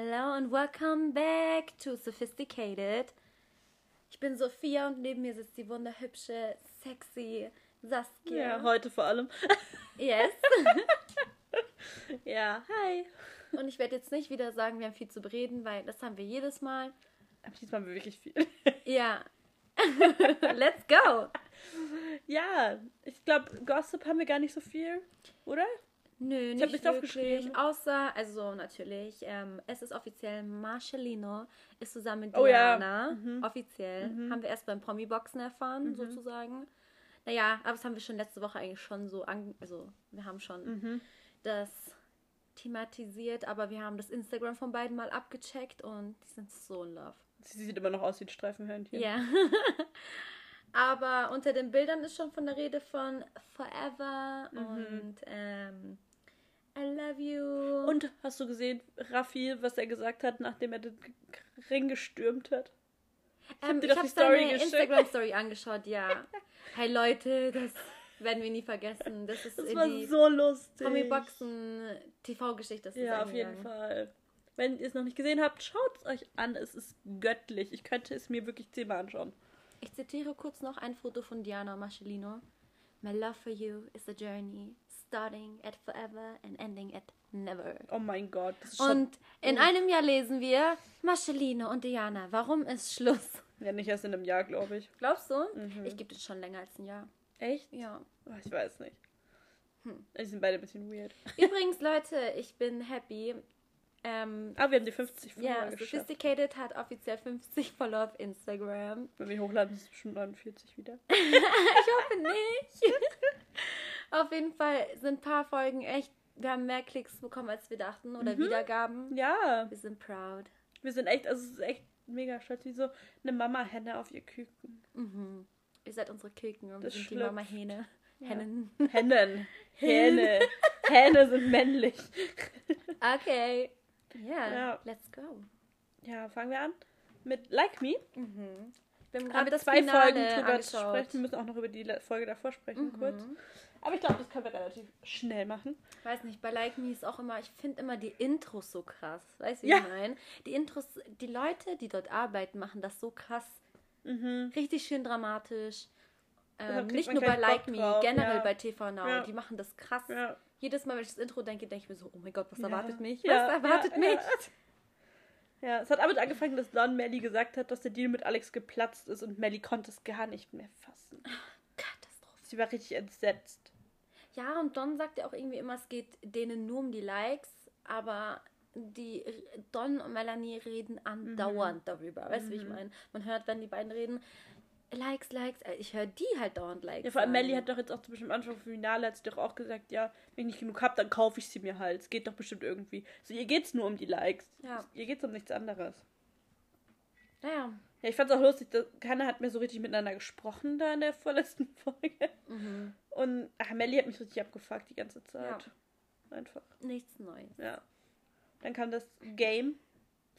Hello and welcome back to Sophisticated. Ich bin Sophia und neben mir sitzt die wunderhübsche, sexy Saskia. Ja, heute vor allem. Yes. ja, hi. Und ich werde jetzt nicht wieder sagen, wir haben viel zu bereden, weil das haben wir jedes Mal. Aber diesmal haben wir wirklich viel. Ja. Let's go. Ja, ich glaube, Gossip haben wir gar nicht so viel, oder? Nö, nicht hab nichts wirklich. aufgeschrieben. Außer, also natürlich, ähm, es ist offiziell, Marcelino ist zusammen mit Oh ja. Diana. Mhm. Offiziell. Haben wir erst beim Promi-Boxen erfahren, sozusagen. Naja, aber das haben wir schon letzte Woche eigentlich schon so an, also wir haben schon Mhm. das thematisiert, aber wir haben das Instagram von beiden mal abgecheckt und die sind so in love. Sie sieht immer noch aus wie ein Streifenhörnchen. Ja. aber unter den Bildern ist schon von der Rede von Forever Mhm. und ähm, I love you. Und hast du gesehen, Raffi, was er gesagt hat, nachdem er den Ring gestürmt hat? ähm, ich doch habe die Story deine geschickt. Instagram-Story angeschaut, ja. Hey Leute, das werden wir nie vergessen. Das ist Das war die so lustig. Promi-Boxen TV-Geschichte. das ist Ja, auf jeden. Fall. Wenn ihr es noch nicht gesehen habt, schaut es euch an. Es ist göttlich. Ich könnte es mir wirklich zehnmal anschauen. Ich zitiere kurz noch ein Foto von Diana Marcellino. My love for you is a journey, starting at forever and ending at never. Oh mein Gott. Das ist schon, Und in einem Jahr lesen wir Marcellino und Diana. Warum ist Schluss? ja, nicht erst in einem Jahr, glaube ich. Glaubst du? Mhm. Ich gebe es schon länger als ein Jahr. Echt? Ja. Oh, ich weiß nicht. Hm. Die sind beide ein bisschen weird. Übrigens, Leute, ich bin happy. Ähm, Ah, wir haben die 50 Follower ja, geschafft. Sophisticated hat offiziell 50 Follower auf Instagram. Wenn wir hochladen, ist es bestimmt 49 wieder. Ich hoffe nicht. Auf jeden Fall sind ein paar Folgen echt. Wir haben mehr Klicks bekommen, als wir dachten. Oder Mhm. Wiedergaben. Ja, Wir sind proud. wir sind echt, also es ist echt mega stolz, wie so eine Mama-Henne auf ihr Küken. Mhm. Ihr seid unsere Küken und wir Das sind die schlüpft. Mama Hähne. Ja. Hennen. Hennen. Hähne. Hähne sind männlich. Okay. Ja, Ja. let's go. Ja, fangen wir an mit Like Me. Mhm. Wir haben gerade zwei Finale Folgen drüber angeschaut. sprechen. Wir müssen auch noch über die Folge davor sprechen, Mhm. kurz. Aber ich glaube, das können wir relativ schnell machen. Weiß nicht, bei Like Me ist auch immer, ich finde immer die Intros so krass. Weißt du, wie Ja. ich meine? Die Intros, die Leute, die dort arbeiten, machen das so krass. Mhm. Richtig schön dramatisch. Ähm, nicht nur bei Like Bock Me, drauf, generell ja. bei TV Now. Ja. Die machen das krass. Jedes Mal, wenn ich das Intro denke, denke ich mir so, oh mein Gott, was erwartet mich? Was erwartet mich? ja. Ja, es hat damit angefangen, dass Don Melly gesagt hat, dass der Deal mit Alex geplatzt ist und Melly konnte es gar nicht mehr fassen. Katastrophe. Sie war richtig entsetzt. Ja, und Don sagt ja auch irgendwie immer, es geht denen nur um die Likes, aber die Don und Melanie reden andauernd darüber. Weißt du, wie ich Mhm. meine? Man hört, wenn die beiden reden, Likes, Likes. äh, Ich höre die halt dauernd Likes. Ja, vor allem. Melly hat doch jetzt auch zum Beispiel am Anfang vom Finale hat sie doch auch gesagt, ja, wenn ich nicht genug hab, dann kaufe ich sie mir halt. Es geht doch bestimmt irgendwie. So, ihr geht's nur um die Likes. Ja. Ihr geht's um nichts anderes. Naja. Ja, ich fand's auch lustig, dass keiner hat mehr so richtig miteinander gesprochen da in der vorletzten Folge. Mhm. Und ach, Melly hat mich richtig abgefuckt die ganze Zeit. Einfach. Nichts Neues. Ja. Dann kam das Game.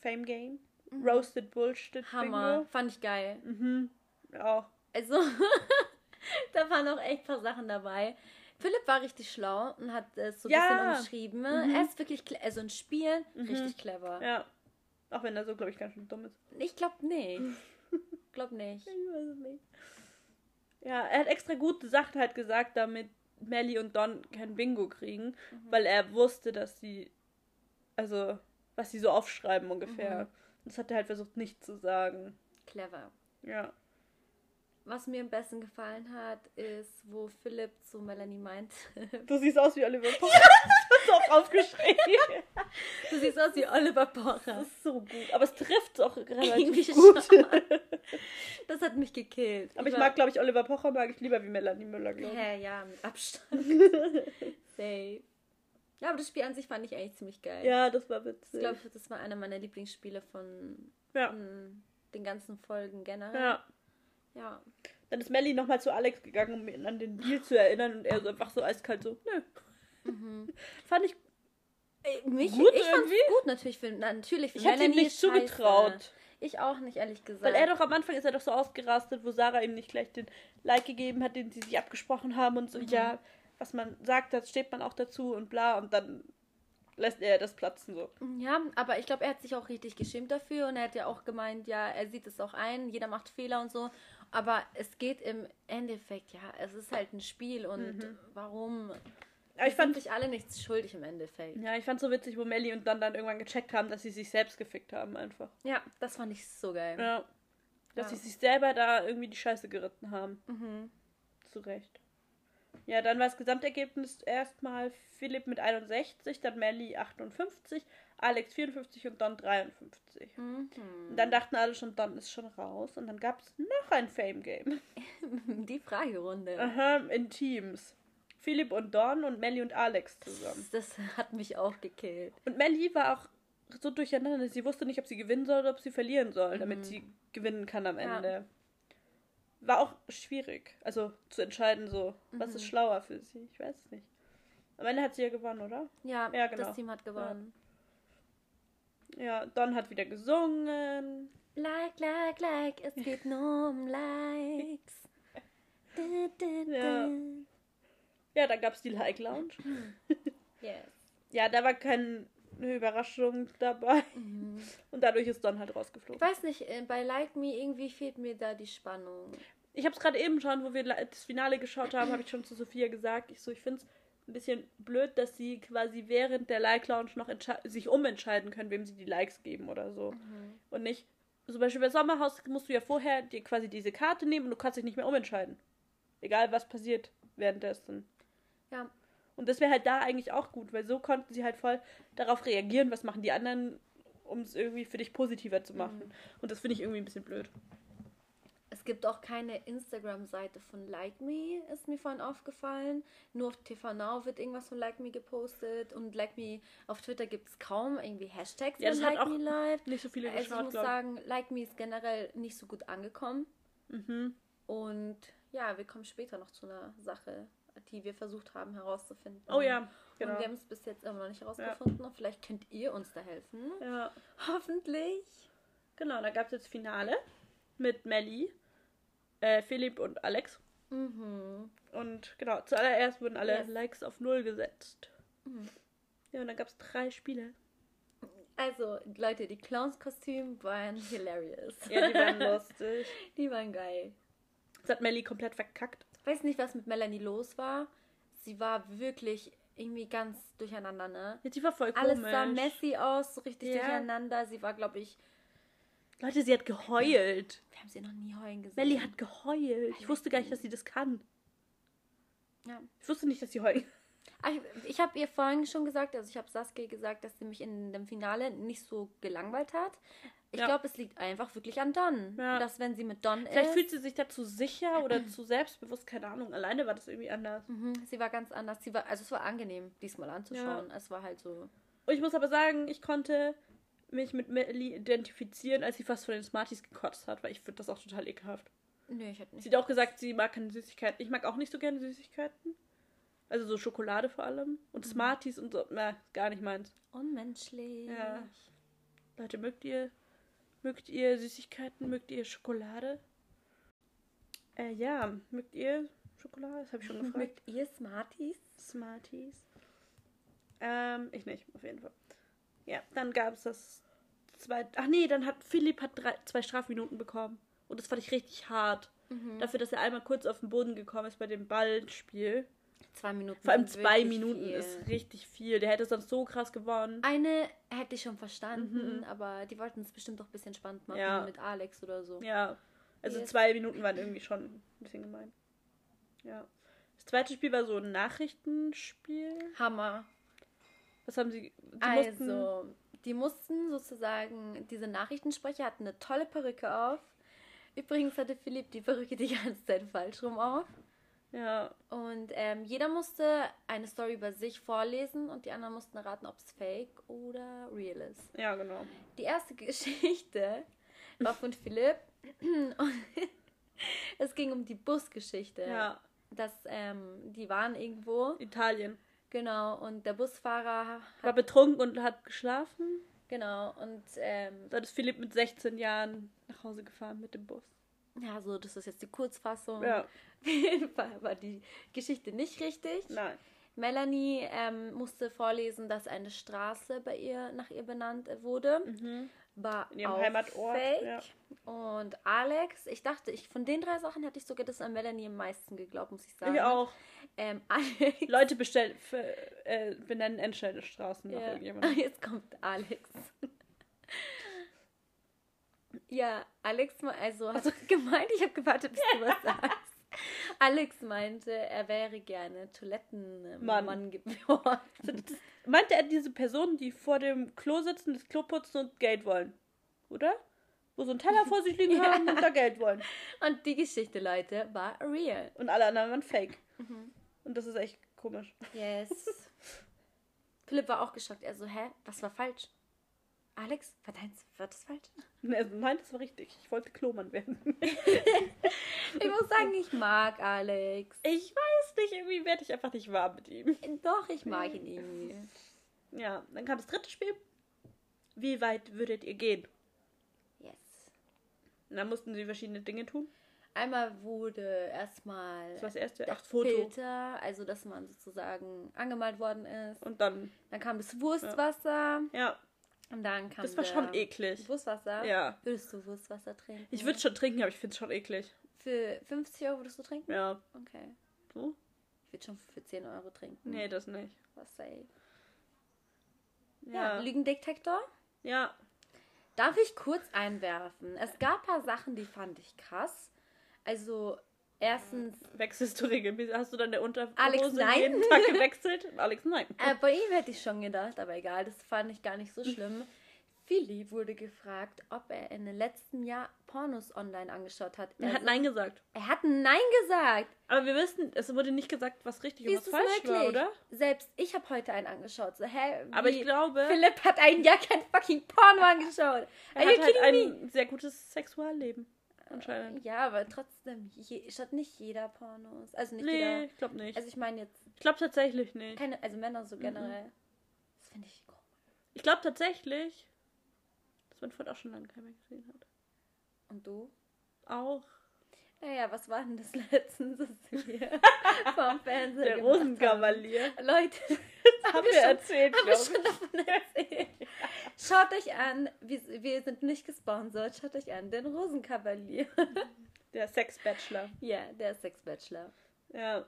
Fame Game. Mhm. Roasted Bullshit Hammer. Fand ich geil. Bingo. Mhm. Auch. Also, da waren auch echt ein paar Sachen dabei. Philipp war richtig schlau und hat es so ein Ja. bisschen umschrieben. Mhm. Er ist wirklich, also ein Spiel, Mhm. richtig clever. Ja. Auch wenn er so, glaube ich, ganz schön dumm ist. Ich glaube nicht. glaub nicht. Ich weiß es nicht. Ja, er hat extra gute Sachen halt gesagt, damit Melly und Don kein Bingo kriegen, weil er wusste, dass sie, also, was sie so aufschreiben ungefähr. Das hat er halt versucht nicht zu sagen. Clever. Ja. Was mir am besten gefallen hat, ist, wo Philipp zu Melanie meint. Du siehst aus wie Oliver Pocher. Das ist auch aufgeschrieben. du siehst aus wie Oliver Das Pocher. ist so gut. Aber es trifft auch relativ schon. gut. Das hat mich gekillt. Aber ich war- mag, glaube ich, Oliver Pocher mag ich lieber wie Melanie Müller, glaube ich. Hä, ja, mit Abstand. Safe. Ja, aber das Spiel an sich fand ich eigentlich ziemlich geil. Ja, das war Ich witzig. glaube, das war einer meiner Lieblingsspiele von, Ja. den ganzen Folgen generell. ja. Ja. Dann ist Melly nochmal zu Alex gegangen, um ihn an den Deal zu erinnern und er so einfach so eiskalt so, nö. Mhm. Fand ich Ey, Mich, Gut ich irgendwie? gut natürlich für, natürlich für Ich hätte ihm nicht scheiße. zugetraut. Ich auch nicht, ehrlich gesagt. Weil er doch am Anfang ist er doch so ausgerastet, wo Sarah ihm nicht gleich den Like gegeben hat, den sie sich abgesprochen haben und so, Mhm. ja, was man sagt, das steht man auch dazu und bla und dann lässt er das platzen so. Ja, aber ich glaube, er hat sich auch richtig geschämt dafür und er hat ja auch gemeint, ja, er sieht es auch ein, jeder macht Fehler und so. Aber es geht im Endeffekt, ja, es ist halt ein Spiel und Mhm. warum? Aber ich fand, sich alle nichts schuldig im Endeffekt. ja, ich fand so witzig, wo Melly und dann dann irgendwann gecheckt haben, dass sie sich selbst gefickt haben einfach. Ja, das fand ich so geil. Ja. Dass Ja. sie sich selber da irgendwie die Scheiße geritten haben. Mhm. Zu Recht. Ja, dann war das Gesamtergebnis erstmal Philipp mit 61, dann Melly 58, Alex 54 und Don 53. Mhm. Und dann dachten alle schon, Don ist schon raus. Und dann gab es noch ein Fame-Game. Die Fragerunde. Aha, in Teams. Philipp und Don und Melly und Alex zusammen. Das hat mich auch gekillt. Und Melly war auch so durcheinander. Sie wusste nicht, ob sie gewinnen soll oder ob sie verlieren soll, Mhm. damit sie gewinnen kann am Ja. Ende. War auch schwierig, also zu entscheiden, so, was Mhm. ist schlauer für sie. Ich weiß es nicht. Am Ende hat sie ja gewonnen, oder? Ja, Ja, genau. das Team hat gewonnen. Ja, Don hat wieder gesungen. Like, like, like, es geht nur um Likes. Du, du, Ja. du. Ja, dann gab es die Like Lounge. Yes. Ja, da war keine Überraschung dabei. Mhm. Und dadurch ist Don halt Ich rausgeflogen. weiß nicht, äh, bei Like Me irgendwie fehlt mir da die Spannung. Ich habe es gerade eben schon, wo wir das Finale geschaut haben, habe ich schon zu Sophia gesagt. Ich so, ich finde es ein bisschen blöd, dass sie quasi während der Like Lounge noch sich umentscheiden können, wem sie die Likes geben oder so. Mhm. Und nicht, zum Beispiel bei Sommerhaus musst du ja vorher dir quasi diese Karte nehmen und du kannst dich nicht mehr umentscheiden. Egal was passiert währenddessen. Ja, Und das wäre halt da eigentlich auch gut, weil so konnten sie halt voll darauf reagieren, was machen die anderen, um es irgendwie für dich positiver zu machen. Mhm. Und das finde ich irgendwie ein bisschen blöd. es gibt auch keine Instagram-Seite von Like Me, ist mir vorhin aufgefallen. Nur auf TV Now wird irgendwas von Like Me gepostet und Like Me auf Twitter gibt es kaum irgendwie Hashtags, Ja, das hat Like auch Me läuft. Nicht so viele Also ich geschaut, muss glaube sagen, Like Me ist generell nicht so gut angekommen. ich. Mhm. Und ja, wir kommen später noch zu einer Sache, die wir versucht haben herauszufinden. Oh ja, genau. Und wir haben es bis jetzt immer noch nicht herausgefunden. Und vielleicht könnt ihr uns da helfen. Ja, Hoffentlich. genau, da gab es jetzt Finale mit Melly, äh, Philipp und Alex. Mhm. Und genau, zuallererst wurden alle Yes. Likes auf Null gesetzt. Mhm. Ja, und dann gab es drei Spiele. Also, Leute, die Clowns-Kostüme waren hilarious. Ja, die waren lustig. die waren geil. Das hat Melly komplett verkackt. Weiß nicht, was mit Melanie los war. Sie war wirklich irgendwie ganz durcheinander, ne? Ja, die war voll Alles komisch. sah messy aus, so richtig Ja. durcheinander. Sie war, glaube ich, Leute, sie hat geheult. wir haben sie noch nie heulen gesehen. Melly hat geheult. Ich wusste gar nicht, dass sie das kann. Ja. Ich wusste nicht, dass sie heult. Ah, Ich, ich habe ihr vorhin schon gesagt, also ich habe Saskia gesagt, dass sie mich in dem Finale nicht so gelangweilt hat. Ich Ja. glaube, es liegt einfach wirklich an Don. Ja. Dass wenn sie mit Don Vielleicht ist, fühlt sie sich dazu sicher oder zu selbstbewusst, keine Ahnung. Alleine war das irgendwie anders. Mhm, sie war ganz anders. Sie war, also es war angenehm, diesmal anzuschauen. Es war halt so. Und ich muss aber sagen, ich konnte mich mit Melly identifizieren, als sie fast von den Smarties gekotzt hat, weil ich finde das auch total ekelhaft. Nö, ich hätte nicht. Sie hat auch gesagt, sie mag keine Süßigkeiten. Ich mag auch nicht so gerne Süßigkeiten. Also so Schokolade vor allem. Und Mhm. Smarties und so. Na, gar nicht meins. Unmenschlich. Ja. Leute, mögt ihr, mögt ihr Süßigkeiten? Mögt ihr Schokolade? Äh, ja. Mögt ihr Schokolade? Das habe ich schon gefragt. Mögt ihr Smarties? Smarties. Ähm, ich nicht, auf jeden Fall. Ja, dann gab es das zweite. Ach nee, dann hat Philipp hat drei, zwei Strafminuten bekommen. Und das fand ich richtig hart. Mhm. Dafür, dass er einmal kurz auf den Boden gekommen ist bei dem Ballspiel. Zwei Minuten. Vor allem zwei Minuten viel. ist richtig viel. Der hätte sonst so krass gewonnen. Eine hätte ich schon verstanden, aber die wollten es bestimmt doch ein bisschen spannend machen Mhm. Ja. mit Alex oder so. Ja. Also Yes. zwei Minuten waren irgendwie schon ein bisschen gemein. Ja. Das zweite Spiel war so ein Nachrichtenspiel. Hammer. Was haben sie? sie also, die mussten sozusagen, diese Nachrichtensprecher hatten eine tolle Perücke auf. Übrigens hatte Philipp die Perücke die ganze Zeit falsch rum auf. Ja. Und ähm, jeder musste eine Story über sich vorlesen und die anderen mussten erraten, ob es fake oder real ist. Ja, genau. Die erste Geschichte war von Philipp. Und es ging um die Busgeschichte. Ja. Dass ähm, die waren irgendwo, Italien. genau, und der Busfahrer War betrunken und hat geschlafen. genau, und ähm, Dann ist Philipp mit 16 Jahren nach Hause gefahren mit dem Bus. Ja, so, das ist jetzt die Kurzfassung. Ja. Auf jeden Fall war die Geschichte nicht richtig. Nein. Melanie ähm, musste vorlesen, dass eine Straße bei ihr nach ihr benannt wurde. War In ihrem auch Heimatort, Fake. ja. Und Alex, ich dachte, ich von den drei Sachen hätte ich sogar das an Melanie am meisten geglaubt, muss ich sagen. Ich auch. Ähm, Alex. Leute bestellen, für, äh, benennen Endstellstraßen nach Ja. irgendjemandem. Jetzt kommt Alex. Ja, Alex, also hat gemeint, ich habe gewartet, bis du was sagst. Alex meinte, er wäre gerne Toilettenmann Mann. geworden. Meinte er diese Personen, die vor dem Klo sitzen, das Klo putzen und Geld wollen? Oder? Wo so ein Teller vor sich liegen haben und da Geld wollen. Und die Geschichte, Leute, war real. Und alle anderen waren fake. Mhm. Und das ist echt komisch. Yes. Philipp war auch geschockt. Er so, hä, was war falsch? Alex, war deins, war das falsch? Und er so, Nein, das war richtig. Ich wollte Klomann werden. Ich muss sagen, ich mag Alex. Ich weiß nicht, irgendwie werde ich einfach nicht warm mit ihm. Doch, ich mag ihn irgendwie. Ja, dann kam das dritte Spiel. Wie weit würdet ihr gehen? Yes. Und dann mussten sie verschiedene Dinge tun. Einmal wurde erstmal Das war das erste. Foto. Filter, also dass man sozusagen angemalt worden ist. Und dann, Dann kam das Wurstwasser ja, und dann kam das war schon eklig. Wurstwasser. Ja. Würdest du Wurstwasser trinken? Ich würde schon trinken, aber ich finde es schon eklig. Für 50 Euro würdest du trinken? Ja. Okay. So? Ich würde schon für 10 Euro trinken. Nee, das nicht. Was safe. Ja, Ja. Lügendetektor. Ja. Darf ich kurz einwerfen? Es gab ein paar Sachen, die fand ich krass. Also, erstens, Wechselst du regelmäßig? Hast du dann der Unterhose Alex, nein. jeden Tag gewechselt? Alex, nein. äh, bei ihm hätte ich schon gedacht, aber egal, das fand ich gar nicht so schlimm. Philly wurde gefragt, ob er in den letzten Jahr Pornos online angeschaut hat. Er hat so- Nein gesagt. Er hat Nein gesagt. Aber wir wissen, es wurde nicht gesagt, was richtig Wie und was falsch möglich? war, oder? Selbst ich habe heute einen angeschaut. So, hä? Aber ich glaube, Philipp hat ein Jahr kein fucking Porno angeschaut. er hat halt me? ein sehr gutes Sexualleben. Anscheinend. Ja, aber trotzdem, je, schaut nicht jeder Pornos. Also nicht Nee, jeder. ich glaube nicht. Also ich meine jetzt ich glaube tatsächlich nicht. keine, also Männer so generell. Das finde ich komisch. Ich glaube tatsächlich, dass mein Freund auch schon lange keinen mehr gesehen hat. Und du? Auch. Naja, was war denn das letztens, was wir vom Fernseher Der Rosenkavalier. haben? Leute, Das haben wir wir schon- erzählt, habe ich glaube schon davon erzählt. Schaut euch an, wir, wir sind nicht gesponsert, schaut euch an, den Rosenkavalier. Der Sex-Bachelor. ja, der Sex-Bachelor. Ja.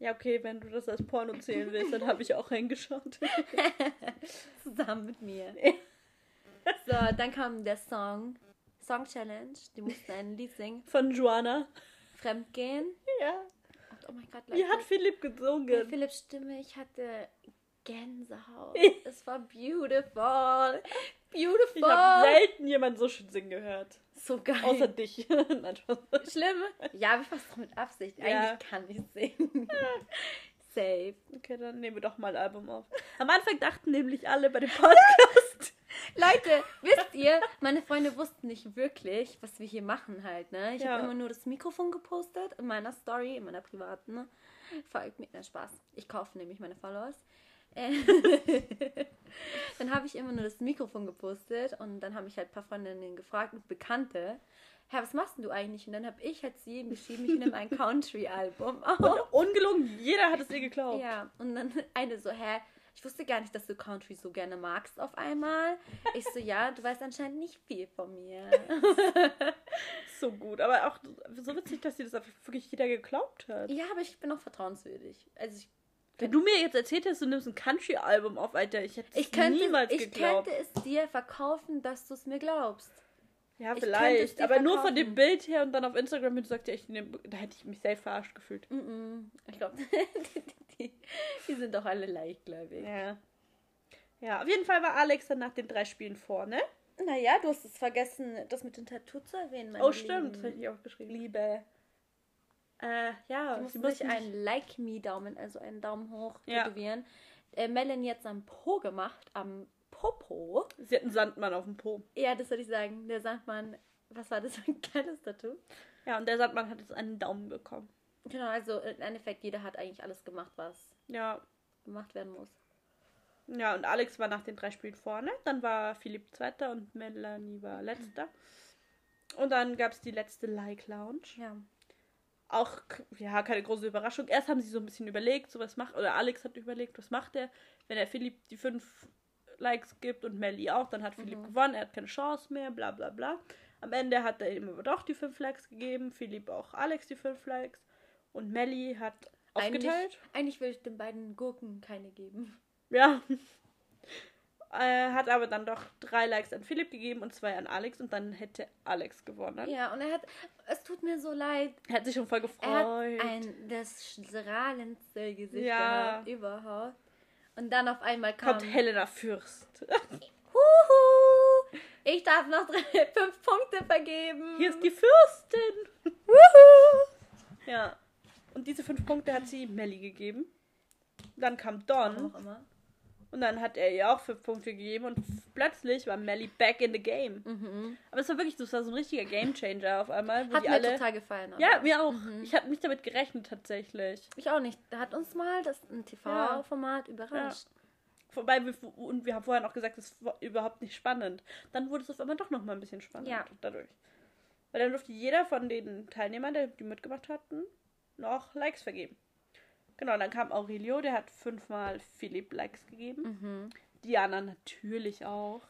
Ja, okay, wenn du das als Porno zählen willst, dann habe ich auch reingeschaut. Zusammen mit mir. So, dann kam der Song, Song Challenge. Die mussten ein Lied singen. Von Joanna. Fremdgehen. Ja. Und oh mein Gott, Wie hat Leute. Philipp gesungen? Philipps Stimme, ich hatte Gänsehaut. es war beautiful. Beautiful. Ich habe selten jemanden so schön singen gehört. so geil. Außer dich. Nein. Schlimm? Ja, aber fast doch mit Absicht. Ja. Eigentlich kann ich singen. Safe. Okay, dann nehmen wir doch mal ein Album auf. Am Anfang dachten nämlich alle bei dem Podcast. Leute, wisst ihr, meine Freunde wussten nicht wirklich, was wir hier machen halt, ne? Ich Ja. habe immer nur das Mikrofon gepostet in meiner Story, in meiner privaten. Ne? Folgt mir, na Spaß. Ich kaufe nämlich meine Followers. Dann habe ich immer nur das Mikrofon gepostet und dann haben mich halt ein paar Freundinnen gefragt und Bekannte, Herr, was machst denn du eigentlich? Und dann habe ich halt zu jedem geschrieben, ich nehme ein Country-Album auf. Und ungelogen, jeder hat es ihr geglaubt. Ja, und dann eine so, hä, ich wusste gar nicht, dass du Country so gerne magst auf einmal. Ich so, ja, du weißt anscheinend nicht viel von mir. So gut. Aber auch so witzig, dass sie das einfach wirklich jeder geglaubt hat. ja, aber ich bin auch vertrauenswürdig. Also ich, Wenn du mir jetzt erzählt hast, du nimmst ein Country-Album auf, Alter, ich hätte es ich, könnte, niemals ich geglaubt. könnte es dir verkaufen, dass du es mir glaubst. Ja, es vielleicht. Aber nur von verkaufen. dem Bild her und dann auf Instagram, wenn du sagst, ja, ich nehm, da hätte ich mich selbst verarscht gefühlt. Mm -mm. Ich glaube, die, die, sind doch alle leichtgläubig. Ja. Ja, auf jeden Fall war Alex dann nach den drei Spielen vorne. Naja, du hast es vergessen, das mit dem Tattoo zu erwähnen. meine Oh, stimmt, das hätte ich auch geschrieben. Liebe. Äh, ja, Sie mussten sich einen Like-Me-Daumen, also einen Daumen hoch Ja. tätowieren. Äh, Melanie jetzt am Po gemacht, am Popo. Sie hat einen Sandmann auf dem Po. Ja, das würde ich sagen. Der Sandmann, was war das für ein geiles Tattoo? Ja, und der Sandmann hat jetzt einen Daumen bekommen. Genau, also im Endeffekt, jeder hat eigentlich alles gemacht, was Ja. gemacht werden muss. Ja, und Alex war nach den drei Spielen vorne. Dann war Philipp Zweiter und Melanie war Letzter. Und dann gab es die letzte Like Lounge. Ja. auch, ja, keine große Überraschung. Erst haben sie so ein bisschen überlegt, so was macht, oder Alex hat überlegt, was macht er, wenn er Philipp die fünf Likes gibt und Melly auch, dann hat Philipp Mhm. gewonnen, er hat keine Chance mehr, bla bla bla. Am Ende hat er ihm aber doch die fünf Likes gegeben, Philipp auch Alex die fünf Likes und Melly hat Eigentlich, aufgeteilt. eigentlich will ich den beiden Gurken keine geben. Ja. äh, hat aber dann doch drei Likes an Philipp gegeben und zwei an Alex und dann hätte Alex gewonnen. Ja, und er hat, es tut mir so leid, Er hat sich schon voll er gefreut. hat ein, das strahlendste Gesicht Ja. gehabt überhaupt. Und dann auf einmal kam, Kommt Helena Fürst. Huhu, ich darf noch drei, fünf Punkte vergeben. Hier ist die Fürstin. Wuhu. Ja. Und diese fünf Punkte hat sie Melly gegeben. Dann kam Don auch immer. Und dann hat er ihr auch fünf Punkte gegeben und plötzlich war Melly back in the game. Mhm. Aber es war wirklich, das war so ein richtiger Gamechanger auf einmal, Hat mir alle. total gefallen. aber. Ja, mir auch. Mhm. Ich hatte nicht damit gerechnet tatsächlich. Ich auch nicht. Da hat uns mal das ein TV-Format überrascht. Vorbei, wir- und wir haben vorher noch gesagt, es war überhaupt nicht spannend. Dann wurde es auf einmal doch noch mal ein bisschen spannend Ja. dadurch. Weil dann durfte jeder von den Teilnehmern, die mitgemacht hatten, noch Likes vergeben. Genau, dann kam Aurelio, der hat fünfmal Philipp Likes gegeben. Mhm. Diana natürlich auch.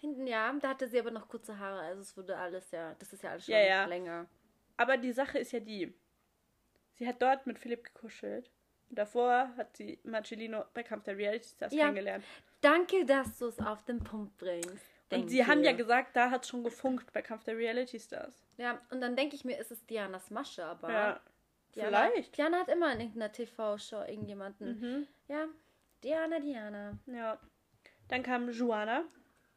Hinten, ja, da hatte sie aber noch kurze Haare, also es wurde alles ja, das ist ja alles schon Ja, ja. länger. Aber die Sache ist ja die, sie hat dort mit Philipp gekuschelt. Und davor hat sie Marcellino bei Kampf der Reality Stars Ja. kennengelernt. Danke, dass du es auf den Punkt bringst. Und sie haben ja gesagt, da hat es schon gefunkt bei Kampf der Reality Stars. Ja, und dann denke ich mir, ist es Dianas Masche, aber. Ja, Diana, vielleicht. Diana hat immer in irgendeiner TV-Show irgendjemanden. Mhm. Ja, Diana, Diana. Ja. Dann kam Joanna,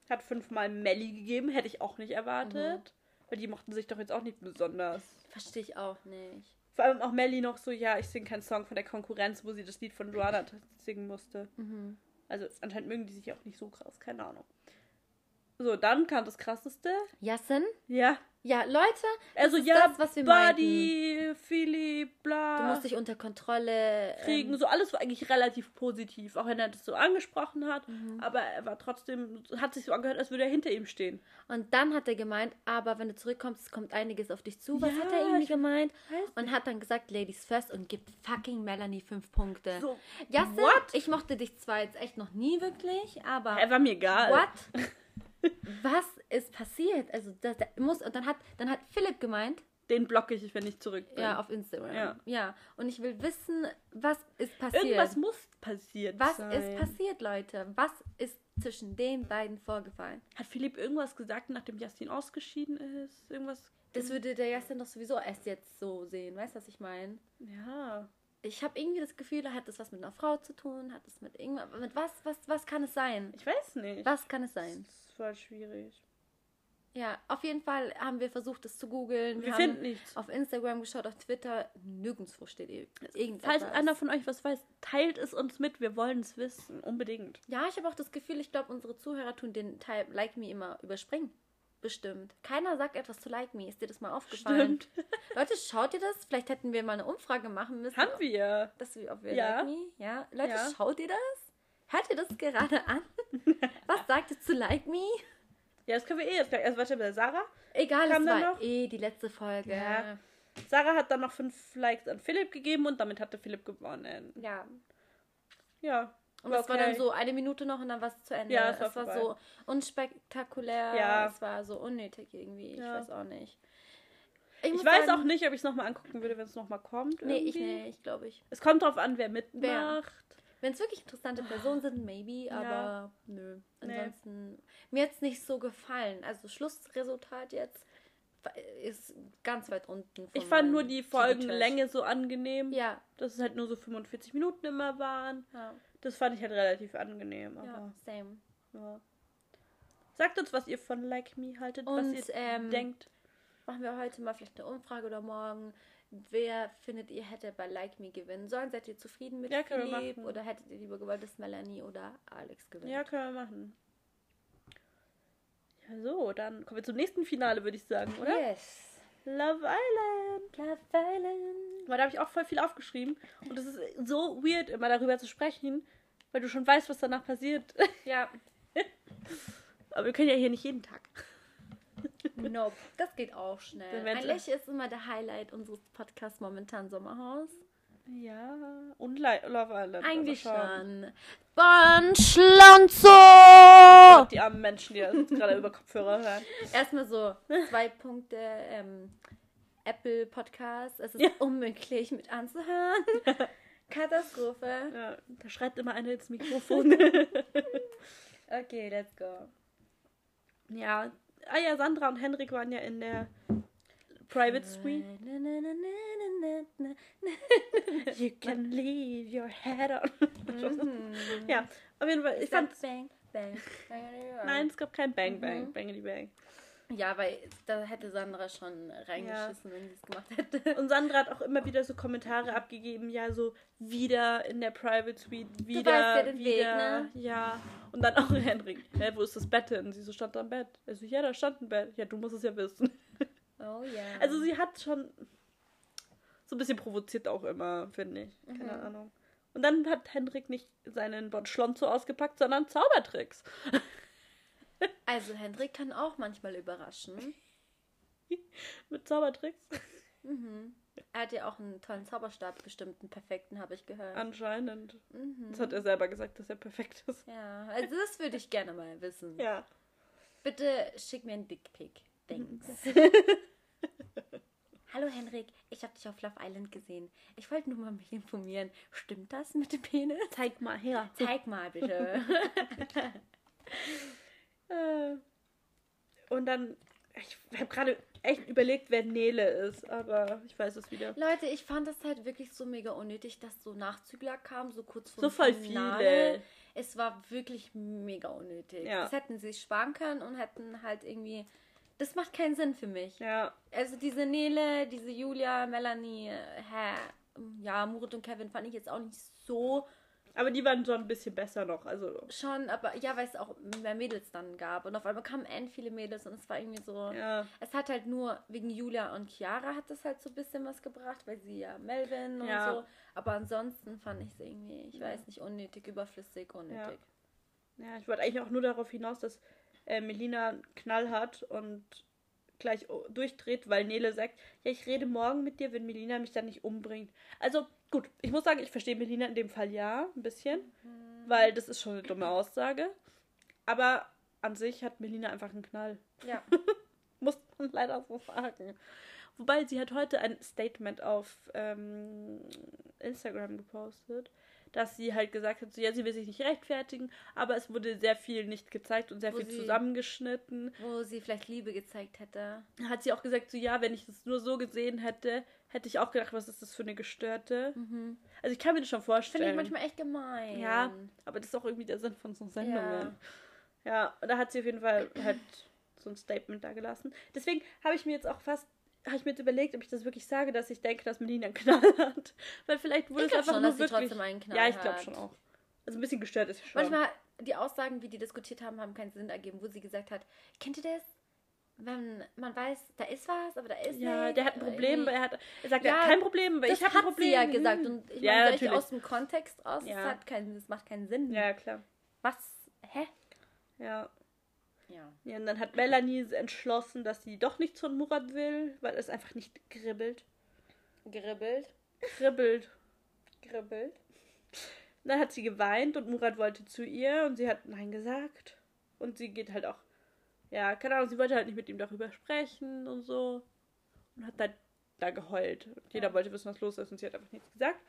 hat fünfmal Melly gegeben, hätte ich auch nicht erwartet. Weil die mochten sich doch jetzt auch nicht besonders. Verstehe ich auch nicht. Vor allem auch Melly noch so, ja, ich singe keinen Song von der Konkurrenz, wo sie das Lied von Joanna t- singen musste. Mhm. Also anscheinend mögen die sich auch nicht so krass, keine Ahnung. So, dann kam das krasseste. Jassen? Ja. Ja, Leute, Also ja, das, was wir Buddy, Philipp, Du bla. musst dich unter Kontrolle kriegen. Ähm, So alles war eigentlich relativ positiv, auch wenn er das so angesprochen hat. Mhm. Aber er war trotzdem, hat sich so angehört, als würde er hinter ihm stehen. und dann hat er gemeint, aber wenn du zurückkommst, es kommt einiges auf dich zu. Was Ja, hat er irgendwie gemeint? Und hat dann gesagt, Ladies first und gibt fucking Melanie fünf Punkte. So, Jasse, what? ich mochte dich zwar jetzt echt noch nie wirklich, aber er war mir egal. what? Was ist passiert? Also das, das muss und dann hat dann hat Philipp gemeint, Den blocke ich, wenn ich zurück bin. ja, auf Instagram. Ja. ja. Und ich will wissen, was ist passiert? Irgendwas muss passiert was sein. ist passiert, Leute? Was ist zwischen den beiden vorgefallen? Hat Philipp irgendwas gesagt, nachdem Justin ausgeschieden ist? Irgendwas? Das würde der Justin doch sowieso erst jetzt so sehen. Weißt du, was ich meine? Ja. Ich habe irgendwie das Gefühl, hat das was mit einer Frau zu tun? Hat es mit irgendwas? Mit was, was, was kann es sein? Ich weiß nicht. Was kann es sein? Das ist voll schwierig. Ja, auf jeden Fall haben wir versucht, es zu googeln. Wir haben finden nichts. auf Instagram geschaut, auf Twitter. Nirgendwo steht ir- irgendetwas. Falls einer von euch was weiß, teilt es uns mit. Wir wollen es wissen. Unbedingt. Ja, ich habe auch das Gefühl, ich glaube, unsere Zuhörer tun den Teil Like Me immer überspringen. Bestimmt. Keiner sagt etwas zu Like Me. Ist dir das mal aufgefallen? Stimmt. Leute, schaut ihr das? Vielleicht hätten wir mal eine Umfrage machen müssen. Haben wir. Dass wir, ob wir Ja. Like Me? Ja. Leute, Ja. schaut ihr das? Hört ihr das gerade an? Was sagt ihr zu Like Me? Ja, das können wir eh jetzt gleich. Also warte, Sarah. Egal, dann war noch? eh die letzte Folge. Ja. Sarah hat dann noch fünf Likes an Philipp gegeben und damit hatte Philipp gewonnen. ja. Ja. Und das war dann so eine Minute noch und dann war es zu Ende. Ja, es es war war, vorbei. so unspektakulär. Ja. Es war so unnötig irgendwie. Ich Ja. weiß auch nicht. Ich muss weiß sagen- auch nicht, ob ich es nochmal angucken würde, wenn es nochmal kommt. Nee, ich irgendwie. nicht, glaube ich. Es kommt drauf an, wer mitmacht. Wenn es wirklich interessante Personen sind, maybe, Ja. aber nö. Nee. Ansonsten, mir hat es nicht so gefallen. Also Schlussresultat jetzt ist ganz weit unten. Ich fand nur die. Folgenlänge so angenehm, Ja, dass es halt nur so 45 Minuten immer waren. ja, Das fand ich halt relativ angenehm. ja, Aber, same. ja. Sagt uns, was ihr von Like Me haltet, Und, was ihr ähm, denkt. Machen wir heute mal vielleicht eine Umfrage oder morgen. Wer findet ihr hätte bei Like Me gewinnen sollen? Seid ihr zufrieden mit Ja, Philipp? Oder hättet ihr lieber gewollt, dass Melanie oder Alex gewinnt? Ja, können wir machen. Ja, so, dann kommen wir zum nächsten Finale, würde ich sagen, oder? Yes. Love Island. Love Island. Weil da habe ich auch voll viel aufgeschrieben. Und es ist so weird, immer darüber zu sprechen, weil du schon weißt, was danach passiert. Ja, Aber wir können ja hier nicht jeden Tag. Nope, das geht auch schnell. Eigentlich ist immer der Highlight unseres Podcasts momentan Sommerhaus. Ja, und Love Island. Eigentlich aber schauen. schon. Bon Schlonzo! Gott, Die armen Menschen, die das gerade über Kopfhörer hören. Erstmal so zwei Punkte. Ähm, Apple Podcast. Es ist Ja. unmöglich mit anzuhören. Katastrophe. Ja, da schreit immer einer ins Mikrofon. Okay, let's go. ja. Ah ja, Sandra und Henrik waren ja in der Private Suite. You can leave your head on. Mhm. ja, auf jeden Fall. Ich fand. fand bang, bang. Nein, es gab kein Bang Bang. Mhm. Bangity Bang. Ja, weil da hätte Sandra schon reingeschissen, wenn sie es gemacht hätte. Und Sandra hat auch immer wieder so Kommentare abgegeben, ja, so wieder in der Private Suite, wieder, weißt ja den wieder, Weg, ne? ja. Und dann auch Henrik, hä, wo ist das Bett denn? Sie so stand am Bett. Also, ja, da stand ein Bett. Ja, du musst es ja wissen. Oh ja. Also sie hat schon so ein bisschen provoziert auch immer, finde ich. Keine Mhm. Ahnung. Und dann hat Henrik nicht seinen Bon Schlonzo ausgepackt, sondern Zaubertricks. Also Hendrik kann auch manchmal überraschen. Mit Zaubertricks? Mhm. Er hat ja auch einen tollen Zauberstab, bestimmt einen perfekten, habe ich gehört. Anscheinend. Mhm. Das hat er selber gesagt, dass er perfekt ist. Ja, also das würde ich gerne mal wissen. Ja. Bitte schick mir einen Dickpick. Thanks. Hallo Henrik, ich habe dich auf Love Island gesehen. Ich wollte nur mal mich informieren. Stimmt das mit dem Penis? Zeig mal her. Zeig mal bitte. Äh, Und dann, ich habe gerade echt überlegt, wer Nele ist, aber ich weiß es wieder. Leute, ich fand das halt wirklich so mega unnötig, dass so Nachzügler kamen, so kurz vor So dem voll Finale. viele. Es war wirklich mega unnötig. Ja. Das hätten sie sparen können und hätten halt irgendwie. Das macht keinen Sinn für mich. Ja, Also diese Nele, diese Julia, Melanie, hä, ja, Murat und Kevin fand ich jetzt auch nicht so aber die waren schon ein bisschen besser noch. Also, schon, aber ja, weil es auch mehr Mädels dann gab. Und auf einmal kamen end viele Mädels und es war irgendwie so. ja. Es hat halt nur wegen Julia und Chiara hat das halt so ein bisschen was gebracht, weil sie ja Melvin und Ja. so. Aber ansonsten fand ich es irgendwie, ich weiß nicht, unnötig, überflüssig, unnötig. Ja, ich wollte eigentlich auch nur darauf hinaus, dass äh, Melina einen Knall hat und gleich durchdreht, weil Nele sagt, ja, ich rede morgen mit dir, wenn Melina mich dann nicht umbringt. Also, gut, ich muss sagen, ich verstehe Melina in dem Fall ja, ein bisschen, weil das ist schon eine dumme Aussage. Aber an sich hat Melina einfach einen Knall. Ja. Muss man leider so sagen. Wobei sie hat heute ein Statement auf ähm, Instagram gepostet, dass sie halt gesagt hat, so, ja, sie will sich nicht rechtfertigen, aber es wurde sehr viel nicht gezeigt und sehr Wo viel sie- zusammengeschnitten. Wo sie vielleicht Liebe gezeigt hätte. Hat sie auch gesagt, so, ja, wenn ich das nur so gesehen hätte, hätte ich auch gedacht, was ist das für eine Gestörte. Also ich kann mir das schon vorstellen. Finde ich manchmal echt gemein. Ja, aber das ist auch irgendwie der Sinn von so Sendungen. Ja, und da hat sie auf jeden Fall halt so ein Statement da gelassen. Deswegen habe ich mir jetzt auch fast, habe ich mir jetzt überlegt, ob ich das wirklich sage, dass ich denke, dass Melina einen Knall hat. Weil vielleicht wurde Ich es einfach schon, nur dass sie wirklich... trotzdem einen Knall ja, ich glaube hat. schon auch. Also ein bisschen gestört ist sie schon. Manchmal, die Aussagen, wie die diskutiert haben, haben keinen Sinn ergeben, wo sie gesagt hat, kennt ihr das? Wenn man weiß, da ist was, aber da ist ja, nichts, der hat ein oder Problem, irgendwie- weil er hat, er sagt, Ja, er hat kein Problem, weil Das ich habe hat ein Problem. sie ja gesagt Hm. und ich ja, meine, natürlich. aus dem Kontext raus, Ja. das, hat keinen, das macht keinen Sinn. Ja, klar. Was? Hä? Ja. Ja. ja. Und dann hat Melanie entschlossen, dass sie doch nichts von Murat will, weil es einfach nicht kribbelt. Geribbelt. Kribbelt. Geribbelt. Dann hat sie geweint und Murat wollte zu ihr und sie hat Nein gesagt. Und sie geht halt auch, ja, keine Ahnung, sie wollte halt nicht mit ihm darüber sprechen und so. Und hat dann da geheult. Und jeder Ja. wollte wissen, was los ist und sie hat einfach nichts gesagt.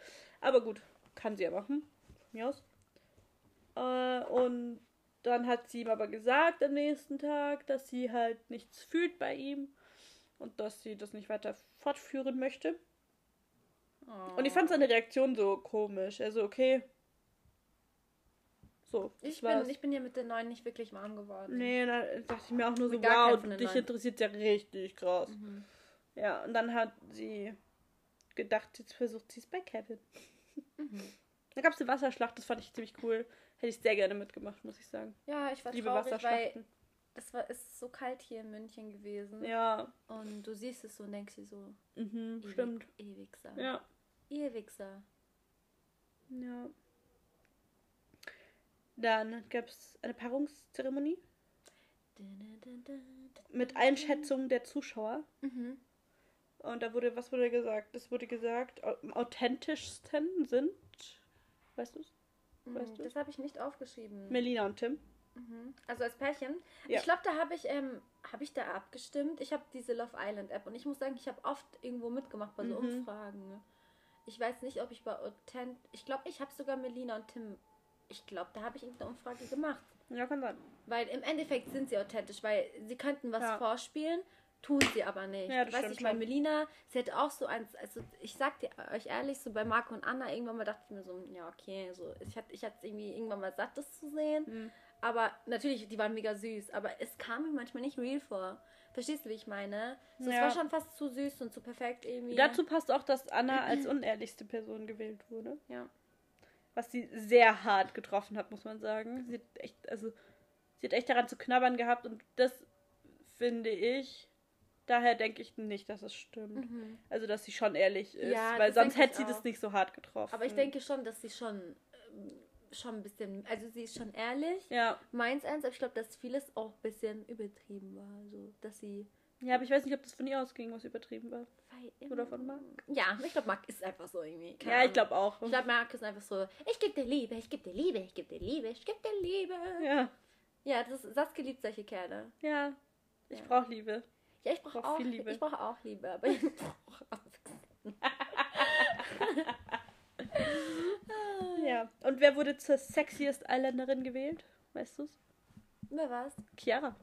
Aber gut, kann sie ja machen. Von mir aus. Äh, und dann hat sie ihm aber gesagt am nächsten Tag, dass sie halt nichts fühlt bei ihm und dass sie das nicht weiter fortführen möchte. Und ich fand seine Reaktion so komisch. Also, okay. So, Ich war's. bin, ich bin ja mit der neuen nicht wirklich warm geworden. Nee, da dachte ich mir auch nur so, wow, den dich neuen. interessiert ja richtig krass. Mhm. Ja, und dann hat sie gedacht, jetzt versucht sie es bei Kevin. Mhm. Da gab es eine Wasserschlacht, das fand ich ziemlich cool. Hätte ich sehr gerne mitgemacht, muss ich sagen. Ja, ich war Liebe traurig, weil es war es ist so kalt hier in München gewesen. Ja, Und du siehst es so und denkst dir so, mhm, ewig, stimmt. Ewigser. Ja, Ewigser. ja. Dann gab es eine Paarungszeremonie. mit Einschätzung der Zuschauer. Mhm. Und da wurde, was wurde gesagt? Es wurde gesagt, am authentischsten sind, weißt du Weißt Mhm, du? Das habe ich nicht aufgeschrieben. Melina und Tim. Mhm. Also als Pärchen. Ja. Ich glaube, da habe ich, ähm, habe ich da abgestimmt. Ich habe diese Love Island App und ich muss sagen, ich habe oft irgendwo mitgemacht bei so Mhm. Umfragen. ne? Ich weiß nicht, ob ich bei Authent. Ich glaube, ich habe sogar Melina und Tim. Ich glaube, da habe ich irgendeine Umfrage gemacht. Ja, kann sein. Weil im Endeffekt sind sie authentisch, weil sie könnten was Ja. vorspielen, tun sie aber nicht. Ja, weißt du, ich meine. Melina, sie hat auch so eins, also ich sag dir euch ehrlich, so bei Marco und Anna irgendwann mal dachte ich mir so, ja, okay, so ich hatte ich hatte irgendwie irgendwann mal satt, das zu sehen. Mhm. Aber natürlich, die waren mega süß, aber es kam mir manchmal nicht real vor. Verstehst du, wie ich meine? So, Es Ja. war schon fast zu süß und zu perfekt irgendwie. Dazu passt auch, dass Anna als unehrlichste Person gewählt wurde. Ja. Was sie sehr hart getroffen hat, muss man sagen. Sie hat echt, also, sie hat echt daran zu knabbern gehabt und das finde ich. Daher denke ich nicht, dass es stimmt. Mhm. Also, dass sie schon ehrlich ist. Ja, weil sonst hätte ich sie auch. das nicht so hart getroffen. Aber ich denke schon, dass sie schon, ähm, schon ein bisschen, also sie ist schon ehrlich. Ja. Meins eins, aber ich glaube, dass vieles auch ein bisschen übertrieben war. So, dass sie. Ja, aber ich weiß nicht, ob das von ihr ausging, was übertrieben war. Oder von Marc? Ja, ich glaube, Marc ist einfach so irgendwie. keine Ja, ich Ahnung. glaube auch. Ich glaube, Marc ist einfach so, ich gebe dir Liebe, ich gebe dir Liebe, ich gebe dir Liebe, ich gebe dir Liebe. Ja, Ja, das Saskia liebt solche Kerle. ja. Ich Ja. brauche Liebe. Ja, ich brauche Brauch auch Liebe. Ich brauche auch Liebe, aber ich brauche auch Ja. Und wer wurde zur sexiest Isländerin gewählt? Weißt du's? Wer war's? Chiara.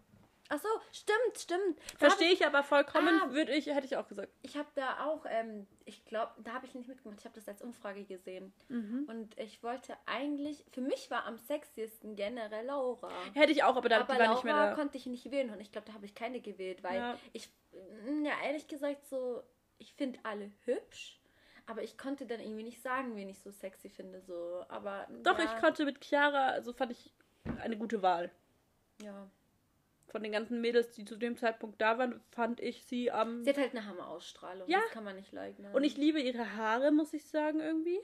Ach so, stimmt, stimmt. Verstehe ich aber vollkommen, Ah. würde ich, hätte ich auch gesagt. Ich habe da auch, ähm, ich glaube, da habe ich nicht mitgemacht. Ich habe das als Umfrage gesehen. Mhm. Und ich wollte eigentlich, für mich war am sexiesten generell Laura. Hätte ich auch, aber, da, Aber die war Laura nicht mehr da. konnte ich nicht wählen und ich glaube, da habe ich keine gewählt, weil Ja. ich, mm, ja, ehrlich gesagt, so, ich finde alle hübsch, aber ich konnte dann irgendwie nicht sagen, wen ich so sexy finde, so, aber. Doch, ja, ich konnte mit Chiara, also fand ich eine gute Wahl. Ja. Von den ganzen Mädels, die zu dem Zeitpunkt da waren, fand ich sie am. Sie hat halt eine Hammer-Ausstrahlung, Ja. das kann man nicht leugnen. Und ich liebe ihre Haare, muss ich sagen, irgendwie.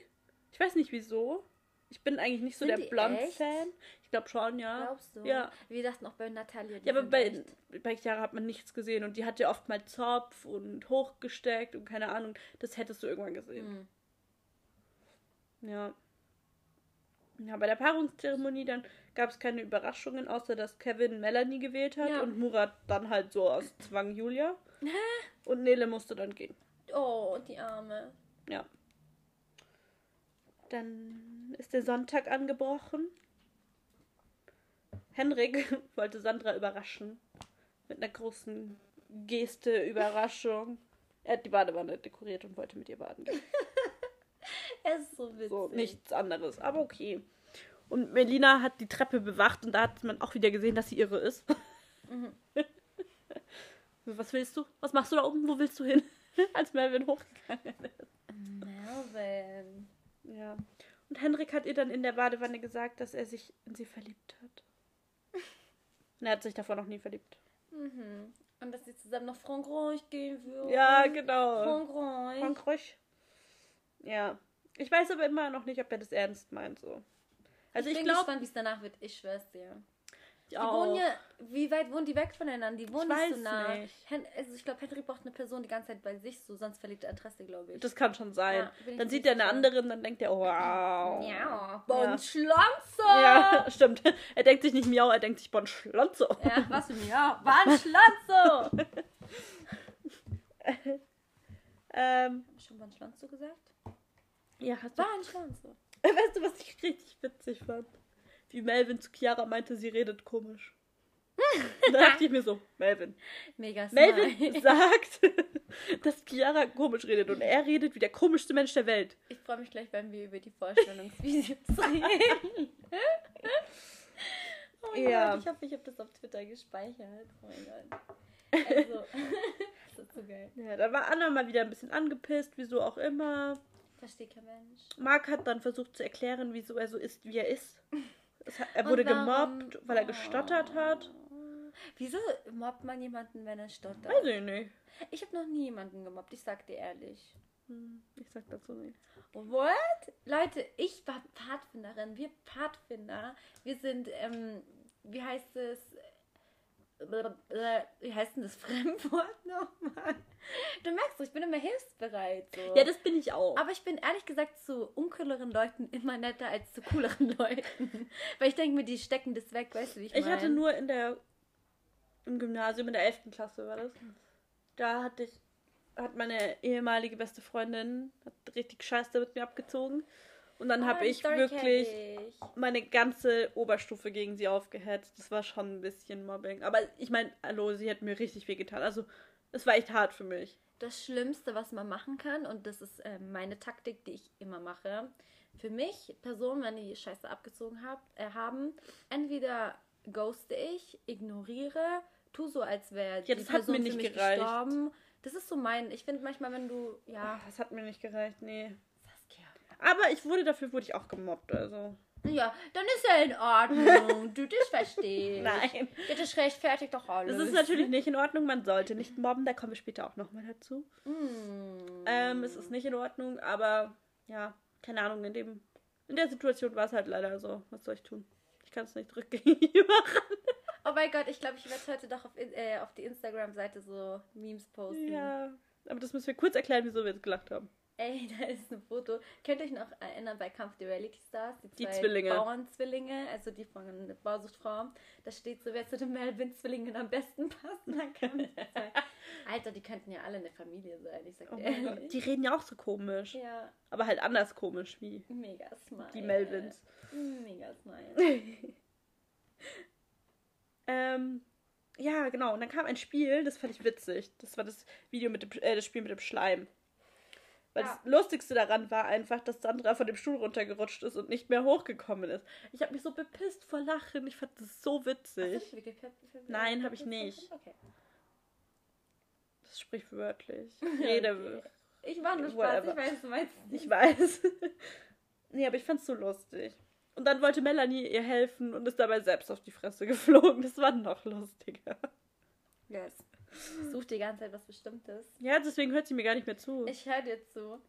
Ich weiß nicht wieso. Ich bin eigentlich nicht so Sind der Blond-Fan. Ich glaube schon, ja. Glaubst du? Ja. Wir dachten auch bei Natalia. Ja, aber bei, echt- bei Chiara hat man nichts gesehen und die hatte oft mal Zopf und hochgesteckt und keine Ahnung. Das hättest du irgendwann gesehen. Hm. Ja. Ja, bei der Paarungszeremonie dann gab es keine Überraschungen, außer dass Kevin Melanie gewählt hat Ja. und Murat dann halt so aus Zwang Julia. und Nele musste dann gehen. Oh, die Arme. Ja. Dann ist der Sonntag angebrochen. Henrik wollte Sandra überraschen. Mit einer großen Geste, Überraschung. Er hat die Badewanne dekoriert und wollte mit ihr baden gehen. Er ist so witzig. So, nichts anderes. Aber okay. Und Melina hat die Treppe bewacht und da hat man auch wieder gesehen, dass sie irre ist. Mhm. Was willst du? Was machst du da oben? Wo willst du hin? Als Melvin hochgegangen ist. Melvin. Ja. Und Henrik hat ihr dann in der Badewanne gesagt, dass er sich in sie verliebt hat. Und er hat sich davor noch nie verliebt. Mhm. Und dass sie zusammen nach Frankreich gehen würden. Ja, genau. Frankreich. Frankreich. Ja. Ich weiß aber immer noch nicht, ob er das ernst meint so. Also ich, bin glaube, gespannt, wie es danach wird. Ich schwör's dir. Die auch. wohnen ja, wie weit wohnen die weg voneinander? Die wohnen Ich nicht weiß so nah. nicht. Hen also ich glaube, Henry braucht eine Person die ganze Zeit bei sich, so sonst verliert er Interesse, glaube ich. Das kann schon sein. Ja, ich dann sieht er eine andere und dann denkt er, wow. ja, Bon Ja. Schlonzo! Ja, stimmt. Er denkt sich nicht Miau, er denkt sich Bon Schlonzo. Ja, was für? Ja, Bon Schlonzo! Ähm, Hab ich schon Bon Schlonzo gesagt? Ja, hast du, Bon Schlonzo. weißt du, was ich richtig witzig fand? Wie Melvin zu Chiara meinte, sie redet komisch. da dachte ich mir so, Melvin. Mega smart. Melvin sagt, dass Chiara komisch redet und er redet wie der komischste Mensch der Welt. Ich freue mich gleich, wenn wir über die Vorstellungsvideos reden. oh mein Ja. Gott, ich hoffe, ich habe das auf Twitter gespeichert. Oh mein Gott. Also, das ist so geil. Ja, da war Anna mal wieder ein bisschen angepisst, wieso auch immer. Verstehe kein Mensch. Marc hat dann versucht zu erklären, wieso er so ist, wie er ist. Hat, er wurde gemobbt, weil er gestottert hat. Wieso mobbt man jemanden, wenn er stottert? Weiß ich nicht. Ich habe noch nie jemanden gemobbt, ich sag dir ehrlich. Hm, Ich sag dazu nicht. What? Leute, ich war Pfadfinderin. Wir Pfadfinder, wir sind, ähm, wie heißt es, wie heißt denn das Fremdwort nochmal? Du merkst so, ich bin immer hilfsbereit. So. Ja, das bin ich auch. Aber ich bin ehrlich gesagt zu uncooleren Leuten immer netter als zu cooleren Leuten. Weil ich denke mir, die stecken das weg, weißt du, wie ich Ich meine? hatte nur in der im Gymnasium in der 11. Klasse war das. Da hatte ich hat meine ehemalige beste Freundin hat richtig Scheiße mit mir abgezogen und dann Oh, habe ich wirklich ich. Meine ganze Oberstufe gegen sie aufgehetzt. Das war schon ein bisschen Mobbing, aber ich meine, hallo, sie hat mir richtig weh getan. Also, es war echt hart für mich. Das Schlimmste, was man machen kann, und das ist äh, meine Taktik, die ich immer mache, für mich, Personen, wenn die Scheiße abgezogen hab, äh, haben, entweder ghoste ich, ignoriere, tu so, als wäre Ja, das hat mir nicht gereicht. gestorben. Das ist so mein, ich finde manchmal, wenn du, ja, Das hat mir nicht gereicht, nee. Saskia. Aber ich wurde dafür wurde ich auch gemobbt, also. Ja, dann ist ja in Ordnung. du, das verstehe ich. Nein. Das rechtfertigt doch alles. Das ist natürlich nicht in Ordnung, man sollte nicht mobben, da kommen wir später auch nochmal dazu. Mm. Ähm, es ist nicht in Ordnung, aber ja, keine Ahnung, in dem in der Situation war es halt leider so. Was soll ich tun? Ich kann es nicht rückgängig machen. Oh mein Gott, ich glaube, ich werde heute doch auf, äh, auf die Instagram-Seite so Memes posten. Ja, aber das müssen wir kurz erklären, wieso wir jetzt gelacht haben. Ey, da ist ein Foto. Könnt ihr euch noch erinnern bei Kampf der Reality Stars? Die zwei Zwillinge. Bauernzwillinge, also die von Bausuchtfrau. Da steht so, wer zu den Melvin-Zwillingen am besten passt. Dann kann Alter, die könnten ja alle eine Familie sein, ich sag Oh dir Gott, ehrlich. die reden ja auch so komisch. Ja, Aber halt anders komisch wie mega smile. die Melvins. Mega smile. Ähm, ja, genau. Und dann kam ein Spiel, das fand ich witzig. Das war das Video mit dem, äh, das Spiel mit dem Schleim. Weil Ja. das Lustigste daran war einfach, dass Sandra von dem Stuhl runtergerutscht ist und nicht mehr hochgekommen ist. Ich habe mich so bepisst vor Lachen. Ich fand das so Hast witzig. du wirklich Pep- Nein, hab ich nicht. Okay. Das sprichwörtlich. Rede. Ich war nur Spaß, ich weiß, du meinst Ich weiß. nee, aber ich fand's so lustig. Und dann wollte Melanie ihr helfen und ist dabei selbst auf die Fresse geflogen. Das war noch lustiger. Yes. Ich such die ganze Zeit was Bestimmtes. Ja, deswegen hört sie mir gar nicht mehr zu. Ich höre dir zu.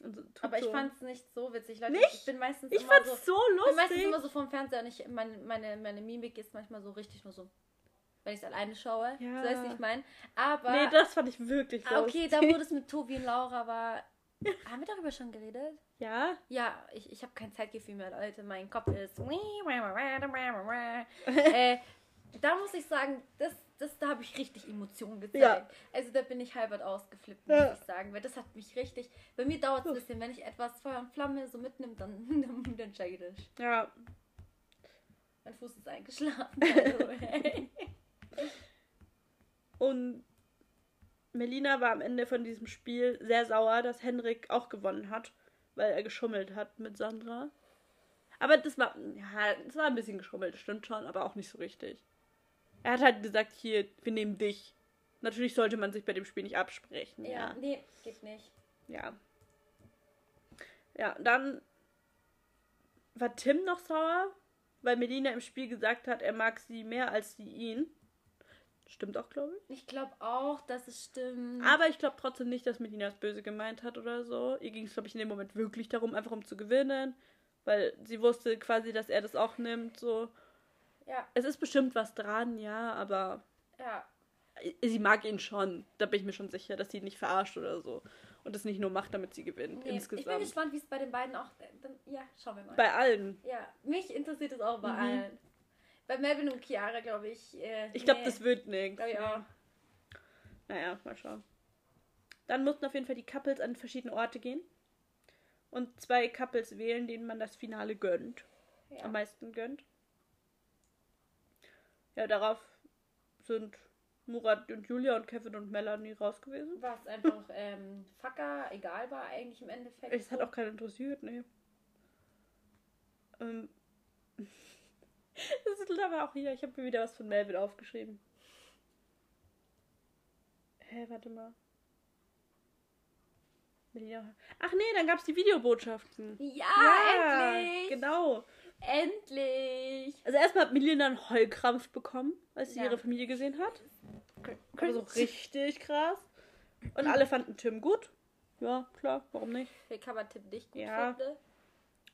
So- tut Aber ich so. fand's nicht so witzig. Leute, Nicht? ich bin meistens Ich immer fand's so. so Ich bin meistens lustig. immer so vorm Fernseher und ich, meine, meine, meine Mimik ist manchmal so richtig nur so, wenn ich es alleine schaue. Ja. So wie ich meine. Aber. Nee, das fand ich wirklich Ah, lustig. okay, da wurde es mit Tobi und Laura war. Haben wir darüber schon geredet? Ja? Ja, ich, ich habe kein Zeitgefühl mehr, Leute. Mein Kopf ist. äh, da muss ich sagen, das, das, da habe ich richtig Emotionen gezeigt. Ja. Also da bin ich halbert ausgeflippt, Ja. muss ich sagen. Weil das hat mich richtig. Bei mir dauert es ein bisschen, wenn ich etwas Feuer und Flamme so mitnimmt, dann, dann, dann check ich das. Ja. Mein Fuß ist eingeschlafen. Also, hey. Und Melina war am Ende von diesem Spiel sehr sauer, dass Henrik auch gewonnen hat, weil er geschummelt hat mit Sandra. Aber das war, ja, das war ein bisschen geschummelt, stimmt schon, aber auch nicht so richtig. Er hat halt gesagt, hier, wir nehmen dich. Natürlich sollte man sich bei dem Spiel nicht absprechen, ja, ja. nee, geht nicht. Ja. Ja, dann war Tim noch sauer, weil Melina im Spiel gesagt hat, er mag sie mehr als sie ihn. Stimmt auch, glaube ich. Ich glaube auch, dass es stimmt. Aber ich glaube trotzdem nicht, dass Melina es böse gemeint hat oder so. Ihr ging es, glaube ich, in dem Moment wirklich darum, einfach um zu gewinnen. Weil sie wusste quasi, dass er das auch nimmt. So. Ja, Es ist bestimmt was dran, ja, aber ja. sie mag ihn schon. Da bin ich mir schon sicher, dass sie ihn nicht verarscht oder so. Und es nicht nur macht, damit sie gewinnt. Nee, ich bin insgesamt. gespannt, wie es bei den beiden auch. Dann, ja, schauen wir mal. Bei allen. ja, mich interessiert es auch bei Mhm. allen. Bei Melvin und Chiara, glaube ich. Äh, Ich glaube, nee. das wird nichts. Glaub ich auch. Naja, mal schauen. Dann mussten auf jeden Fall die Couples an verschiedene Orte gehen. Und zwei Couples wählen, denen man das Finale gönnt. Ja. Am meisten gönnt. Ja, darauf sind Murat und Julia und Kevin und Melanie raus gewesen. Was einfach ähm, Facker egal war eigentlich im Endeffekt. Es hat auch keinen interessiert, nee. Ähm. Das ist aber auch hier. Ich habe mir wieder was von Melvin aufgeschrieben. Hä, warte mal. Ach nee, dann gab es die Videobotschaften. Ja, endlich! Genau. Endlich! Also erstmal hat Melina einen Heulkrampf bekommen, als sie Ja. ihre Familie gesehen hat. Aber so richtig krass. Und alle fanden Tim gut. Ja, klar, warum nicht? Hey, kann man Tipp nicht gut Ja. finde.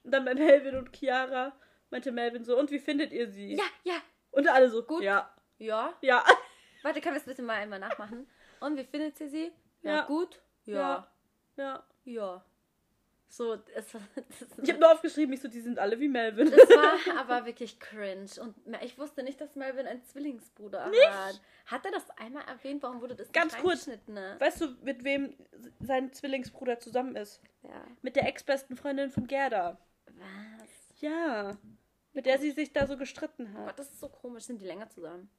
Und dann bei Melvin und Chiara meinte Melvin so, und wie findet ihr sie? Ja, ja, Und alle so, Gut. Ja. Ja. Ja. Warte, können wir es bitte mal einmal nachmachen? Und wie findet sie sie? Ja, Ja. gut. Ja. Ja. Ja. So, es, Ich habe nur aufgeschrieben, ich so, die sind alle wie Melvin. das war aber wirklich cringe. Und ich wusste nicht, dass Melvin einen Zwillingsbruder hat. Hat er das einmal erwähnt? Warum wurde das Ganz nicht kurz. Ne? Weißt du, mit wem sein Zwillingsbruder zusammen ist? Ja. Mit der ex-besten Freundin von Gerda. Was? Ja. Mit der sie sich da so gestritten Oh Gott, hat. das ist so komisch. Sind die länger zusammen?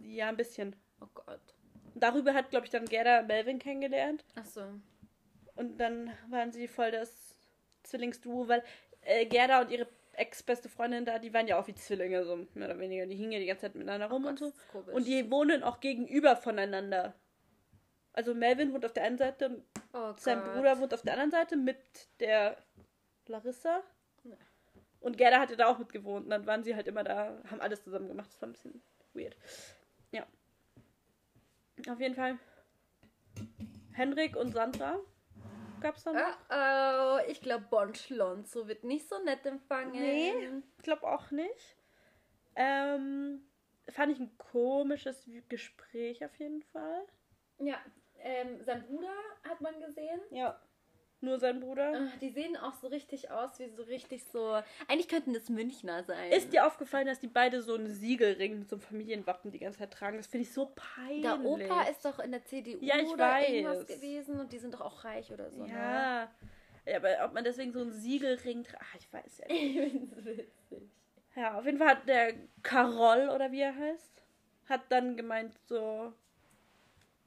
Ja, ein bisschen. Oh Gott. Darüber hat, glaube ich, dann Gerda Melvin kennengelernt. Ach so. Und dann waren sie voll das Zwillingsduo, weil äh, Gerda und ihre ex-beste Freundin da, die waren ja auch wie Zwillinge, so mehr oder weniger. Die hingen ja die ganze Zeit miteinander rum Oh und Gott, so. ist komisch. Und die wohnen auch gegenüber voneinander. Also Melvin wohnt auf der einen Seite und oh sein Gott. Bruder wohnt auf der anderen Seite mit der Larissa. Und Gerda hatte da auch mit gewohnt. Und dann waren sie halt immer da, haben alles zusammen gemacht. Das war ein bisschen weird. Ja. Auf jeden Fall. Henrik und Sandra gab's dann. noch. Oh, oh, ich glaube, Bon Schlonzo wird nicht so nett empfangen. Nee. Ich glaube auch nicht. Ähm, fand ich ein komisches Gespräch auf jeden Fall. Ja, ähm, sein Bruder hat man gesehen. Ja. Nur sein Bruder. Ah, Die sehen auch so richtig aus, wie so richtig so. Eigentlich könnten das Münchner sein. Ist dir aufgefallen, dass die beide so einen Siegelring mit so einem Familienwappen die ganze Zeit tragen? Das finde ich so peinlich. Der Opa ist doch in der CDU Ja, ich oder weiß. irgendwas gewesen und die sind doch auch reich oder so. Ne? Ja. ja. Aber ob man deswegen so einen Siegelring trägt. Ach, ich weiß ja nicht. Ich find's witzig. Ja, auf jeden Fall hat der Karol, oder wie er heißt, hat dann gemeint so.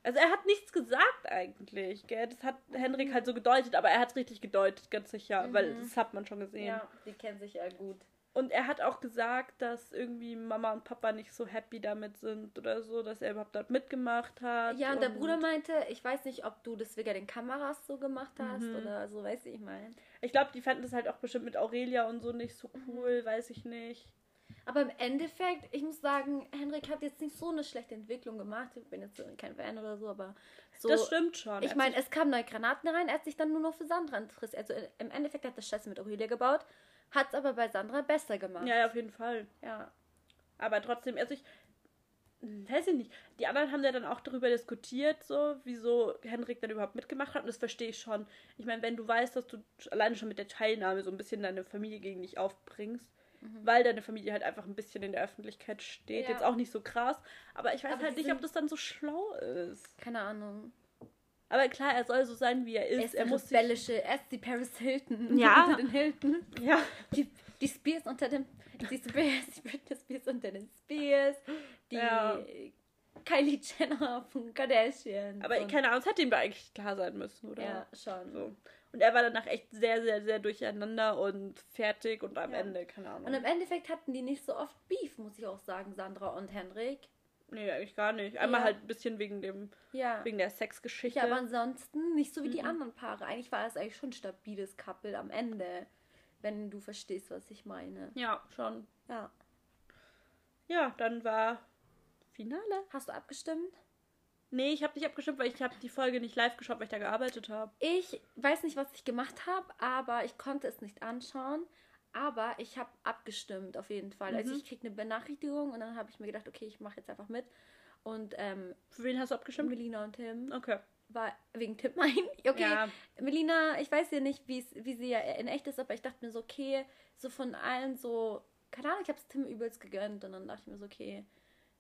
Also er hat nichts gesagt eigentlich, gell? Das hat Henrik halt so gedeutet, aber er hat es richtig gedeutet, ganz sicher, weil das hat man schon gesehen. Ja, die kennen sich ja gut. Und er hat auch gesagt, dass irgendwie Mama und Papa nicht so happy damit sind oder so, dass er überhaupt dort mitgemacht hat. Ja, und der Bruder meinte, ich weiß nicht, ob du das wegen den Kameras so gemacht hast Mhm. oder so, weißt du, ich meine. Ich glaube, die fanden das halt auch bestimmt mit Aurelia und so nicht so cool, weiß ich nicht. Aber im Endeffekt, ich muss sagen, Henrik hat jetzt nicht so eine schlechte Entwicklung gemacht. Ich bin jetzt kein Fan oder so, aber so. das stimmt schon. Ich meine, es kamen neue Granaten rein, er hat sich dann nur noch für Sandra interessiert. Also im Endeffekt hat er Scheiße mit Aurelia gebaut, hat es aber bei Sandra besser gemacht. ja, ja, auf jeden Fall. ja. Aber trotzdem, also ich weiß ich nicht. Die anderen haben ja dann auch darüber diskutiert, so, wieso Henrik dann überhaupt mitgemacht hat. Und das verstehe ich schon. Ich meine, wenn du weißt, dass du alleine schon mit der Teilnahme so ein bisschen deine Familie gegen dich aufbringst, weil deine Familie halt einfach ein bisschen in der Öffentlichkeit steht. Ja. Jetzt auch nicht so krass. Aber ich weiß Aber halt nicht, ob das dann so schlau ist. Keine Ahnung. Aber klar, er soll so sein, wie er Er ist. ist er muss rebellische, er ist die Paris Hilton Ja. unter den Hilton. Ja. Die, die Spears unter dem, die Spears, die Britney Spears unter den Spears, die Ja. Kylie Jenner von Kardashian. Aber keine Ahnung, es hätte ihm eigentlich klar sein müssen, oder? Ja, schon. So. Und er war danach echt sehr, sehr, sehr durcheinander und fertig und am Ja. Ende, keine Ahnung. Und im Endeffekt hatten die nicht so oft Beef, muss ich auch sagen, Sandra und Henrik. Nee, eigentlich gar nicht. Einmal Ja. halt ein bisschen wegen dem, Ja. wegen der Sexgeschichte. Ja, aber ansonsten nicht so wie die Mhm. anderen Paare. Eigentlich war es eigentlich schon ein stabiles Couple am Ende, wenn du verstehst, was ich meine. ja, schon. Ja. Ja, dann war Finale. Hast du abgestimmt? Nee, ich habe nicht abgestimmt, weil ich habe die Folge nicht live geschaut, weil ich da gearbeitet habe. Ich weiß nicht, was ich gemacht habe, aber ich konnte es nicht anschauen. Aber ich habe abgestimmt, auf jeden Fall. Also Mhm. ich krieg eine Benachrichtigung und dann habe ich mir gedacht, okay, ich mache jetzt einfach mit. Und ähm, Für wen hast du abgestimmt? Melina und Tim Okay. war wegen Tim mein. Okay, Ja, Melina, ich weiß ja nicht, wie sie ja in echt ist, aber ich dachte mir so, okay, so von allen so, keine Ahnung, ich habe es Tim übelst gegönnt und dann dachte ich mir so, okay,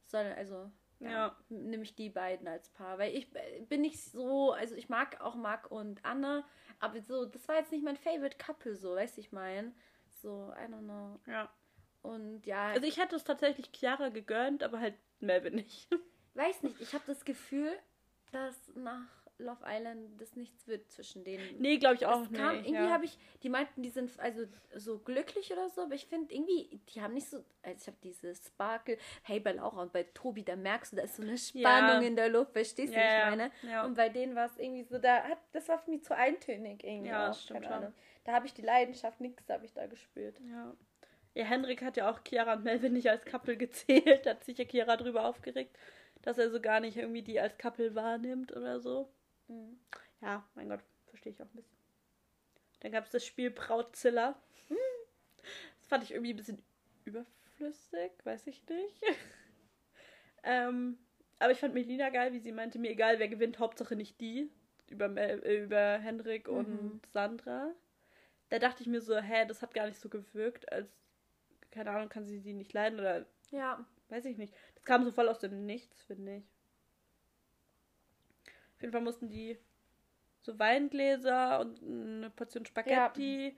soll, also, ja, Ja. nehme ich die beiden als Paar, weil ich äh, bin nicht so, also ich mag auch Marc und Anna, aber so, das war jetzt nicht mein Favorite Couple, so, weißt du, ich meine, so, I don't know. ja. Und ja, Also ich hätte es tatsächlich Chiara gegönnt, aber halt Melvin nicht. weiß nicht, ich habe das Gefühl, dass nach Love Island das nichts wird zwischen denen. nee, glaube ich auch Es nicht. kam, irgendwie ja. habe ich, die meinten, die sind also so glücklich oder so, aber ich finde irgendwie, die haben nicht so, also ich habe diese Sparkle, hey, bei Laura und bei Tobi, da merkst du, da ist so eine Spannung Ja. in der Luft, verstehst du, Ja, ich meine? Und bei denen war es irgendwie so, da hat, das war für mich zu eintönig irgendwie. Ja, auch, stimmt schon. Da habe ich die Leidenschaft, nichts habe ich da gespürt. Ja. Ja, Henrik hat ja auch Chiara und Melvin nicht als Couple gezählt. Hat sich ja Chiara drüber aufgeregt, dass er so gar nicht irgendwie die als Couple wahrnimmt oder so. Mhm. Ja, mein Gott, verstehe ich auch ein bisschen. Dann gab es das Spiel Brautzilla. Das fand ich irgendwie ein bisschen überflüssig, weiß ich nicht. Ähm, aber ich fand Melina geil, wie sie meinte, mir egal, wer gewinnt, Hauptsache nicht die. Über, äh, über Henrik und Mhm. Sandra. Da dachte ich mir so, hä, das hat gar nicht so gewirkt, als, keine Ahnung, kann sie sie nicht leiden oder Ja. weiß ich nicht. Das kam so voll aus dem Nichts, finde ich. Auf jeden Fall mussten die so Weingläser und eine Portion Spaghetti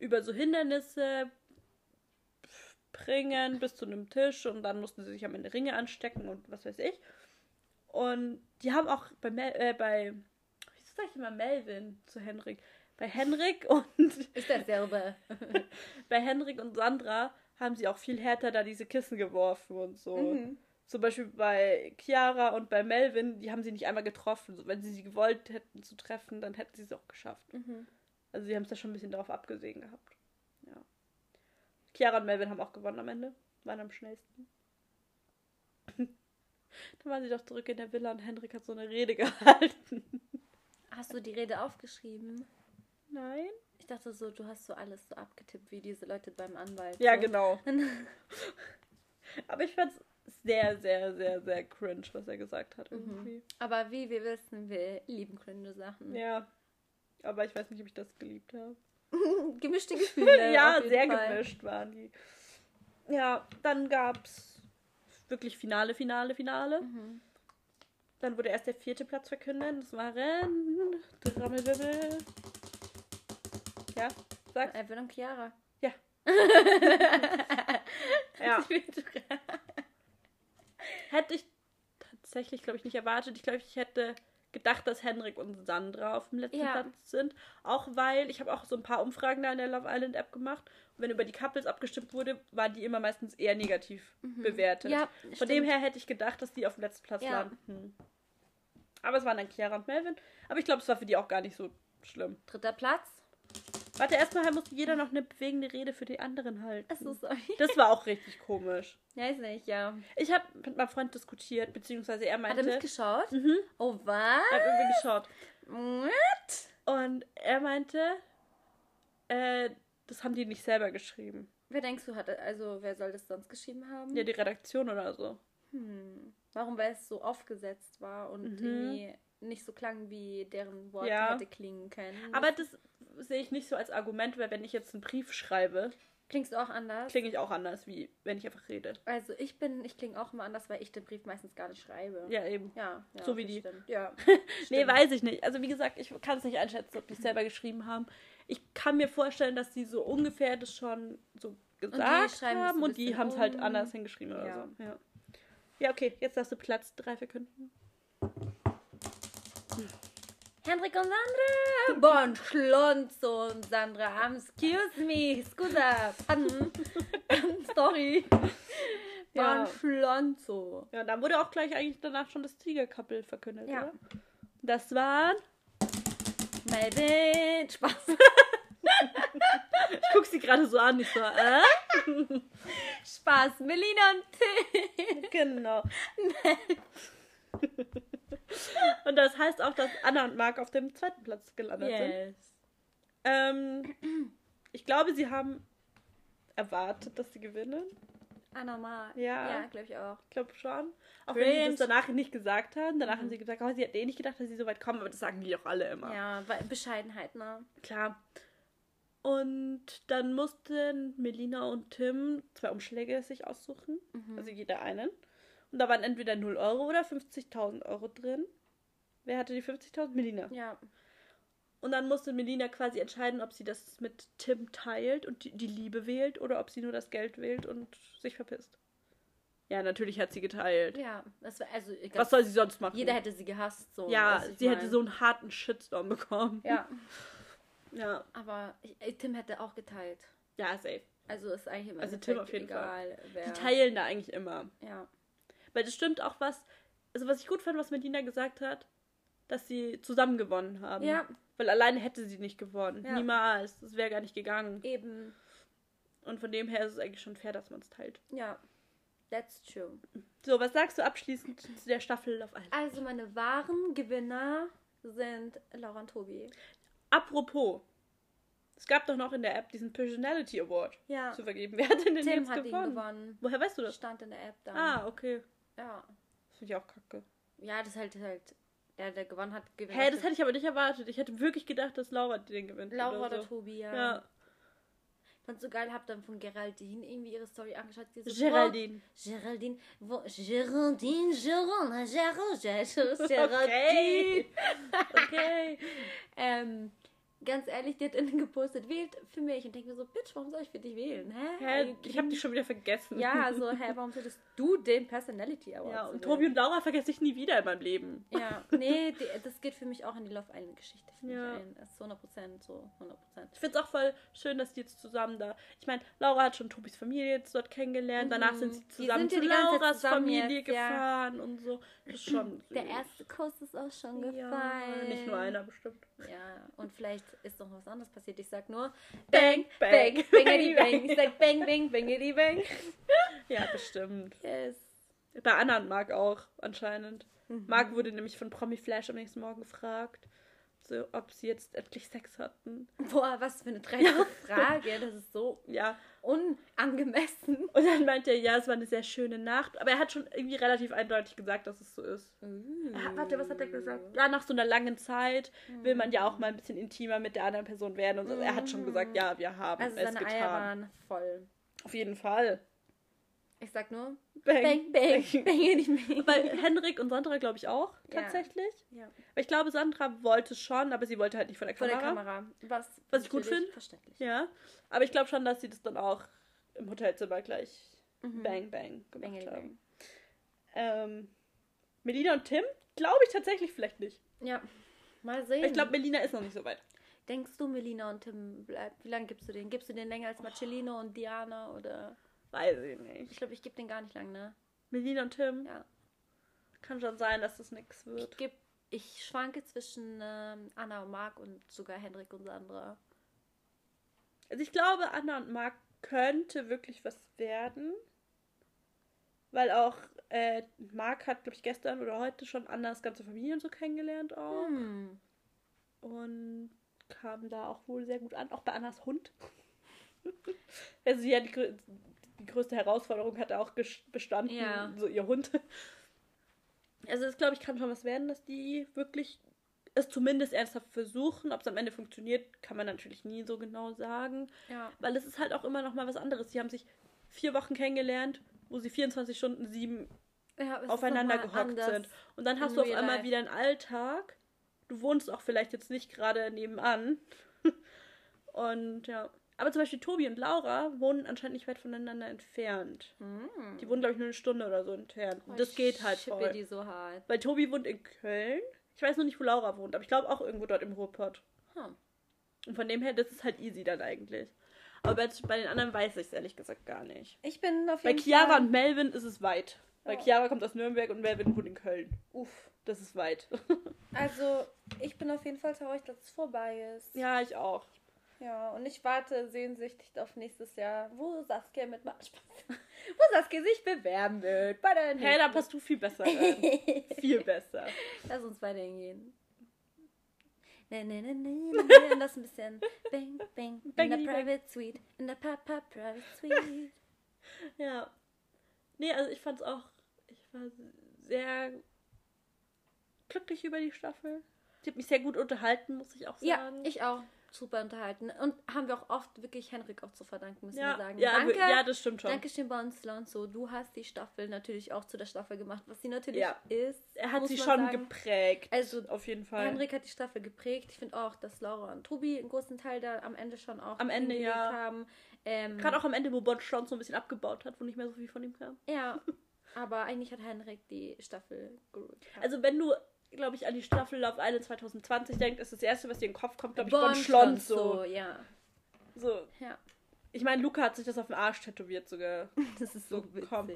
über so Hindernisse bringen bis zu einem Tisch und dann mussten sie sich am Ende Ringe anstecken und was weiß ich. Und die haben auch bei, Mel äh, bei wieso sag ich immer Melvin zu Henrik? Bei Henrik und Ist derselbe. bei Henrik und Sandra haben sie auch viel härter da diese Kissen geworfen und so. Mhm. Zum Beispiel bei Chiara und bei Melvin, die haben sie nicht einmal getroffen. Wenn sie sie gewollt hätten zu treffen, dann hätten sie es auch geschafft. Mhm. Also sie haben es da schon ein bisschen darauf abgesehen gehabt. Ja. Chiara und Melvin haben auch gewonnen am Ende. Waren am schnellsten. Dann waren sie doch zurück in der Villa und Henrik hat so eine Rede gehalten. Hast du die Rede aufgeschrieben? Nein? Ich dachte so, du hast so alles so abgetippt wie diese Leute beim Anwalt. Ja, so. genau. Aber ich fand es sehr, sehr, sehr, sehr cringe, was er gesagt hat irgendwie. Aber wie wir wissen, wir lieben cringe Sachen. Ja. Aber ich weiß nicht, ob ich das geliebt habe. Gemischte Gefühle. ja, sehr Fall. gemischt waren die. Ja, dann gab's wirklich Finale, Finale, Finale. Mhm. Dann wurde erst der vierte Platz verkündet. Das waren Trommelwirbel. Ja, sag. Evan und Chiara. Ja. Ja. Hätte ich tatsächlich, glaube ich, nicht erwartet. Ich glaube, ich hätte gedacht, dass Henrik und Sandra auf dem letzten Ja. Platz sind. Auch weil, ich habe auch so ein paar Umfragen da in der Love Island App gemacht. Und wenn über die Couples abgestimmt wurde, waren die immer meistens eher negativ bewertet. Ja, Von dem her hätte ich gedacht, dass die auf dem letzten Platz Ja. landen. Aber es waren dann Chiara und Melvin. Aber ich glaube, es war für die auch gar nicht so schlimm. Dritter Platz. Warte, erstmal musste jeder noch eine bewegende Rede für die anderen halten. Achso, sorry. Das war auch richtig komisch. Weiß nicht, ja. Ich habe mit meinem Freund diskutiert, beziehungsweise er Hat meinte. er mitgeschaut? Mhm. Oh, was? Er hat irgendwie geschaut. What? Und er meinte, äh, das haben die nicht selber geschrieben. Wer denkst du, hat, also wer soll das sonst geschrieben haben? Ja, die Redaktion oder so. Hm. Warum, weil es so aufgesetzt war und Mhm. irgendwie nicht so klang, wie deren Worte Ja. hätte klingen können. Aber das sehe ich nicht so als Argument, weil wenn ich jetzt einen Brief schreibe, Klingst du auch anders? klinge ich auch anders, wie wenn ich einfach rede. Also ich bin, ich klinge auch immer anders, weil ich den Brief meistens gar nicht schreibe. Ja, eben. Ja, ja So wie die. Stimmt. Ja. Nee, weiß ich nicht. Also wie gesagt, ich kann es nicht einschätzen, ob die es selber geschrieben haben. Ich kann mir vorstellen, dass die so ungefähr das schon so gesagt es haben und die haben es halt anders hingeschrieben oder Ja. so. Ja. ja, okay, jetzt darfst du Platz 3 verkünden. Henrik und Sandra! Bon, Schlonzo und Sandra. Um, excuse me, scusa, pardon. Sorry. Ja. Bon, Schlonzo. Ja, dann wurde auch gleich eigentlich danach schon das Tigerkappel verkündet, Ja. oder? Das waren. Melvin, Spaß. Ich guck sie gerade so an, ich so, äh? Spaß, Melina und Tim. Genau. Und das heißt auch, dass Anna und Marc auf dem zweiten Platz gelandet sind. Yes. Ähm, ich glaube, sie haben erwartet, dass sie gewinnen. Ah, normal. Ja. Ja, glaube ich auch. Ich glaube schon. Auch wenn sie Cringe. das danach nicht gesagt haben. Danach Mhm. haben sie gesagt, oh, sie hat eh nicht gedacht, dass sie so weit kommen. Aber das sagen die auch alle immer. Ja, weil Bescheidenheit, ne? Klar. Und dann mussten Melina und Tim zwei Umschläge sich aussuchen. Mhm. Also jeder einen. Und da waren entweder 0 Euro oder 50.000 Euro drin. Wer hatte die 50.000? Melina. Ja. Und dann musste Melina quasi entscheiden, ob sie das mit Tim teilt und die, die Liebe wählt oder ob sie nur das Geld wählt und sich verpisst. Ja, natürlich hat sie geteilt. Ja, das war also egal. Was soll sie sonst machen? Jeder hätte sie gehasst, so. ja, sie hätte mein. so einen harten Shitstorm bekommen. Ja, Ja, aber ich, Tim hätte auch geteilt. ja safe. Also ist eigentlich im Also Tim auf jeden egal, wer. Die teilen da eigentlich immer. Ja. Weil das stimmt auch was, also was ich gut fand, was Melina gesagt hat, dass sie zusammen gewonnen haben. Ja, Weil alleine hätte sie nicht gewonnen. Ja. Niemals. Das wäre gar nicht gegangen. eben. Und von dem her ist es eigentlich schon fair, dass man es teilt. Ja. That's true. So, was sagst du abschließend zu der Staffel auf allen? Also meine wahren Gewinner sind Laura und Tobi. Apropos, es gab doch noch in der App diesen Personality Award Ja. zu vergeben. Wer hat denn den Tim hat gewonnen? ihn gewonnen. Woher weißt du das? Stand in der App dann. Ah, okay. Ja. Finde ich auch kacke. Ja, das ist halt, halt der, der gewonnen hat, gewinnt. Hä, das hätte ich aber nicht erwartet. Ich hätte wirklich gedacht, dass Laura den gewinnt. Laura oder, oder so. Tobi, ja. Ja. Fand's so geil, hab dann von Geraldine irgendwie ihre Story angeschaut. Die so, Geraldine. Wo, Geraldine, wo, Geraldine, Geraldine, Geraldine, Okay. Geraldine. Okay. ähm, ganz ehrlich, die hat innen gepostet, wählt für mich. Und denke mir so, Bitch, warum soll ich für dich wählen? Hä? Hä, ich habe dich schon wieder vergessen. Ja, so, hä, warum solltest du den Personality Award? Ja, und? Tobi und Laura vergesse ich nie wieder in meinem Leben. Ja, nee, die, das geht für mich auch in die Love Island Geschichte. Für Ja. ein. Das ist 100% so, 100%. Ich finde es auch voll schön, dass die jetzt zusammen da. Ich meine, Laura hat schon Tobis Familie jetzt dort kennengelernt. Danach Mhm. sind sie zusammen sind ja zu Lauras Familie jetzt, ja. gefahren und so. Das ist schon. Der süß. erste Kuss ist auch schon Ja, gefallen. nicht nur einer bestimmt. Ja, und vielleicht ist noch was anderes passiert. Ich sag nur Bang, Bang, bang, Bang, Bangity bang. Ich sag Bang, Bang, Bangity Bang. Ja, bestimmt. Yes. Bei und Marc auch, anscheinend. Mhm. Marc wurde nämlich von Promi Flash am nächsten Morgen gefragt, so, ob sie jetzt endlich Sex hatten. Boah, was für eine dreiste Frage. Das ist so Ja. Unangemessen. Und dann meinte er, ja, es war eine sehr schöne Nacht. Aber er hat schon irgendwie relativ eindeutig gesagt, dass es so ist. Ah, warte, was hat er gesagt? Ja, nach so einer langen Zeit will man ja auch mal ein bisschen intimer mit der anderen Person werden. Und so. Er hat schon gesagt, ja, wir haben Also es seine getan. Eier waren voll. Auf jeden Fall. Ich sag nur Bang, Bang, Bang, Bangity Bang. Weil Henrik und Sandra, glaube ich, auch Ja. tatsächlich. Ja. Weil ich glaube, Sandra wollte schon, aber sie wollte halt nicht vor der Kamera. der Kamera. Was, Was ich gut finde. Verständlich. Ja. Aber ich glaube schon, dass sie das dann auch im Hotelzimmer gleich Mhm. bang, bang gemacht Bangity haben. Bang. Ähm, Melina und Tim? Glaube ich tatsächlich vielleicht nicht. Ja. Mal sehen. Ich glaube, Melina ist noch nicht so weit. Denkst du, Melina und Tim bleibt? Wie lange gibst du den? Gibst du den länger als Marcellino und Diana oder? Weiß ich nicht. Ich glaube, ich gebe den gar nicht lang, ne? Melina und Tim? Ja. Kann schon sein, dass das nichts Ich wird. geb, ich schwanke zwischen ähm, Anna und Marc und sogar Hendrik und Sandra. Also ich glaube, Anna und Marc könnte wirklich was werden. Weil auch äh, Marc hat, glaube ich, gestern oder heute schon Annas ganze Familie und so kennengelernt auch. Hm. Und kam da auch wohl sehr gut an. Auch bei Annas Hund. also sie hat die, grö- die größte Herausforderung hat er auch bestanden. Ja. So ihr Hund. Also das glaube ich kann schon was werden, dass die wirklich es zumindest ernsthaft versuchen. Ob es am Ende funktioniert, kann man natürlich nie so genau sagen. Ja. Weil es ist halt auch immer noch mal was anderes. Sie haben sich vier Wochen kennengelernt, wo sie 24 Stunden sieben ja aufeinander gehockt sind. Und dann hast du auf einmal life. wieder einen Alltag. Du wohnst auch vielleicht jetzt nicht gerade nebenan. Und ja. Aber zum Beispiel Tobi und Laura wohnen anscheinend nicht weit voneinander entfernt. Hm. Die wohnen, glaube ich, nur eine Stunde oder so entfernt. Und das Ich geht halt voll. die so hart. Weil Tobi wohnt in Köln. Ich weiß noch nicht, wo Laura wohnt, aber ich glaube auch irgendwo dort im Ruhrpott. Hm. Und von dem her, das ist halt easy dann eigentlich. Aber bei, bei den anderen weiß ich es ehrlich gesagt gar nicht. Ich bin auf Bei jeden Chiara Fall... und Melvin ist es weit. Weil Ja. Chiara kommt aus Nürnberg und Melvin wohnt in Köln. Uff. Das ist weit. Also, ich bin auf jeden Fall traurig, dass es vorbei ist. ja, ich auch. Ja, und ich warte sehnsüchtig auf nächstes Jahr, wo Saskia mit Spaß, wo Saskia sich bewerben wird. Bei der Hey, da passt du viel besser rein. viel besser. Lass uns beide hingehen. Ne, ne, ne, ne, ne. Und das ein bisschen bang, bang, in Bangity der bang. Private Suite. In der Papa Private Suite. Ja. Nee, also ich fand's auch. Ich war sehr glücklich über die Staffel. Sie hat mich sehr gut unterhalten, muss ich auch ja, sagen. ich auch. Super unterhalten. Und haben wir auch oft wirklich Henrik auch zu verdanken, müssen ja, wir sagen. ja, Danke. ja, das stimmt schon. Dankeschön, Bonslon. So, du hast die Staffel natürlich auch zu der Staffel gemacht, was sie natürlich Ja. ist. Er hat sie schon sagen. geprägt. Also, auf jeden Fall. Henrik hat die Staffel geprägt. Ich finde auch, dass Laura und Tobi einen großen Teil da am Ende schon auch Am Ende, ja. haben. Ähm, Gerade auch am Ende, wo Bon so ein bisschen abgebaut hat, wo nicht mehr so viel von ihm kam. Ja, aber eigentlich hat Henrik die Staffel geruht. Also wenn du, glaube ich, an die Staffel Love Island 2020 denkst, ist das erste, was dir in den Kopf kommt, glaube ich, Bon, Bon Schlons Schlons, so. ja. so. Ja, Ich meine, Luca hat sich das auf den Arsch tätowiert sogar. das ist so so witzig. komm.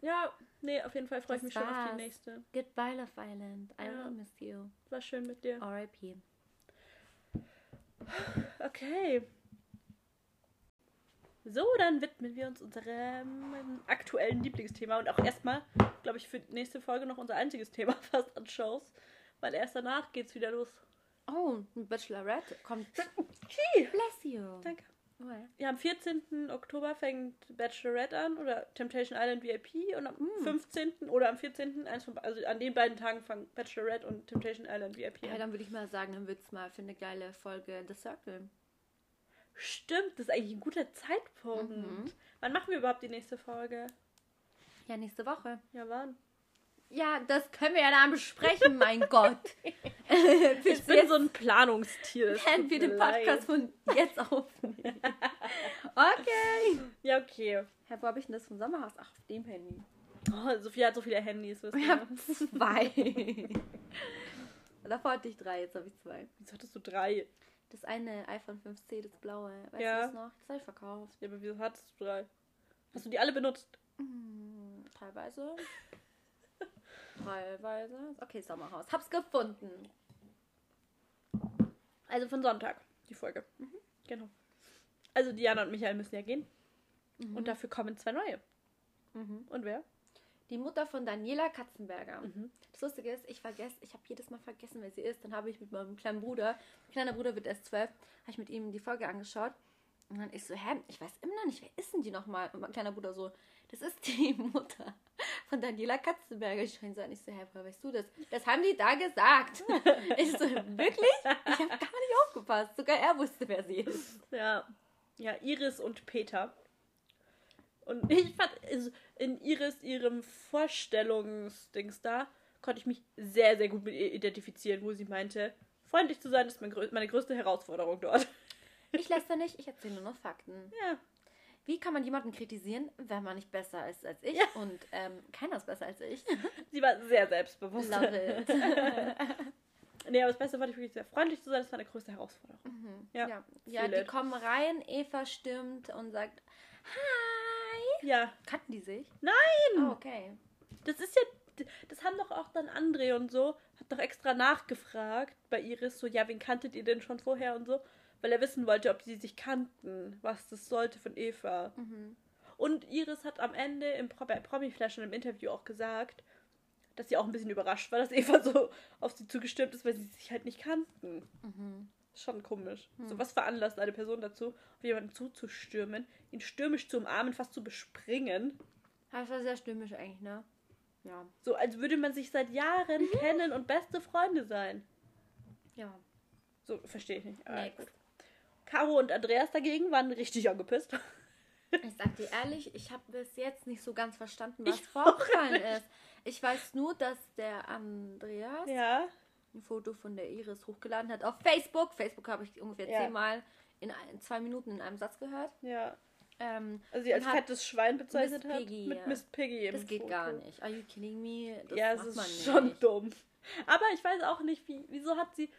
Ja, nee, auf jeden Fall freue ich mich schon auf die war's. nächste. Goodbye, Love Island. I Ja. will miss you. War schön mit dir. R.I.P. Okay. So, dann widmen wir uns unserem aktuellen Lieblingsthema und auch erstmal, glaube ich, für die nächste Folge noch unser einziges Thema fast an Shows, weil erst danach geht's wieder los. Oh, ein Bachelorette kommt. Bless you. Danke. Oh ja. Ja, am 14. Oktober fängt Bachelorette an oder Temptation Island VIP und am Mm. 15. oder am 14. eins von, also an den beiden Tagen fangen Bachelorette und Temptation Island VIP Ja, an. dann würde ich mal sagen, dann wird's mal für eine geile Folge The Circle. Stimmt, das ist eigentlich ein guter Zeitpunkt. Mhm. Wann machen wir überhaupt die nächste Folge? Ja, nächste Woche. Ja, wann? Ja, das können wir ja dann besprechen, mein Gott. Ich bin so ein Planungstier. Werden wir den. Podcast von jetzt aufnehmen. Okay. Ja, okay. Herr, wo habe ich denn das vom Sommerhaus? Ach, auf dem Handy. Oh, Sophia hat so viele Handys. Ich habe zwei. Davor hatte ich drei, jetzt habe ich zwei. Wieso hattest du drei? Das eine iPhone 5C, das blaue. Weißt Ja. du das noch? Das habe ich verkauft. Ja, aber wieso hattest du drei? Hast du die alle benutzt? Hm, teilweise. teilweise. Okay, Sommerhaus. Hab's gefunden. Also von Sonntag, die Folge. Mhm. Genau. Also Diana und Michael müssen ja gehen. Und dafür kommen zwei neue. Mhm. Und wer? Die Mutter von Daniela Katzenberger. Mhm. Das Lustige ist, ich vergesse, ich habe jedes Mal vergessen, wer sie ist. Dann habe ich mit meinem kleinen Bruder, mein kleiner Bruder wird erst zwölf, habe ich mit ihm die Folge angeschaut. Und dann ich so, hä, ich weiß immer noch nicht, wer ist denn die nochmal? Und mein kleiner Bruder so, das ist die Mutter von Daniela Katzenberger. Ich schaue so an, ich so, hä, woher weißt du das? Das haben die da gesagt. ich so, wirklich? Ich habe gar nicht aufgepasst. Sogar er wusste, wer sie ist. Ja. Ja, Iris und Peter. Und ich fand, also in Iris, ihrem Vorstellungsdings da, konnte ich mich sehr, sehr gut mit ihr identifizieren, wo sie meinte, freundlich zu sein ist mein meine größte Herausforderung dort. Ich lässter nicht, ich erzähle nur noch Fakten. Ja. Wie kann man jemanden kritisieren, wenn man nicht besser ist als ich? Ja. Und ähm, keiner ist besser als ich. Sie war sehr selbstbewusst. Love it. nee, aber das Beste fand ich wirklich sehr freundlich zu sein, das war meine größte Herausforderung. Ja. Ja, ja feel die kommen rein, Eva stimmt und sagt Hi. Ja, Kannten die sich? nein! Oh, okay. Das ist ja, das haben doch auch dann André und so, hat doch extra nachgefragt bei Iris, so, ja, wen kanntet ihr denn schon vorher und so, weil er wissen wollte, ob sie sich kannten, was das sollte von Eva. Mhm. Und Iris hat am Ende im Pro bei Promi-Flash und im Interview auch gesagt, dass sie auch ein bisschen überrascht war, dass Eva so auf sie zugestimmt ist, weil sie sich halt nicht kannten. Mhm. Schon komisch. So, was veranlasst eine Person dazu, auf jemanden zuzustürmen, ihn stürmisch zu umarmen, fast zu bespringen? Das war sehr stürmisch eigentlich, ne? Ja. So, als würde man sich seit Jahren kennen und beste Freunde sein. Ja. So, verstehe ich nicht. Aber gut. Caro und Andreas dagegen waren richtig angepisst. Ich sag dir ehrlich, ich habe bis jetzt nicht so ganz verstanden, was Ich vorgefallen ist. Ich weiß nur, dass der Andreas Ja. Ein Foto von der Iris hochgeladen hat auf Facebook. Facebook habe ich ungefähr Ja. zehnmal in ein, zwei Minuten in einem Satz gehört. Ja. Ähm, Also sie als hat- fettes Schwein bezeichnet Miss hat. Piggy, mit ja. Miss Piggy im Das geht Foto. gar nicht. Are you kidding me? Das ja, es ist man nicht. schon dumm. Aber ich weiß auch nicht, wie, wieso hat sie,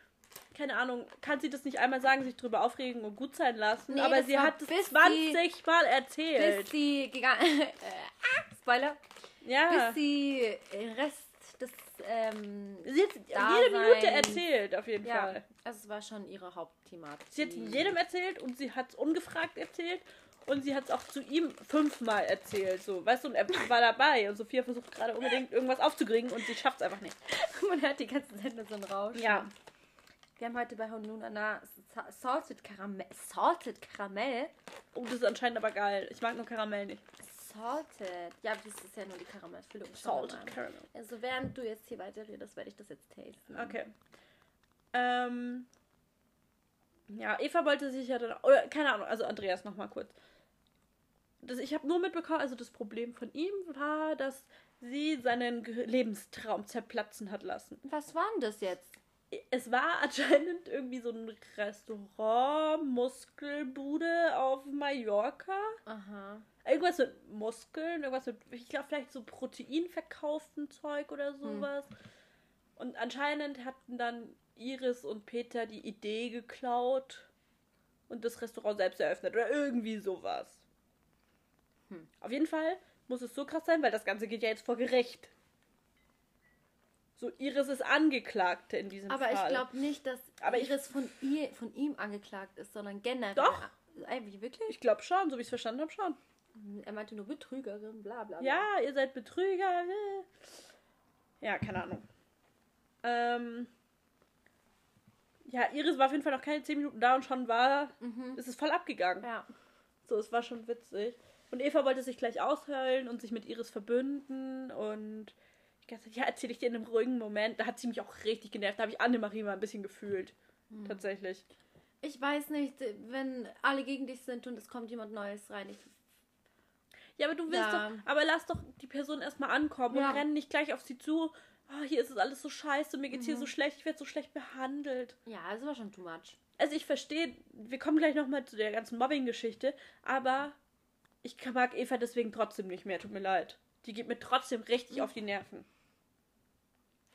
keine Ahnung, kann sie das nicht einmal sagen, sich drüber aufregen und gut sein lassen? Nee, aber sie hat es bis 20 Mal Bis erzählt. sie gegangen. äh, ah, Spoiler. ja. Bis sie den Rest des. Ähm, sie hat jede Minute erzählt, auf jeden ja, Fall. also es war schon ihre Hauptthematik. Sie hat jedem erzählt und sie hat es ungefragt erzählt. Und sie hat es auch zu ihm fünfmal erzählt. So, weißt du, und er war dabei. Und Sophia versucht gerade unbedingt irgendwas aufzukriegen und sie schafft es einfach nicht. Man hört die ganze Zeit nur so ein Rauschen. Ja. Wir haben heute bei Honunana Sa- Salted Karamell. Salted Karamell? Oh, das ist anscheinend aber geil. Ich mag nur Karamell nicht. Salted. Ja, das ist ja nur die Karamellfüllung. Salted. Caramel. Also während du jetzt hier weiterredest, werde ich das jetzt tasten. Okay. Ähm. Ja, Eva wollte sich ja dann. Oder keine Ahnung, also Andreas nochmal kurz. Das, ich habe nur mitbekommen, also das Problem von ihm war, dass sie seinen Lebenstraum zerplatzen hat lassen. Was war denn das jetzt? Es war anscheinend irgendwie so ein Restaurant, Muskelbude auf Mallorca. Aha. Irgendwas mit Muskeln, irgendwas mit, ich glaube, vielleicht so proteinverkauften Zeug oder sowas. Und anscheinend hatten dann Iris und Peter die Idee geklaut und das Restaurant selbst eröffnet oder irgendwie sowas. Hm. Auf jeden Fall muss es so krass sein, weil das Ganze geht ja jetzt vor Gericht. So, Iris ist Angeklagte in diesem Aber Fall. ich glaube nicht, dass Aber Iris von, ihr, von ihm angeklagt ist, sondern generell. Doch. Wie wirklich? Ich glaube schon, so wie ich es verstanden habe, schon. Er meinte nur Betrügerin, bla bla. bla. Ja, ihr seid Betrüger. Ja, keine Ahnung. Ähm, Ja, Iris war auf jeden Fall noch keine 10 Minuten da und schon war, Mhm. ist es voll abgegangen. Ja. So, es war schon witzig. Und Eva wollte sich gleich ausheulen und sich mit Iris verbünden und ich dachte, ja, erzähle ich dir in einem ruhigen Moment. Da hat sie mich auch richtig genervt. Da habe ich Annemarie mal ein bisschen gefühlt. Mhm. Tatsächlich. Ich weiß nicht, wenn alle gegen dich sind und es kommt jemand Neues rein. Ich, Ja, aber du willst Ja. doch, aber lass doch die Person erstmal ankommen Ja. und renn nicht gleich auf sie zu. Oh, hier ist es alles so scheiße, mir geht's hier Mhm. so schlecht, ich werde so schlecht behandelt. ja, es war schon too much. Also ich verstehe, wir kommen gleich nochmal zu der ganzen Mobbing-Geschichte, aber ich mag Eva deswegen trotzdem nicht mehr, tut mir leid. Die geht mir trotzdem richtig Mhm. auf die Nerven.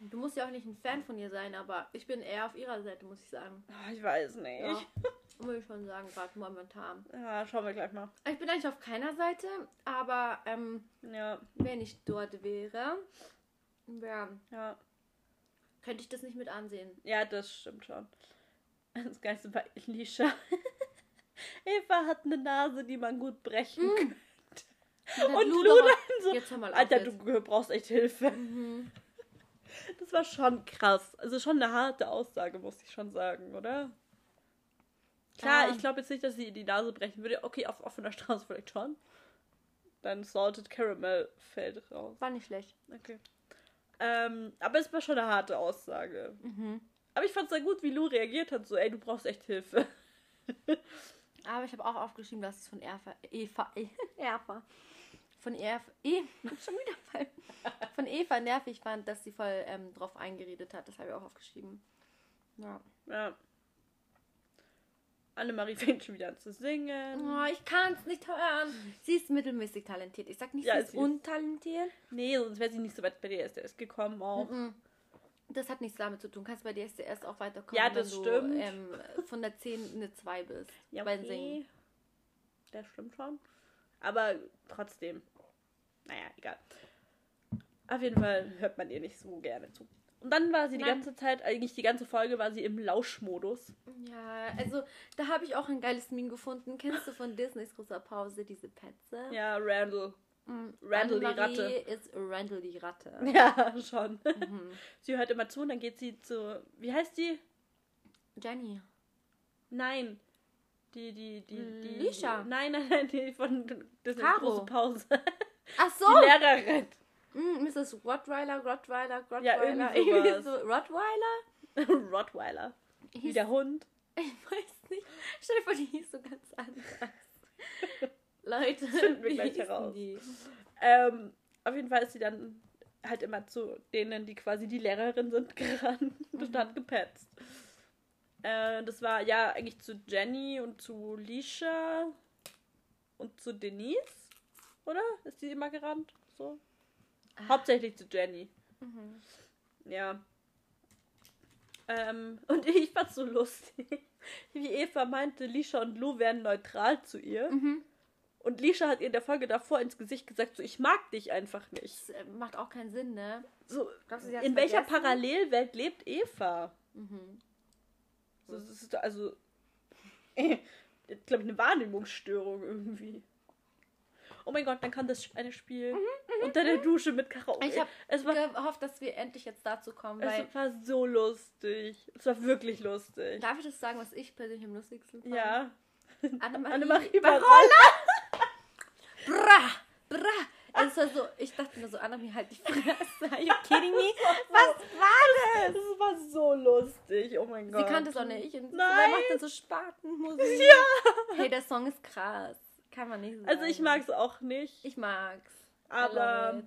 Du musst ja auch nicht ein Fan von ihr sein, aber ich bin eher auf ihrer Seite, muss ich sagen. Ah, Ich weiß nicht. Ja. Muss ich schon sagen, gerade momentan. Ja, schauen wir gleich mal. Ich bin eigentlich auf keiner Seite, aber ähm, Ja, wenn ich dort wäre, ja, ja. könnte ich das nicht mit ansehen. Ja, das stimmt schon. Das Geilste war Elisha. Eva hat eine Nase, die man gut brechen Mm. könnte. Und Lu Lu doch- dann so, Jetzt hör mal auf Alter, jetzt. du brauchst echt Hilfe. Mhm. Das war schon krass. Also schon eine harte Aussage, muss ich schon sagen, oder? Klar, Ja. ich glaube jetzt nicht, dass sie ihr die Nase brechen würde. Okay, auf offener Straße vielleicht schon. Dann Salted Caramel fällt raus. War nicht schlecht. Okay. Ähm, aber es war schon eine harte Aussage. Mhm. Aber ich fand es sehr gut, wie Lou reagiert hat. So, ey, du brauchst echt Hilfe. Aber ich habe auch aufgeschrieben, dass es von Erfa, Eva, E- Erfa, von Eva, E, schon wieder. Von Eva nervig fand, dass sie voll ähm, drauf eingeredet hat. Das habe ich auch aufgeschrieben. Ja. Ja. Annemarie fängt schon wieder an zu singen. Oh, ich kann es nicht hören. Sie ist mittelmäßig talentiert. Ich sag nicht, Ja, sie ist sie ist- untalentiert. Nee, sonst wäre sie nicht so weit bei DSDS gekommen auch. Mhm. Das hat nichts damit zu tun. Kannst bei DSDS auch weiterkommen, Ja, das wenn stimmt. du ähm, von der 10 eine 2 bist. Ja, beim Singen. Das stimmt schon. Aber trotzdem. Naja, egal. Auf jeden Fall hört man ihr nicht so gerne zu. Und dann war sie die Nein. ganze Zeit, eigentlich die ganze Folge war sie im Lauschmodus. Ja, also da habe ich auch ein geiles Meme gefunden. Kennst du von Disneys großer Pause diese Petze? Ja, Randall. Mm, Randall die Ratte. ist Randall die Ratte. Ja, schon. Mhm. Sie hört immer zu und dann geht sie zu. Wie heißt die? Jenny. Nein. Die, die, die, die. Lisha. Nein, nein, nein, die von Disneys Caro. große Pause. Ach so! Die Lehrerin. Mm, Mrs. Rottweiler, Rottweiler, Rottweiler. Ja, irgendwie so, Rottweiler? Rottweiler. Wie Hieß- der Hund. Ich weiß nicht. Stell dir vor, die hieß so ganz anders. Leute, finden wir wie gleich heraus. Die? Ähm, auf jeden Fall ist sie dann halt immer zu denen, die quasi die Lehrerin sind, gerannt und hat gepetzt. Äh, das war ja eigentlich zu Jenny und zu Lisha und zu Denise, oder? Ist die immer gerannt? So? Hauptsächlich zu Jenny. Mhm. Ja. Ähm, und ich fand's so lustig, wie Eva meinte, Lisha und Lou wären neutral zu ihr. Mhm. Und Lisha hat ihr in der Folge davor ins Gesicht gesagt, so, ich mag dich einfach nicht. Das äh, macht auch keinen Sinn, ne? So, Glaubst in welcher vergessen? Parallelwelt lebt Eva? Mhm. So, das ist also, glaube ich, eine Wahrnehmungsstörung irgendwie. Oh mein Gott, dann kann das eine Spiel unter der Dusche mit Karaoke. Mhm, Ich habe gehofft, dass wir endlich jetzt dazu kommen, es war so lustig. Es war wirklich lustig. Darf ich das sagen, was ich persönlich am lustigsten fand? Ja. Annemarie, Annemarie. Barolla. Bra! Bra! Es war so, ich dachte mir so, Annemarie, halt die Fresse. Are you kidding me? Was war das? Das war so lustig. Oh mein Gott. Sie kannte es auch nicht. Und Nein. Wer macht denn so Spatenmusik? Ja. Hey, der Song ist krass. Kann man nicht sagen. Also ich mag es auch nicht. Ich mag's. Aber-.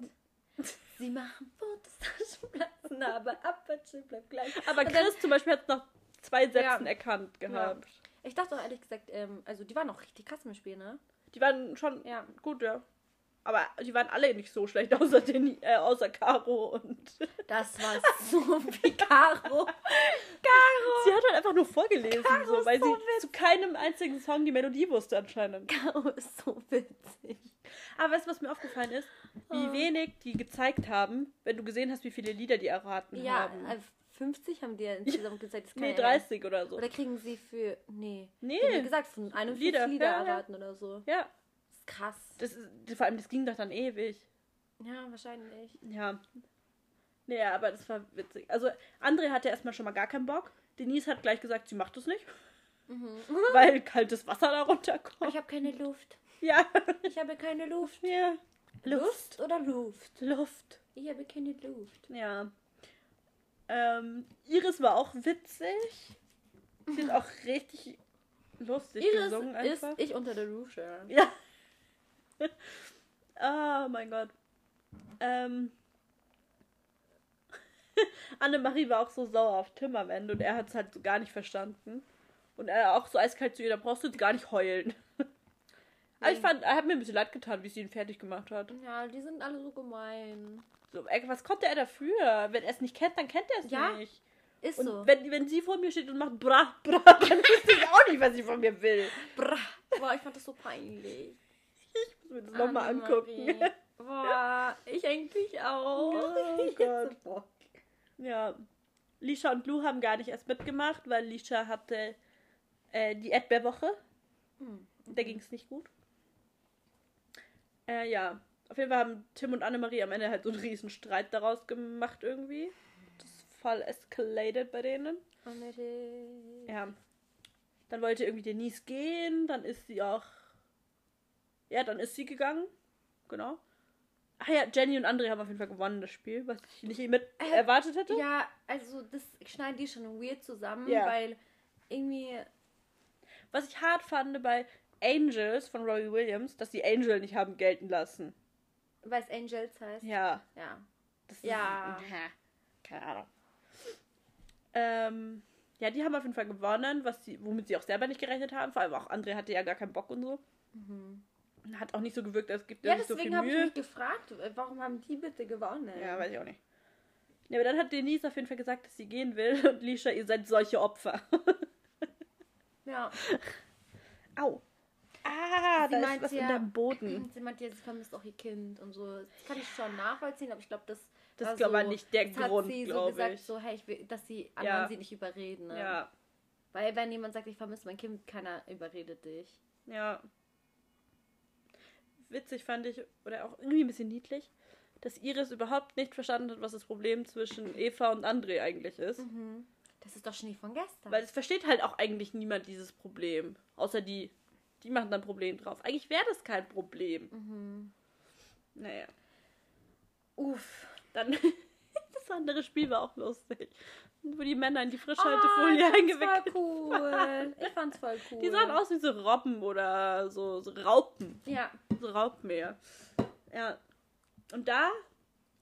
Sie machen Fotos, Taschenplatzen, aber Apache bleibt gleich. Aber Und dann- Chris zum Beispiel hat noch zwei Sätzen Ja. erkannt gehabt. Ich dachte auch ehrlich gesagt, ähm, also die waren noch richtig krass im Spiel, ne? Die waren schon Ja. gut, ja. Aber die waren alle nicht so schlecht, außer, den, äh, außer Caro und. Das war so wie Caro. Sie hat halt einfach nur vorgelesen, Caro so, weil so sie zu keinem einzigen Song die Melodie wusste anscheinend. Caro ist so witzig. Aber weißt du, was mir aufgefallen ist? Wie Oh. wenig die gezeigt haben, wenn du gesehen hast, wie viele Lieder die erraten Ja, haben. äh, 50 haben die ja insgesamt gezeigt. Das nee, ja ernst- 30 oder so. Oder kriegen sie für. Nee. Nee. Ja gesagt, von 41 Lieder, Lieder, ja, ja. erraten oder so. Ja, ist krass. das ist, vor allem, das ging doch dann ewig. Ja, wahrscheinlich. Ja. Nee, aber das war witzig. Also, André hatte erstmal schon mal gar keinen Bock. Denise hat gleich gesagt, sie macht es nicht. Weil kaltes Wasser darunter kommt. Ich habe keine Luft. Ja. Ich habe keine Luft. ja. Lust oder Luft? Luft. Ich habe keine Luft. Ja. Ähm, Iris war auch witzig. Sie hat auch richtig lustig Iris gesungen ist einfach. ich unter der Dusche. Ja. Oh mein Gott. Ähm. Annemarie war auch so sauer auf Tim am Ende und er hat es halt so gar nicht verstanden. Und er auch so eiskalt zu ihr, da brauchst du jetzt gar nicht heulen. Aber ich fand, er hat mir ein bisschen leid getan, wie sie ihn fertig gemacht hat. Ja, die sind alle so gemein. So, ey, was konnte er dafür? Wenn er es nicht kennt, dann kennt er es Ja, nicht. Ist Und so. wenn, wenn sie vor mir steht und macht bra, bra, dann wüsste ich auch nicht, was sie von mir will. Bra. Boah, ich fand das so peinlich. Ich muss mir das nochmal angucken. Boah, ich eigentlich auch. Oh Ich Gott. Bock. Ja. Lisha und Lou haben gar nicht erst mitgemacht, weil Lisha hatte äh, die Erdbeerwoche. Hm. Da ging es nicht gut. Äh, ja. Auf jeden Fall haben Tim und Annemarie am Ende halt so einen riesen Streit daraus gemacht irgendwie. Das voll escalated bei denen. Annette. Ja. Dann wollte irgendwie Denise gehen, dann ist sie auch. Ja, dann ist sie gegangen. Genau. Ach ja, Jenny und André haben auf jeden Fall gewonnen, das Spiel, was ich nicht mit Äh, erwartet hätte. Ja, also das schneiden die schon weird zusammen, Ja. weil irgendwie. Was ich hart fand bei Angels von Robbie Williams, dass die Angel nicht haben gelten lassen. Weil es Angels heißt. Ja. Ja. Das Ja. Ist, keine Ahnung. Ähm, ja, die haben auf jeden Fall gewonnen, was sie, womit sie auch selber nicht gerechnet haben. Vor allem auch André hatte ja gar keinen Bock und so. Hat auch nicht so gewirkt, als gibt Ja, sich so viel deswegen habe ich Mühe. mich gefragt, warum haben die bitte gewonnen? Ja, weiß ich auch nicht. Ja, aber dann hat Denise auf jeden Fall gesagt, dass sie gehen will. Und Lisha, ihr seid solche Opfer. Ja. Au. Ah, Sie da ist meint was ja- deinem Boden. Sie meint ja, sie vermisst auch ihr Kind und so. Das kann ich schon nachvollziehen, aber ich glaube, das. Das war ist, glaube ich, so, nicht der das hat Grund, sie so glaube gesagt, ich. so, hey, ich will, dass sie Ja. anderen sie nicht überreden. Ne? Ja, Weil wenn jemand sagt, ich vermisse mein Kind, keiner überredet dich. ja. Witzig fand ich, oder auch irgendwie ein bisschen niedlich, dass Iris überhaupt nicht verstanden hat, was das Problem zwischen Eva und André eigentlich ist. Das ist doch schon nicht von gestern. Weil es versteht halt auch eigentlich niemand dieses Problem. Außer die. Die machen dann ein Problem drauf. Eigentlich wäre das kein Problem. Mhm. Naja. Uff. Dann das andere Spiel war auch lustig. Wo die Männer in die Frischhaltefolie fand's eingewickelt voll cool. Ich fand's voll cool. Die sahen aus wie so Robben oder so, so Raupen. Ja. So Raubmeer. Ja. Und da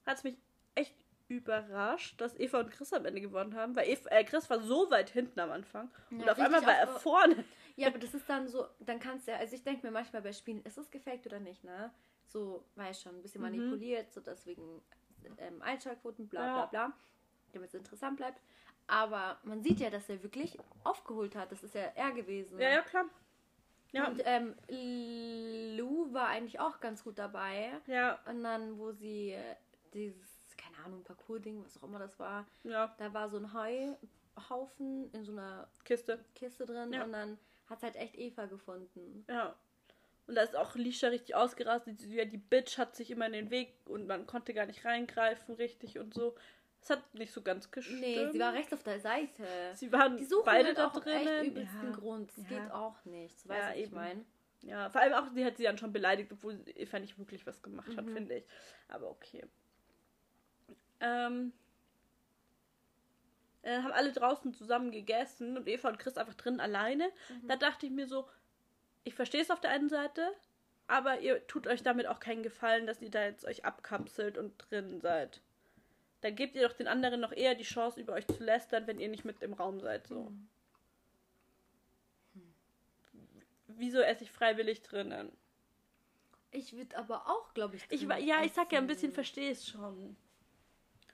hat es mich echt überrascht, dass Eva und Chris am Ende gewonnen haben, weil Eva, äh, Chris war so weit hinten am Anfang und Ja, auf einmal war er vorne. Ja, aber das ist dann so, dann kannst du ja, also ich denke mir manchmal bei Spielen, ist es gefaked oder nicht, ne? So, weiß schon, ein bisschen Mhm. manipuliert, so deswegen ähm, Einschaltquoten, bla Ja. bla bla, damit es interessant bleibt. Aber man sieht ja, dass er wirklich aufgeholt hat. Das ist ja er gewesen. Ja, ja, klar. Ja, Und ähm, Lou war eigentlich auch ganz gut dabei. ja, Und dann, wo sie äh, dieses, keine Ahnung, Parcours-Ding, was auch immer das war, ja, da war so ein Heuhaufen in so einer Kiste. Kiste drin Ja. und dann hat halt echt Eva gefunden. Ja. Und da ist auch Lisha richtig ausgerastet. Ja, die Bitch hat sich immer in den Weg und man konnte gar nicht reingreifen richtig und so. Das hat nicht so ganz gestimmt. Nee, sie war rechts auf der Seite. Sie waren Die suchen beide halt da drinnen. echt übelsten ja. Grund. Das Ja. geht auch nicht. Das weiß Ja, ich, meine. ja, vor allem auch, sie hat sie dann schon beleidigt, obwohl Eva nicht wirklich was gemacht hat, Mhm. finde ich. Aber okay. Ähm, äh, haben alle draußen zusammen gegessen und Eva und Chris einfach drin alleine. Mhm. Da dachte ich mir so, ich verstehe es auf der einen Seite, aber ihr tut euch damit auch keinen Gefallen, dass ihr da jetzt euch abkapselt und drin seid. Dann gebt ihr doch den anderen noch eher die Chance, über euch zu lästern, wenn ihr nicht mit im Raum seid. So. Mhm. Wieso esse ich freiwillig drinnen? Ich würde aber auch, glaube ich, Ich, ja, ich sag ja ein bisschen, verstehe es schon.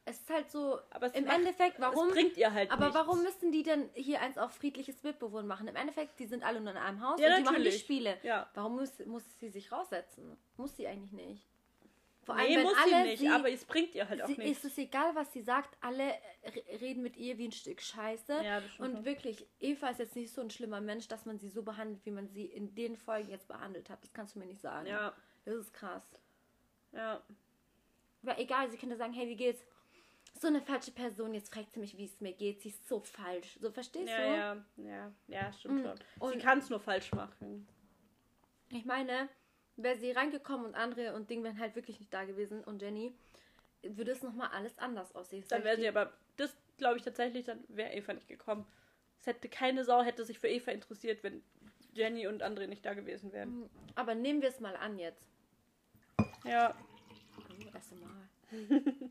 Es ist halt so, Aber es im macht- Endeffekt, warum... Bringt ihr halt Aber nichts. warum müssen die denn hier eins auf friedliches Mitbewohnen machen? Im Endeffekt, die sind alle nur in einem Haus Ja, und die machen die. Spiele. Ja. Warum muss, muss sie sich raussetzen? Muss sie eigentlich nicht. Vor nee, wenn muss alle sie nicht, sie, aber es bringt ihr halt auch sie, nichts. ist es egal, was sie sagt, alle re- reden mit ihr wie ein Stück Scheiße. Ja, das stimmt und wirklich, Eva ist jetzt nicht so ein schlimmer Mensch, dass man sie so behandelt, wie man sie in den Folgen jetzt behandelt hat. Das kannst du mir nicht sagen. Ja, Das ist krass. ja. Aber egal, sie könnte sagen, hey, wie geht's? so eine falsche Person, jetzt fragt sie mich, wie es mir geht. Sie ist so falsch. So, verstehst Ja, du? ja, ja, ja, stimmt Mm, schon. Sie kann es nur falsch machen. Ich meine, wäre sie reingekommen und andere und Ding wären halt wirklich nicht da gewesen und Jenny, würde es nochmal alles anders aussehen. Dann wäre sie aber, das glaube ich tatsächlich, dann wäre Eva nicht gekommen. Es hätte keine Sau hätte sich für Eva interessiert, wenn Jenny und André nicht da gewesen wären. Aber nehmen wir es mal an jetzt. Ja, Oh, erste Mal.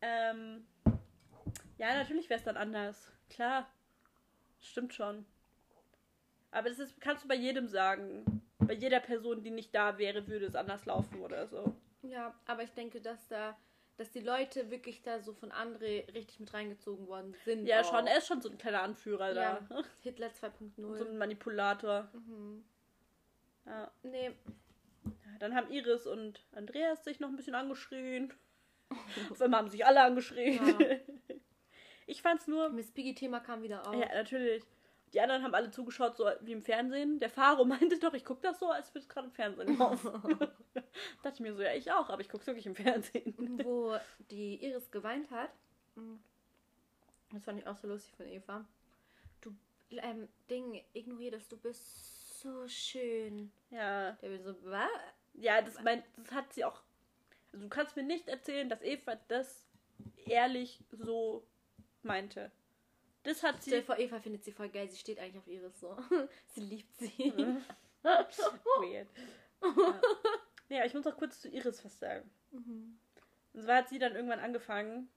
ähm, ja, natürlich wäre es dann anders. Klar, stimmt schon. Aber das ist, kannst du bei jedem sagen. Bei jeder Person, die nicht da wäre, würde es anders laufen oder so. Ja, aber ich denke, dass da, dass die Leute wirklich da so von André richtig mit reingezogen worden sind. Ja, auch. schon, er ist schon so ein kleiner Anführer Ja, da. Hitler 2.0. So ein Manipulator. mhm. Ja. Nee, Dann haben Iris und Andreas sich noch ein bisschen angeschrien. Auf einmal haben sich alle angeschrien. Ja. Ich fand's nur. Miss Piggy-Thema kam wieder auf. Ja, natürlich. Die anderen haben alle zugeschaut, so wie im Fernsehen. Der Faro meinte doch, ich gucke das so, als würde es gerade im Fernsehen laufen. Dachte ich mir so, ja, ich auch, aber ich gucke wirklich im Fernsehen. Wo die Iris geweint hat. Mhm. Das fand ich auch so lustig von Eva. Du, ähm, Ding, ignorier das, du bist so schön. Ja, Der will so, was? ja, das, mein, das hat sie auch. Also du kannst mir nicht erzählen, dass Eva das ehrlich so meinte. Das hat sie. vor, Eva findet sie voll geil. Sie steht eigentlich auf Iris so. sie liebt sie. Weird. Ja. ja, ich muss noch kurz zu Iris was sagen. Und zwar hat sie dann irgendwann angefangen,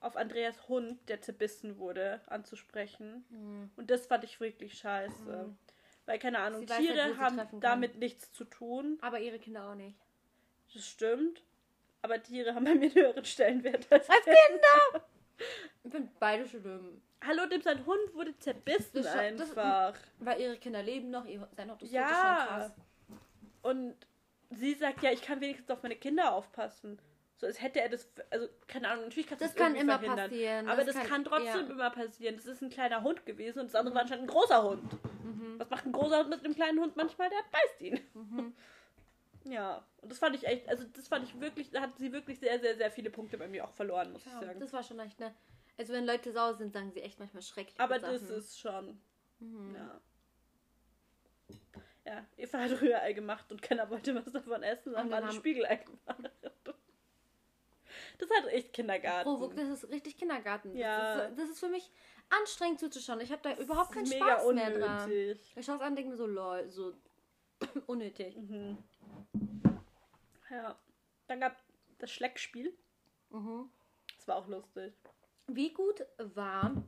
auf Andreas Hund, der zerbissen wurde, anzusprechen. Mhm. Und das fand ich wirklich scheiße. Weil, keine Ahnung, weiß halt, Tiere haben kann. damit nichts zu tun. Aber ihre Kinder auch nicht. Das stimmt. Aber Tiere haben bei mir einen höheren Stellenwert als Als Kinder! Ich finde beide schlimm. Hallo, dem sein Hund wurde zerbissen Das schon- das- einfach. Weil ihre Kinder leben noch, ihr, sein Auto ist Ja. schon krass. Und sie sagt, ja, ich kann wenigstens auf meine Kinder aufpassen. So, als hätte er das, also, keine Ahnung, natürlich kannst du Das das kann immer verhindern. passieren. Aber Das das, kann- kann, trotzdem ja. immer passieren. Das ist ein kleiner Hund gewesen und das andere war anscheinend ein großer Hund. Mhm. Was macht ein großer Hund mit einem kleinen Hund manchmal? Der beißt ihn. Ja, und das fand ich echt, also das fand ich wirklich, da hat sie wirklich sehr, sehr, sehr viele Punkte bei mir auch verloren, muss ich Ja, sagen. das war schon echt, ne? Also wenn Leute sauer sind, sagen sie echt manchmal schrecklich. Aber das ist schon, Mhm. ja. Ja, Eva hat Rührei gemacht und keiner wollte was davon essen, haben alle haben- Spiegelei gemacht. Das hat echt Kindergarten. Oh, das ist richtig Kindergarten. Ja. Das ist, das ist für mich anstrengend zuzuschauen. Ich habe da überhaupt keinen Spaß mehr dran. unnötig. Ich schaue es an und denke mir so, lol, so unnötig. Mhm. Ja. Dann gab das Schleckspiel. Mhm. Das war auch lustig. Wie gut war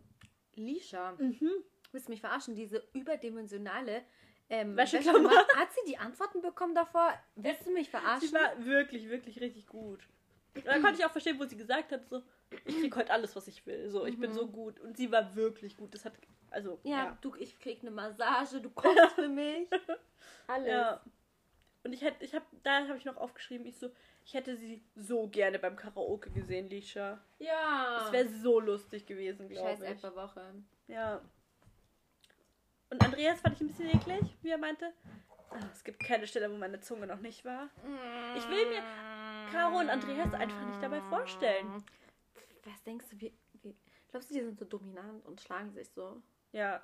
Lisha? Mhm. Willst du mich verarschen? Diese überdimensionale ähm, Wäscheklammer. Wäscheklammer. Hat sie die Antworten bekommen davor? Willst du mich verarschen? Sie war wirklich, wirklich richtig gut. Und dann konnte ich auch verstehen, wo sie gesagt hat, so, ich krieg heute alles, was ich will. So, ich bin so gut. Und sie war wirklich gut. Das hat, also, ja, ja. du, ich krieg eine Massage, du kochst für mich. Alles. Ja. Und ich hätte, ich habe, da habe ich noch aufgeschrieben, ich so, ich hätte sie so gerne beim Karaoke gesehen, Lisha. Ja. Das wäre so lustig gewesen, Scheiß glaube ich. Woche. Ja. Und Andreas fand ich ein bisschen eklig, wie er meinte. Ah, es gibt keine Stelle, wo meine Zunge noch nicht war. Ich will mir Caro und Andreas einfach nicht dabei vorstellen. Was denkst du, wie, wie glaubst du, die sind so dominant und schlagen sich so? Ja.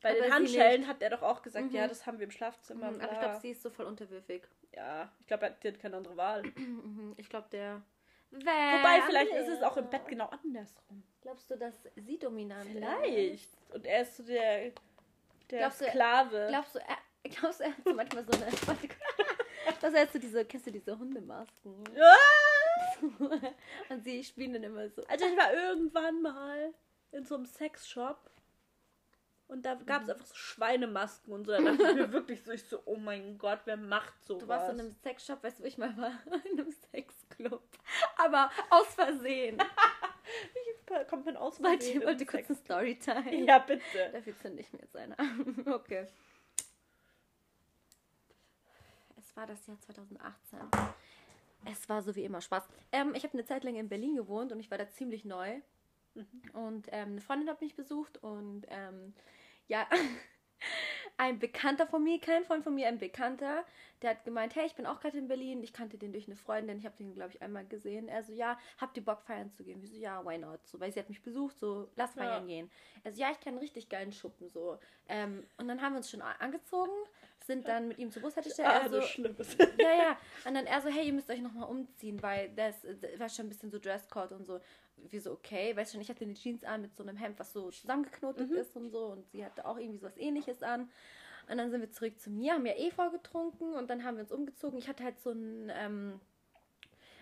Bei Aber den Handschellen hat er doch auch gesagt, Mhm. ja, das haben wir im Schlafzimmer. Mhm, aber ich glaube, sie ist so voll unterwürfig. ja, ich glaube, er hat keine andere Wahl. Mhm, Ich glaube, der. Wobei, vielleicht ist es auch im Bett genau andersrum. Glaubst du, dass sie dominant ist? Vielleicht. Und er ist so der, der Glaubst du, Sklave. Glaubst du, er, glaubst du, er hat so manchmal so eine. Dass er hat so diese, kennst du diese Hundemasken? Ah! Und sie spielen dann immer so. Also ich war irgendwann mal in so einem Sexshop und da gab es einfach so Schweinemasken und so. Da dachte ich mir wirklich so, ich so, oh mein Gott, wer macht sowas? Du warst in einem Sexshop, weißt du, wo ich mal war? In einem Sexclub. Aber aus Versehen. Kommt man aus Wollte, Versehen wollte im kurz Sex- ein Storytime. Ja, bitte. Dafür zünde ich mir jetzt eine. Okay. Es war das Jahr 2018. Es war so wie immer Spaß. Ähm, ich habe eine Zeit lang in Berlin gewohnt und ich war da ziemlich neu. Und ähm, eine Freundin hat mich besucht und ähm, ja, ein Bekannter von mir, kein Freund von mir, ein Bekannter, der hat gemeint, hey, ich bin auch gerade in Berlin, ich kannte den durch eine Freundin, ich habe den, glaube ich, einmal gesehen. Er so, ja, habt ihr Bock feiern zu gehen? Wir so, ja, why not? So, weil sie hat mich besucht, so, lass feiern ja. gehen. Also ja, ich kann richtig geilen Schuppen, so. Ähm, und dann haben wir uns schon angezogen, sind dann mit ihm zur Bushaltestelle. Ah, so Schlimmes. ja, ja. Und dann er so, hey, ihr müsst euch nochmal umziehen, weil das, das war schon ein bisschen so Dresscode und so. Wie so, okay, weißt schon, ich hatte eine Jeans an mit so einem Hemd, was so zusammengeknotet mhm. ist und so. Und sie hatte auch irgendwie so was ähnliches an. Und dann sind wir zurück zu mir, haben ja eh vorgetrunken und dann haben wir uns umgezogen. Ich hatte halt so ein, ähm,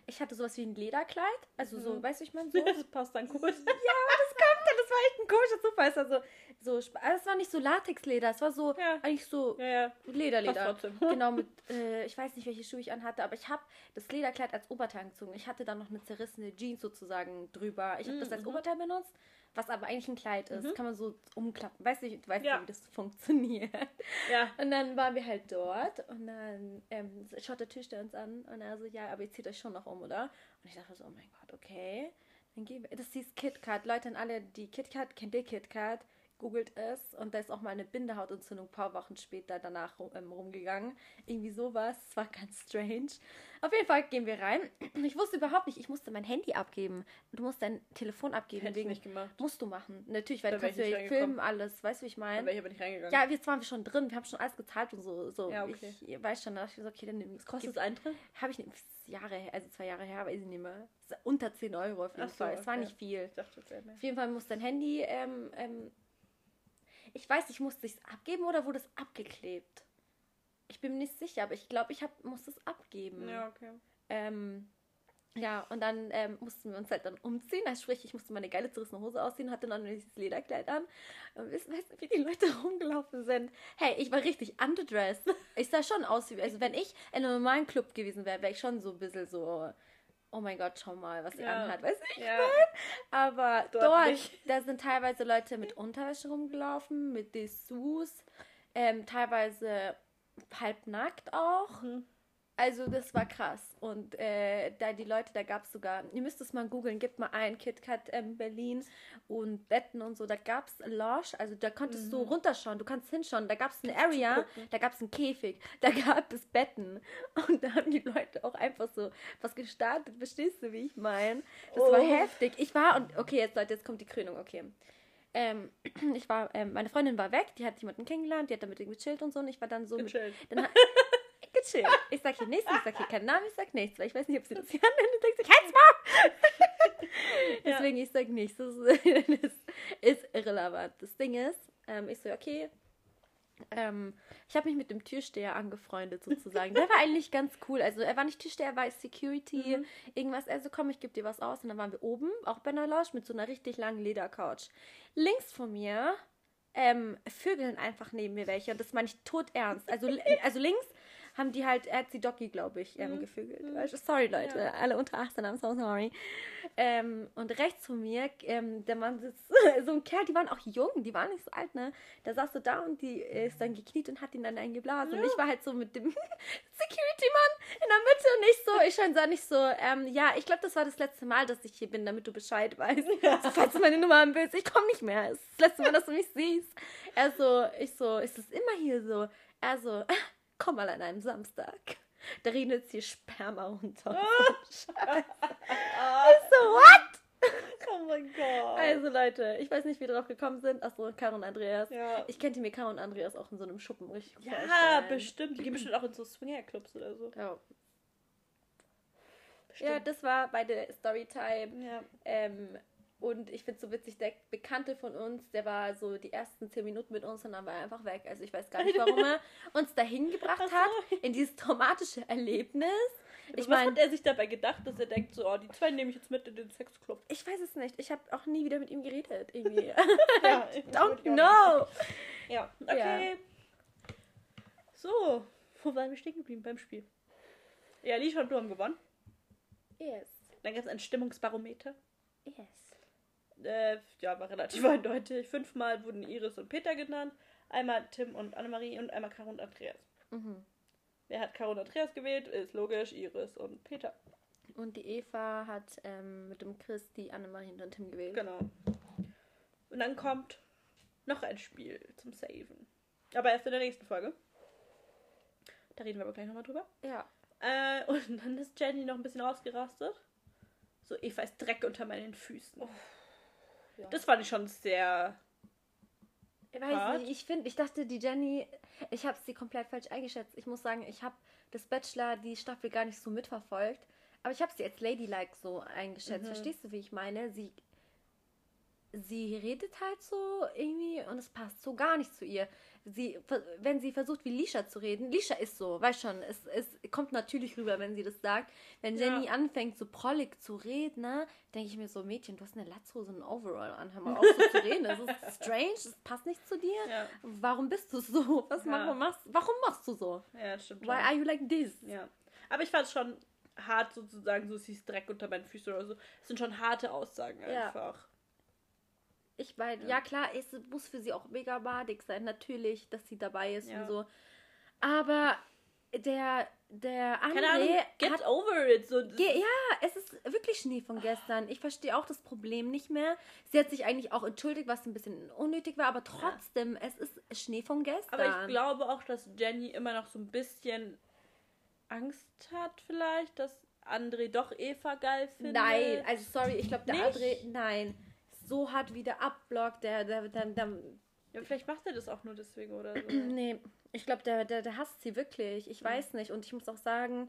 ich hatte sowas wie ein Lederkleid. Also so, mhm. weißt du, ich meine, so. Das passt dann gut. ja, das kommt dann, das war echt ein komischer Zufall. Also, so, also es war nicht so Latexleder, es war so ja. eigentlich so ja, ja. Lederleder. Genau, mit, äh, ich weiß nicht, welche Schuhe ich anhatte, aber ich habe das Lederkleid als Oberteil angezogen. Ich hatte dann noch eine zerrissene Jeans sozusagen drüber. Ich habe mhm. das als mhm. Oberteil benutzt was aber eigentlich ein Kleid ist. Mhm. Kann man so umklappen. Weiß nicht, du weißt ja. wie das funktioniert. Ja. Und dann waren wir halt dort und dann ähm, schaut der Tisch uns an und er so, ja, aber ihr zieht euch schon noch um, oder? Und ich dachte so, oh mein Gott, okay. Dann gehen wir. Das ist KitKat. Leute, an alle, die KitKat, kennt ihr KitKat? Googelt es und da ist auch mal eine Bindehautentzündung ein paar Wochen später danach ähm, rumgegangen. Irgendwie sowas. Es war ganz strange. Auf jeden Fall gehen wir rein. Ich wusste überhaupt nicht, ich musste mein Handy abgeben. Du musst dein Telefon abgeben. Hätte ich nicht gemacht. Musst du machen. Natürlich, weil da du kannst ja filmen alles. Weißt du, wie ich meine? Ich aber nicht reingegangen. Ja, jetzt waren wir schon drin. Wir haben schon alles gezahlt und so. so. Ja, okay. Ich weiß schon, da dachte ich so, okay, dann nimm Was kostet das Eintritt? Habe ich nicht. Jahre her, also zwei Jahre her, weiß ich nicht mehr. Unter 10 Euro auf jeden so, Fall. Es okay. war nicht viel. Ich dachte. Auf jeden Fall muss dein Handy ähm, ähm, ich weiß nicht, musste ich es abgeben oder wurde es abgeklebt? Ich bin mir nicht sicher, aber ich glaube, ich hab, musste es abgeben. Ja, okay. Ähm, ja, und dann ähm, mussten wir uns halt dann umziehen. Also sprich, ich musste meine geile zerrissene Hose ausziehen, hatte dann dieses Lederkleid an. Und weißt du, wie die Leute rumgelaufen sind? Hey, ich war richtig underdressed. Ich sah schon aus wie, also wenn ich in einem normalen Club gewesen wäre, wäre ich schon so ein bisschen so oh mein Gott, schau mal, was sie ja. anhat, weißt du, ja. Aber dort, dort da sind teilweise Leute mit Unterwäsche rumgelaufen, mit Dessous, ähm, teilweise halbnackt auch. Mhm. Also das war krass. Und äh, da die Leute, da gab es sogar, ihr müsst es mal googeln, gibt mal ein KitKat ähm, Berlin und Betten und so. Da gab es Lounge, also da konntest mhm. du runterschauen, du kannst hinschauen. Da gab es eine Area, da gab es einen Käfig, da gab es Betten. Und da haben die Leute auch einfach so was gestartet. Verstehst du, wie ich meine? Das oh. war heftig. Ich war, und okay, jetzt Leute, jetzt kommt die Krönung, okay. Ähm, ich war, ähm, meine Freundin war weg, die hat jemanden kennengelernt, die hat damit gechillt und so. Und ich war dann so mit. Dann, gechillt. Ich sag hier nichts, ich sag hier keinen Namen, ich sag nichts, weil ich weiß nicht, ob sie das hier anhören und denkt sich, halt's mal! Deswegen, ich sag nichts. Das, das, ist irrelevant. Das Ding ist, ähm, ich so, okay, ähm, ich habe mich mit dem Türsteher angefreundet sozusagen. Der war eigentlich ganz cool. Also er war nicht Türsteher, er war Security, mhm. irgendwas. Also komm, ich gebe dir was aus. Und dann waren wir oben, auch bei einer Lounge, mit so einer richtig langen Ledercouch. Links von mir ähm, vögeln einfach neben mir welche. Und das meine ich tot ernst. Also, also links haben die halt, er hat sie Doki, glaube ich, ähm, mhm. gefügelt. Mhm. Sorry, Leute, ja. alle unter 18, I'm so sorry. Ähm, und rechts von mir, ähm, der Mann sitzt, so ein Kerl, die waren auch jung, die waren nicht so alt, ne? Der saß so da und die ist dann gekniet und hat ihn dann eingeblasen. Ja. Und ich war halt so mit dem Security-Mann in der Mitte und nicht so, ich schon sah nicht so, ähm, ja, ich glaube, das war das letzte Mal, dass ich hier bin, damit du Bescheid weißt. Ja. So, falls du meine Nummer haben willst, ich komme nicht mehr. Es ist das letzte Mal, dass du mich siehst. Er so, ich so, ist das immer hier so? Er so, komm mal an einem Samstag. Da regnet hier Sperma runter. Oh. So, what? Oh mein Gott. Also Leute, ich weiß nicht, wie wir drauf gekommen sind. Achso, Caro und Andreas. Ja. Ich kennte mir Caro und Andreas auch in so einem Schuppen richtig Ja, vorstellen. bestimmt. Die gehen bestimmt auch in so Swingerclubs oder so. Ja. Bestimmt. Ja, das war bei der Storytime. Ja. Ähm, und ich finde es so witzig, der Bekannte von uns, der war so die ersten zehn Minuten mit uns und dann war er einfach weg. Also ich weiß gar nicht, warum er uns dahin gebracht hat, in dieses traumatische Erlebnis. Ich meine, hat er sich dabei gedacht, dass er denkt, so, oh, die zwei nehme ich jetzt mit in den Sexclub? Ich weiß es nicht. Ich habe auch nie wieder mit ihm geredet, irgendwie. ja, Don't know. Ja, okay. Ja. So, wo waren wir stehen geblieben beim Spiel? Ja, Lisha und du haben gewonnen. Yes. Dann gab es ein Stimmungsbarometer. Yes äh, ja, war relativ eindeutig. Fünfmal wurden Iris und Peter genannt. Einmal Tim und Annemarie und einmal Caro und Andreas. Mhm. Wer hat Caro und Andreas gewählt? Ist logisch, Iris und Peter. Und die Eva hat ähm, mit dem Chris die Annemarie und den Tim gewählt. Genau. Und dann kommt noch ein Spiel zum Saven. Aber erst in der nächsten Folge. Da reden wir aber gleich nochmal drüber. Ja. Äh, und dann ist Jenny noch ein bisschen ausgerastet. So, Eva ist Dreck unter meinen Füßen. Ja. Das fand ich schon sehr. Ich weiß Hart. nicht, ich finde, ich dachte, die Jenny, ich habe sie komplett falsch eingeschätzt. Ich muss sagen, ich habe das Bachelor, die Staffel gar nicht so mitverfolgt. Aber ich habe sie als Ladylike so eingeschätzt. Mhm. Verstehst du, wie ich meine? Sie, sie redet halt so irgendwie und es passt so gar nicht zu ihr. Sie, wenn sie versucht, wie Lisha zu reden, Lisha ist so, weißt schon, es, es kommt natürlich rüber, wenn sie das sagt. Wenn Ja. Jenny anfängt, so prollig zu reden, ne, denke ich mir so, Mädchen, du hast eine Latzhose und ein Overall an, hör mal auf so zu reden. Das ist strange, das passt nicht zu dir. Ja, Warum bist du so? Was Ja. mach- machst, warum machst du so? ja stimmt. Why are you like this? Ja. Aber ich fand es schon hart sozusagen, so sie ist Dreck unter meinen Füßen oder so. Es sind schon harte Aussagen Ja. einfach. Ich meine, Ja. ja. klar, es muss für sie auch mega badig sein, natürlich, dass sie dabei ist Ja. und so. Aber der, der Keine Ahnung, André get hat over it. So, Ge ja, es ist wirklich Schnee von gestern. Ich verstehe auch das Problem nicht mehr. Sie hat sich eigentlich auch entschuldigt, was ein bisschen unnötig war, aber trotzdem, es ist Schnee von gestern. Aber ich glaube auch, dass Jenny immer noch so ein bisschen Angst hat, vielleicht, dass André doch Eva geil findet. Nein, also sorry, ich glaube, der Nicht? André, nein. So hart wie der abblockt, der, der, der, der Ja, vielleicht macht er das auch nur deswegen oder so. nee, ich glaube, der, der, der hasst sie wirklich. Ich weiß nicht. Und ich muss auch sagen,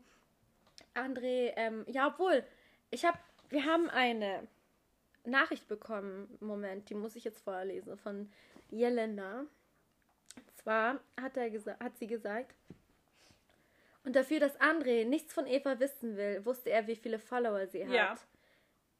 André, ähm, ja, obwohl, ich habe, wir haben eine Nachricht bekommen, Moment, die muss ich jetzt vorlesen, von Jelena. Und zwar hat, er hat sie gesagt, und dafür, dass André nichts von Eva wissen will, wusste er, wie viele Follower sie hat. Ja.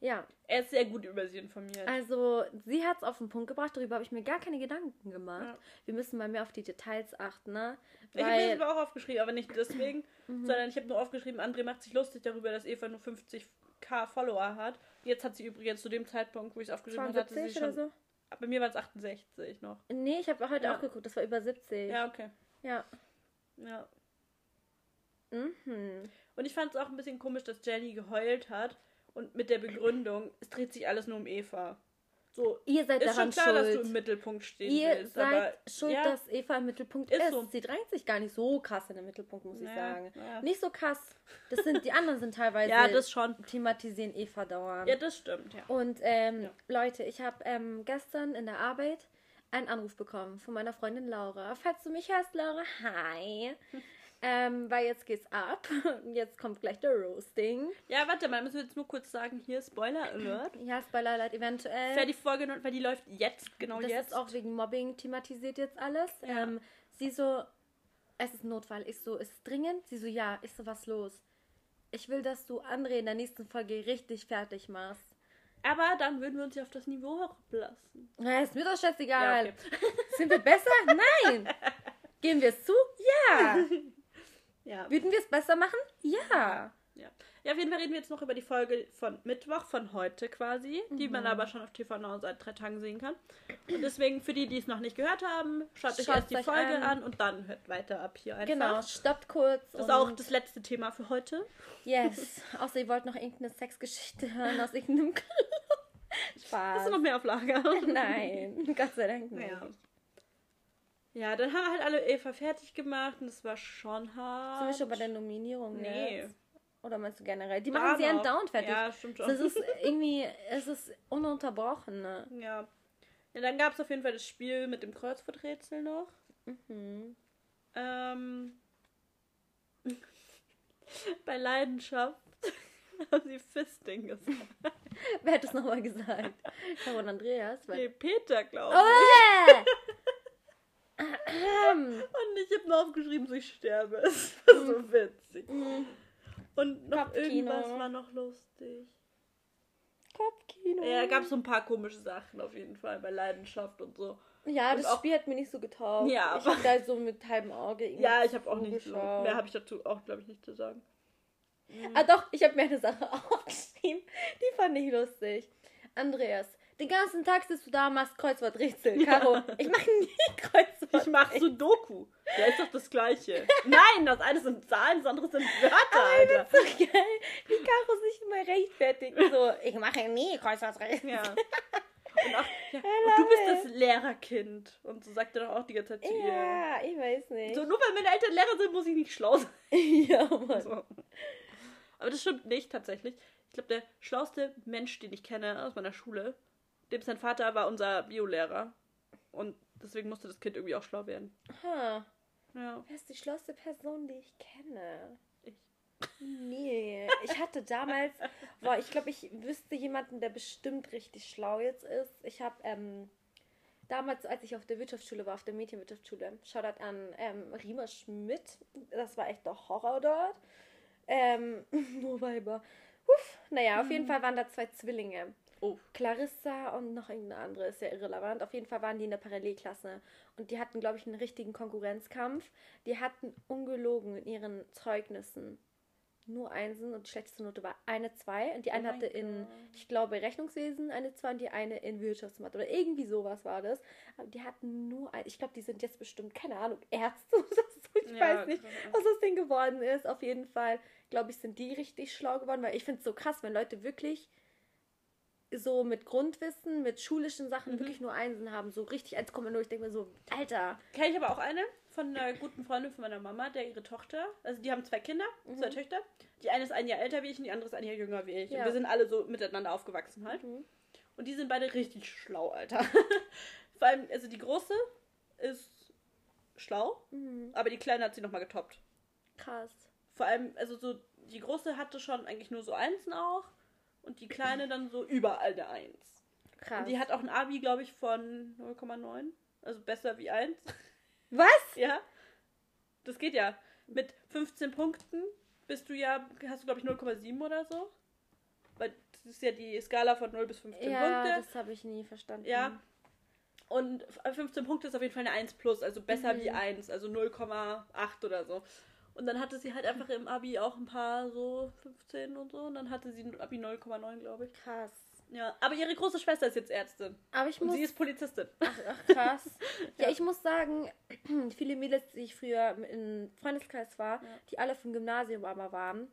Ja, Er ist sehr gut über sie informiert. also sie hat es auf den Punkt gebracht, darüber habe ich mir gar keine Gedanken gemacht. Ja. Wir müssen mal mehr auf die Details achten, ne? ich habe mir Weil, das aber auch aufgeschrieben, aber nicht deswegen, Mhm. sondern ich habe nur aufgeschrieben, André macht sich lustig darüber, dass Eva nur 50k Follower hat. Jetzt hat sie übrigens zu dem Zeitpunkt, wo ich es aufgeschrieben habe, hatte sie 72 schon. so? Bei mir waren es 68 noch. Nee, ich habe heute Ja. auch geguckt, das war über 70. Ja, okay. Ja. Ja. Mhm. Und ich fand es auch ein bisschen komisch, dass Jenny geheult hat und mit der Begründung, es dreht sich alles nur um Eva. So, Ihr seid ist daran schon klar, dass du schuld. im Mittelpunkt stehen Ihr willst. seid aber schuld, ja, dass Eva im Mittelpunkt Ist ist. so. Sie drängt sich gar nicht so krass in den Mittelpunkt, muss ich Ja, sagen. ja. Nicht so krass. Das sind die anderen sind teilweise ja, das schon. thematisieren Eva dauernd. Ja, das stimmt, ja. Und ähm, Ja. Leute, ich habe ähm, gestern in der Arbeit einen Anruf bekommen von meiner Freundin Laura. Falls du mich hörst, Laura, hi. Ähm, weil jetzt geht's ab. Jetzt kommt gleich der Roasting. Ja, warte mal, müssen wir jetzt nur kurz sagen, hier Spoiler Alert. Ja, Spoiler alert, eventuell. Wer die Folge, weil die läuft jetzt, genau das jetzt. ist auch wegen Mobbing thematisiert jetzt alles. Ja. Ähm, sie so, es ist Notfall. Ich so, ist es dringend? Sie so, ja. Ich so, was los? Ich will, dass du André in der nächsten Folge richtig fertig machst. Aber dann würden wir uns ja auf das Niveau hochblassen. Na, ist mir doch scheißegal. Ja, Sind wir besser? Nein. Geben wir es zu? Ja. Ja. Würden wir es besser machen? Ja. Ja. ja, auf jeden Fall reden wir jetzt noch über die Folge von Mittwoch, von heute quasi, die Mhm. man aber schon auf TV Now seit drei Tagen sehen kann. Und deswegen, für die, die es noch nicht gehört haben, schaut euch Schaut erst die euch Folge an. an. und dann hört weiter ab hier einfach. Genau, stoppt kurz. Das ist auch das letzte Thema für heute. Yes. Außer ihr wollt noch irgendeine Sexgeschichte hören aus irgendeinem Club. Spaß. Hast du noch mehr auf Lager? Nein, Gott sei Dank nicht. Ja. Ja, dann haben wir halt alle Eva fertig gemacht und es war schon hart. Sind wir schon bei der Nominierung Nee. jetzt? Oder meinst du generell? Die machen sie noch. andauernd fertig. Ja, stimmt schon. Das ist irgendwie, es ist ununterbrochen, ne? Ja. ja dann gab es auf jeden Fall das Spiel mit dem Kreuzworträtsel noch. Mhm. Ähm, bei Leidenschaft haben sie Fisting gesagt. Wer hat das nochmal gesagt? Caro und Andreas? Nee, Weil... Peter, glaube Oh, ich. Und ich habe nur aufgeschrieben, so ich sterbe. Es war so witzig. Und noch Kopfkino. irgendwas war noch lustig. Kopfkino. Ja, gab so ein paar komische Sachen auf jeden Fall bei Leidenschaft und so. Ja, Und das Spiel hat mir nicht so getaugt. Ja, ich aber- hab da so mit halbem Auge Ja, ich habe auch nicht so. Mehr habe ich dazu auch, glaube ich, nicht zu sagen. Ah doch, ich habe mir eine Sache aufgeschrieben. Die fand ich lustig. Andreas, den ganzen Tag sitzt du da, machst Kreuzworträtsel. Caro, ich mache nie Kreuzwort. Ich mache Sudoku. Ja, ist doch das Gleiche. Nein, das eine sind Zahlen, das andere sind Wörter, Alter. so geil, wie Caro sich immer rechtfertigt. So, ich mache nie Kreuzworträtsel. Ja. Und, auch, ja. und du bist das Lehrerkind. Und so sagt er doch auch die ganze Zeit zu ihr. Ja, ich weiß nicht. So, nur weil meine Eltern Lehrer sind, muss ich nicht schlau sein. ja, Mann. So. Aber das stimmt nicht tatsächlich. Ich glaube, der schlauste Mensch, den ich kenne aus meiner Schule, dem sein Vater war unser Biolehrer. Und deswegen musste das Kind irgendwie auch schlau werden. Ha. Ja. Wer ist die schlauste Person, die ich kenne? Ich. Nee. Ich hatte damals, boah, ich glaube, ich wüsste jemanden, der bestimmt richtig schlau jetzt ist. Ich habe ähm, damals, als ich auf der Wirtschaftsschule war, auf der Mädchenwirtschaftsschule, Shoutout an ähm, Rima Schmidt. Das war echt der Horror dort. Ähm, nur Weiber. Uff. Naja, auf jeden Fall waren da zwei Zwillinge. Oh. Clarissa und noch irgendeine andere, ist ja irrelevant. Auf jeden Fall waren die in der Parallelklasse. Und die hatten, glaube ich, einen richtigen Konkurrenzkampf. Die hatten ungelogen in ihren Zeugnissen nur Einsen und die schlechteste Note war eine zwei. Und die eine Oh hatte in, ich glaube, Rechnungswesen eine zwei und die eine in Wirtschaftsmathe oder irgendwie sowas war das. Aber die hatten nur ein, ich glaube, die sind jetzt bestimmt, keine Ahnung, Ärzte oder so. Ich Ja, weiß nicht, krass. was das Ding geworden ist. Auf jeden Fall, glaube ich, sind die richtig schlau geworden, weil ich finde es so krass, wenn Leute wirklich so mit Grundwissen, mit schulischen Sachen Mhm. wirklich nur Einsen haben, so richtig 1,0. Ich denke mir so, Alter. Kenne ich aber auch eine von einer guten Freundin von meiner Mama, der ihre Tochter, also die haben zwei Kinder, zwei Töchter. Die eine ist ein Jahr älter wie ich und die andere ist ein Jahr jünger wie ich. Ja. Und wir sind alle so miteinander aufgewachsen halt. Mhm. Und die sind beide richtig schlau, Alter. Vor allem, also die große ist schlau, Mhm. aber die kleine hat sie nochmal getoppt. Krass. Vor allem, also so, die große hatte schon eigentlich nur so Einsen auch und die kleine dann so überall eine Eins. Krass. Und die hat auch ein Abi, glaube ich, von 0,9. Also besser wie 1. Was? Ja. Das geht ja. Mit 15 Punkten bist du ja, hast du glaube ich 0,7 oder so. Weil das ist ja die Skala von 0 bis 15 Ja, Punkte. das habe ich nie verstanden. Ja. Und 15 Punkte ist auf jeden Fall eine 1 plus, also besser Mhm. wie 1, also 0,8 oder so. Und dann hatte sie halt einfach im Abi auch ein paar so 15 und so. Und dann hatte sie ein Abi 0,9, glaube ich. Krass. Ja, aber ihre große Schwester ist jetzt Ärztin. Aber ich Und muss. sie ist Polizistin. ach, ach, krass. ja. Ja. ich muss sagen, viele Mädels, die ich früher im Freundeskreis war, Ja. die alle vom Gymnasium aber waren,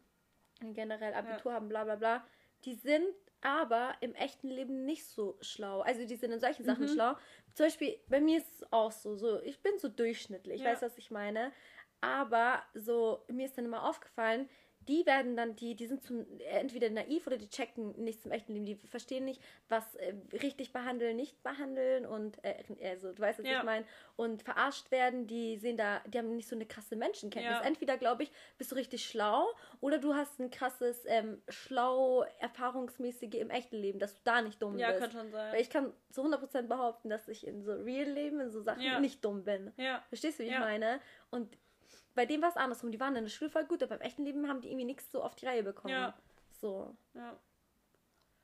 generell Abitur haben, bla bla bla, die sind aber im echten Leben nicht so schlau. Also die sind in solchen Sachen Mhm. schlau. Zum Beispiel, bei mir ist es auch so, so ich bin so durchschnittlich, Ja. weißt du, was ich meine? Aber so, mir ist dann immer aufgefallen, die werden dann, die, die sind zum, entweder naiv oder die checken nichts im echten Leben. Die verstehen nicht, was äh, richtig behandeln, nicht behandeln und, äh, also, du weißt, was Ja. ich meine, und verarscht werden, die sehen da, die haben nicht so eine krasse Menschenkenntnis. Ja. Entweder, glaube ich, bist du richtig schlau oder du hast ein krasses, ähm, schlau, erfahrungsmäßige im echten Leben, dass du da nicht dumm Ja, bist. kann schon sein. Weil ich kann zu 100% behaupten, dass ich in so Real-Leben, in so Sachen Ja. nicht dumm bin. Ja. Verstehst du, wie ich Ja. meine? Und bei dem war es andersrum. Die waren in der Schule voll gut, aber im echten Leben haben die irgendwie nichts so auf die Reihe bekommen. Ja. So. Ja.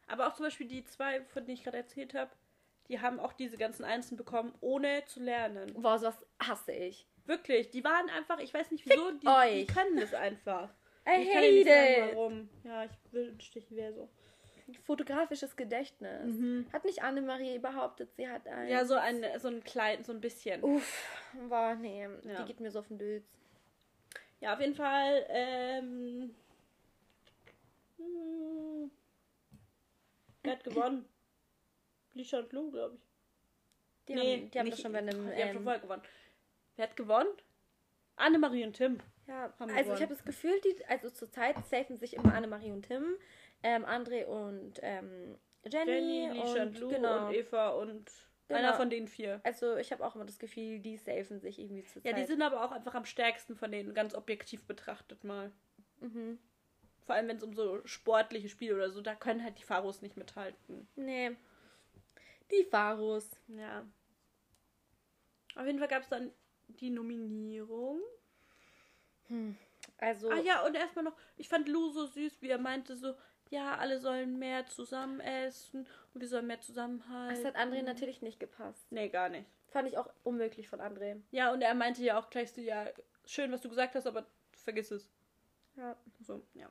Aber auch zum Beispiel die zwei, von denen ich gerade erzählt habe, die haben auch diese ganzen Einsen bekommen, ohne zu lernen. Boah, sowas hasse ich. Wirklich, die waren einfach, ich weiß nicht wieso, die, die können das einfach. I ich kann dir nicht sagen, hate it. warum. Ja, ich wünschte, ich wäre so. Fotografisches Gedächtnis. Hat nicht Annemarie behauptet, sie hat ein. Mhm. Ja, so ein, so ein klein, so ein bisschen. Uff, war, nee, Ja. die geht mir so auf den Dötz. Ja, auf jeden Fall, ähm. hm, Wer hat gewonnen? Lisha und Lou, glaube ich. Die haben, die haben das schon bei einem. Die haben schon Ähm, vorher gewonnen. Wer hat gewonnen? Annemarie und Tim. ja, haben also ich habe das Gefühl, die, also zurzeit safen sich immer Annemarie und Tim, ähm, André und ähm, Jenny, Jenny, Lisha und, und Lou genau. und Eva und Genau. einer von den vier. Also ich habe auch immer das Gefühl, die safen sich irgendwie zurzeit. Ja, die sind aber auch einfach am stärksten von denen, ganz objektiv betrachtet mal. Mhm. Vor allem, wenn es um so sportliche Spiele oder so, da können halt die Pharos nicht mithalten. Nee. Die Pharos. Ja. Auf jeden Fall gab es dann die Nominierung. Also, Ah ja, und erstmal noch, ich fand Lou so süß, wie er meinte so, ja, alle sollen mehr zusammen essen und wir sollen mehr zusammenhalten. das hat André natürlich nicht gepasst. Nee, gar nicht. Fand ich auch unmöglich von André. Ja, und er meinte ja auch gleich so, ja, schön, was du gesagt hast, aber vergiss es. Ja. So, ja.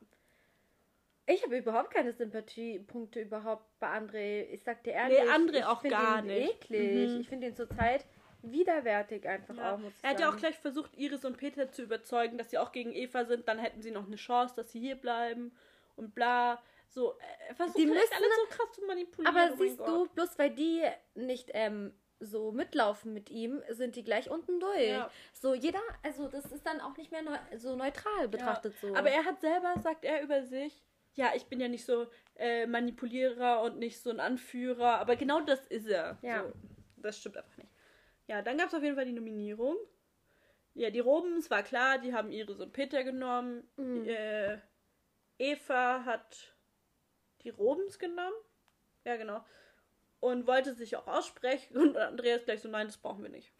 Ich habe überhaupt keine Sympathiepunkte überhaupt bei André. Ich sag dir ehrlich. Nee, André ich auch gar ihn nicht. eklig. Mhm. Ich finde ihn zurzeit widerwärtig einfach Ja. auch, muss Er hat ja auch sagen. gleich versucht, Iris und Peter zu überzeugen, dass sie auch gegen Eva sind. Dann hätten sie noch eine Chance, dass sie hier bleiben und bla. So, er versucht Die halt müssen- alles so krass zu manipulieren. Aber oh siehst Gott. du, bloß weil die nicht ähm, so mitlaufen mit ihm, sind die gleich unten durch. Ja. So jeder, also das ist dann auch nicht mehr neu, so neutral betrachtet ja. so. Aber er hat selber, sagt er über sich, ja, ich bin ja nicht so äh, Manipulierer und nicht so ein Anführer, aber genau das ist er. Ja. So, das stimmt einfach nicht. Ja, dann gab es auf jeden Fall die Nominierung. Ja, die Robens war klar, die haben Iris und Peter genommen. Mhm. Äh, Eva hat die Robens genommen. Ja, genau. Und wollte sich auch aussprechen. Und Andreas gleich so, nein, das brauchen wir nicht.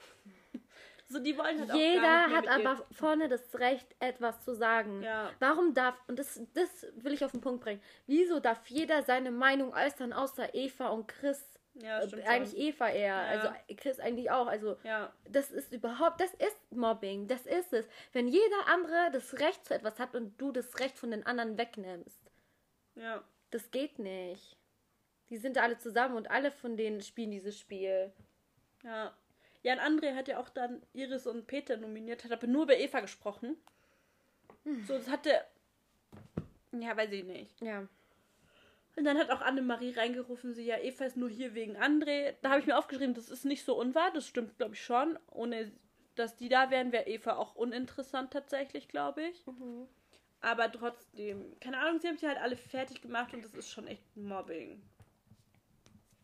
so, die wollen halt Jeder hat mit ihr- aber vorne das Recht, etwas zu sagen. Ja. Warum darf, und das, das will ich auf den Punkt bringen, wieso darf jeder seine Meinung äußern, außer Eva und Chris? Ja, Äh, stimmt eigentlich schon. Eva eher, Ja. also Chris eigentlich auch. Also Ja, das ist überhaupt, das ist Mobbing, das ist es. Wenn jeder andere das Recht zu etwas hat und du das Recht von den anderen wegnimmst, ja. Das geht nicht. Die sind alle zusammen und alle von denen spielen dieses Spiel. Ja. Jan André hat ja auch dann Iris und Peter nominiert, hat aber nur über Eva gesprochen. So, das hatte. Ja, weiß ich nicht. Ja. Und dann hat auch Annemarie reingerufen, sie, ja, Eva ist nur hier wegen André. Da habe ich mir aufgeschrieben, das ist nicht so unwahr, das stimmt, glaube ich, schon. Ohne dass die da wären, wäre Eva auch uninteressant tatsächlich, glaube ich. Aber trotzdem, keine Ahnung, sie haben sie halt alle fertig gemacht und das ist schon echt Mobbing.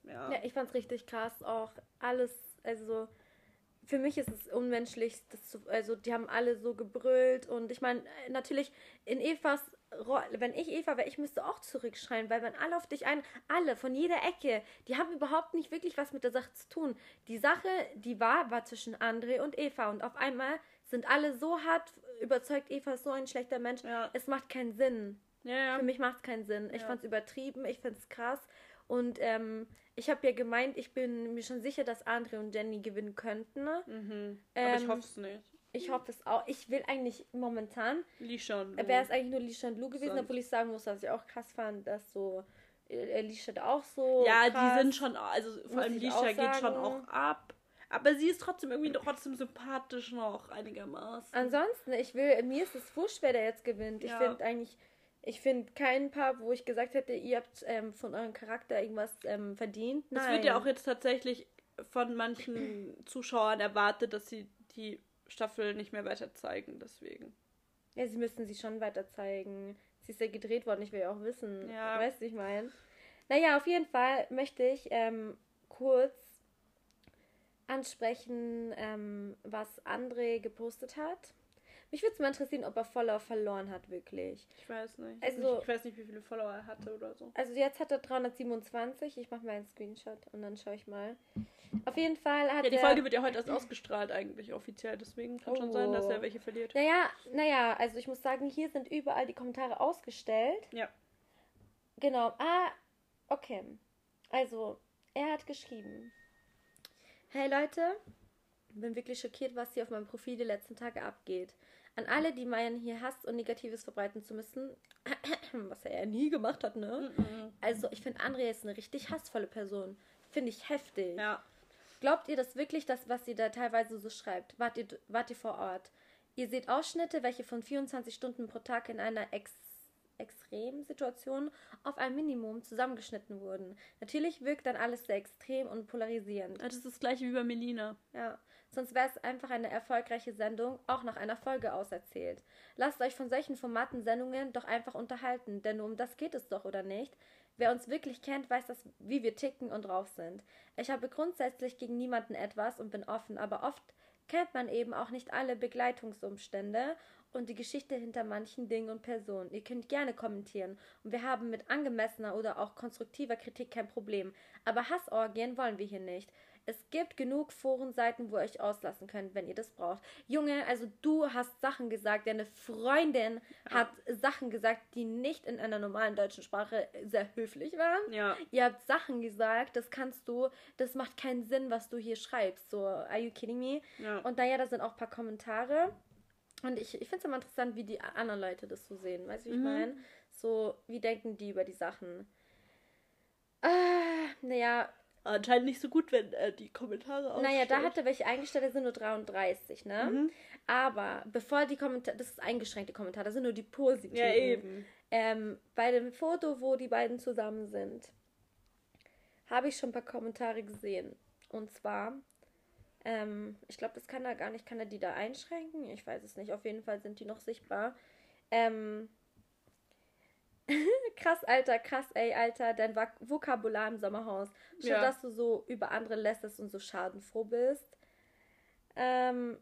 Ja. Ja, ich fand's richtig krass auch. Alles, also für mich ist es unmenschlich, zu, also die haben alle so gebrüllt und ich meine, natürlich in Evas wenn ich Eva wäre, ich müsste auch zurückschreien, weil wenn alle auf dich ein, alle von jeder Ecke, die haben überhaupt nicht wirklich was mit der Sache zu tun. Die Sache, die war, war zwischen André und Eva und auf einmal sind alle so hart überzeugt, Eva ist so ein schlechter Mensch. Ja. Es macht keinen Sinn. ja. Für mich macht es keinen Sinn. Ich fand es übertrieben, ich finde es krass. Und ähm, ich habe ja gemeint, ich bin mir schon sicher, dass Andre und Jenny gewinnen könnten. ne? Mhm. Aber ich Ähm, hoffe es nicht. Ich hoffe es auch. Ich will eigentlich momentan, Lisha und wäre es eigentlich nur Lisha und Lou gewesen, Sonst. obwohl ich sagen muss, dass ich auch krass fand, dass so äh, Lisha da auch so. Ja, krass. die sind schon, also vor allem auch geht schon auch ab. Aber sie ist trotzdem irgendwie trotzdem sympathisch noch einigermaßen. Ansonsten, ich will, mir ist es wurscht, wer da jetzt gewinnt. Ich Ja. finde eigentlich, ich finde kein Paar, wo ich gesagt hätte, ihr habt ähm, von eurem Charakter irgendwas ähm, verdient. Nein. Es wird ja auch jetzt tatsächlich von manchen Zuschauern erwartet, dass sie die Staffel nicht mehr weiter zeigen, deswegen. Ja, sie müssten sie schon weiter zeigen. Sie ist ja gedreht worden, ich will ja auch wissen. Ja. Weißt du, ich meine? Naja, auf jeden Fall möchte ich ähm, kurz ansprechen, ähm, was André gepostet hat. Mich würde es mal interessieren, ob er Follower verloren hat, wirklich. Ich weiß nicht. Also- ich weiß nicht, wie viele Follower er hatte oder so. Also jetzt hat er 327. Ich mache mal einen Screenshot und dann schaue ich mal. Auf jeden Fall hat Ja, die er... Folge wird ja heute erst ausgestrahlt eigentlich offiziell, deswegen kann schon sein, dass er Oh. welche verliert. Naja, naja, also ich muss sagen, hier sind überall die Kommentare ausgestellt. Ja. Genau. Ah, okay. Also, er hat geschrieben. Hey Leute, bin wirklich schockiert, was hier auf meinem Profil die letzten Tage abgeht. An alle, die meinen, hier Hass und Negatives verbreiten zu müssen, was er ja nie gemacht hat, ne? Mhm. Also, ich finde, André ist eine richtig hassvolle Person. Finde ich heftig. Ja. Glaubt ihr das wirklich, das, was sie da teilweise so schreibt? Wart ihr, wart ihr vor Ort? Ihr seht Ausschnitte, welche von 24 Stunden pro Tag in einer Ex Extremsituation auf ein Minimum zusammengeschnitten wurden. Natürlich wirkt dann alles sehr extrem und polarisierend. Das ist das gleiche wie bei Melina. Ja, sonst wäre es einfach eine erfolgreiche Sendung, auch nach einer Folge auserzählt. Lasst euch von solchen Formaten-Sendungen doch einfach unterhalten, denn nur um das geht es doch, oder nicht? Wer uns wirklich kennt, weiß das, wie wir ticken und drauf sind. Ich habe grundsätzlich gegen niemanden etwas und bin offen, aber oft kennt man eben auch nicht alle Begleitungsumstände und die Geschichte hinter manchen Dingen und Personen. Ihr könnt gerne kommentieren und wir haben mit angemessener oder auch konstruktiver Kritik kein Problem. Aber Hassorgien wollen wir hier nicht. Es gibt genug Forenseiten, wo ihr euch auslassen könnt, wenn ihr das braucht. Junge, also du hast Sachen gesagt, deine Freundin hat Sachen gesagt, die nicht in einer normalen deutschen Sprache sehr höflich waren. Ja. Ihr habt Sachen gesagt, das kannst du, das macht keinen Sinn, was du hier schreibst. So, are you kidding me? Ja. Und naja, da sind auch ein paar Kommentare. Und ich, ich finde es immer interessant, wie die anderen Leute das so sehen. Weißt du, wie ich Mhm. meine? So, wie denken die über die Sachen? Ah, naja, Anscheinend nicht so gut, wenn er die Kommentare ausstellt. naja, da hat er welche eingestellt, da sind nur 33, ne? Mhm. Aber bevor die Kommentare, das ist eingeschränkte Kommentare, das sind nur die positiven. Ja, eben. Ähm, bei dem Foto, wo die beiden zusammen sind, habe ich schon ein paar Kommentare gesehen. Und zwar, ähm, ich glaube, das kann er gar nicht, kann er die da einschränken? Ich weiß es nicht. Auf jeden Fall sind die noch sichtbar. Ähm, krass, Alter, krass, ey, Alter, dein Vok Vokabular im Sommerhaus. Statt Ja. dass du so über andere lässt und so schadenfroh bist. Ähm,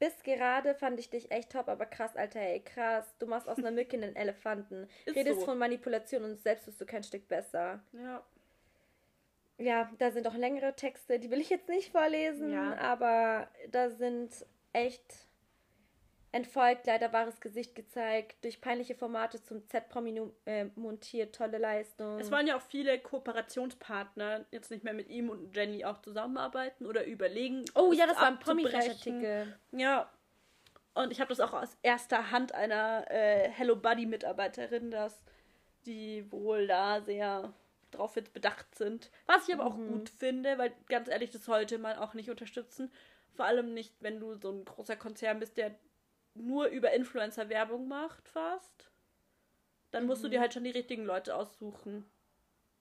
bis gerade fand ich dich echt top, aber krass, Alter, ey, krass. Du machst aus einer Mücke einen Elefanten. Ist Redest so. von Manipulation und selbst bist du kein Stück besser. Ja. Ja, da sind auch längere Texte, die will ich jetzt nicht vorlesen, Ja. aber da sind echt entfolgt, leider wahres Gesicht gezeigt, durch peinliche Formate zum Z-Promi äh, montiert, tolle Leistung. Es waren ja auch viele Kooperationspartner, jetzt nicht mehr mit ihm und Jenny auch zusammenarbeiten oder überlegen. oh ja, das war ein abzubrechen. Promi-Artikel. Ja. Und ich habe das auch aus erster Hand einer äh, Hello Buddy Mitarbeiterin, dass die wohl da sehr drauf jetzt bedacht sind. Was ich aber auch gut finde, weil ganz ehrlich, das sollte man auch nicht unterstützen. Vor allem nicht, wenn du so ein großer Konzern bist, der nur über Influencer Werbung macht fast. Dann musst du dir halt schon die richtigen Leute aussuchen.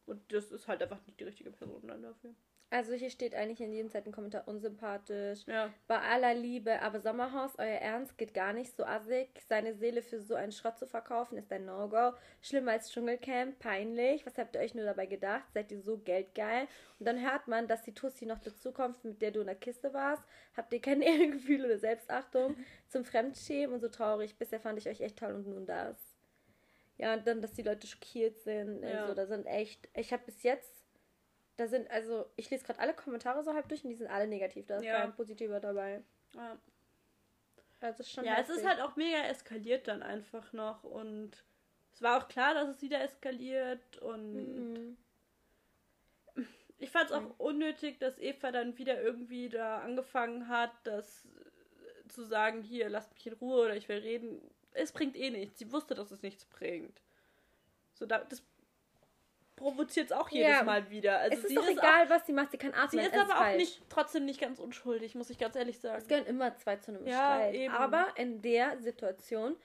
Und das ist halt einfach nicht die richtige Person dann dafür. Also hier steht eigentlich in jedem zweiten Kommentar unsympathisch. Ja. Bei aller Liebe, aber Sommerhaus, euer Ernst geht gar nicht so assig. Seine Seele für so einen Schrott zu verkaufen ist ein No-Go. Schlimmer als Dschungelcamp, peinlich. Was habt ihr euch nur dabei gedacht? Seid ihr so geldgeil? Und dann hört man, dass die Tussi noch dazukommt, mit der du in der Kiste warst. Habt ihr kein Ehrengefühl oder Selbstachtung zum Fremdschämen und so traurig. Bisher fand ich euch echt toll und nun das. Ja, und dann, dass die Leute schockiert sind. Ja. Also, da sind echt. Ich habe bis jetzt. Da sind, also, ich lese gerade alle Kommentare so halb durch und die sind alle negativ. Da ist Ja. kein positiver dabei. ja. Also, es ist schon Ja, es ist halt auch mega eskaliert dann einfach noch und es war auch klar, dass es wieder eskaliert und Mhm. ich fand es auch unnötig, dass Eva dann wieder irgendwie da angefangen hat, das zu sagen, hier, lasst mich in Ruhe oder ich will reden. Es bringt eh nichts. Sie wusste, dass es nichts bringt. So, da, das provoziert es auch jedes Ja. Mal wieder. Also es ist doch ist egal, was sie macht, sie kann Auch, atmen. sie ist aber auch falsch. nicht, trotzdem nicht ganz unschuldig, muss ich ganz ehrlich sagen. Es gehören immer zwei zu einem Ja, Streit. eben. Aber in der Situation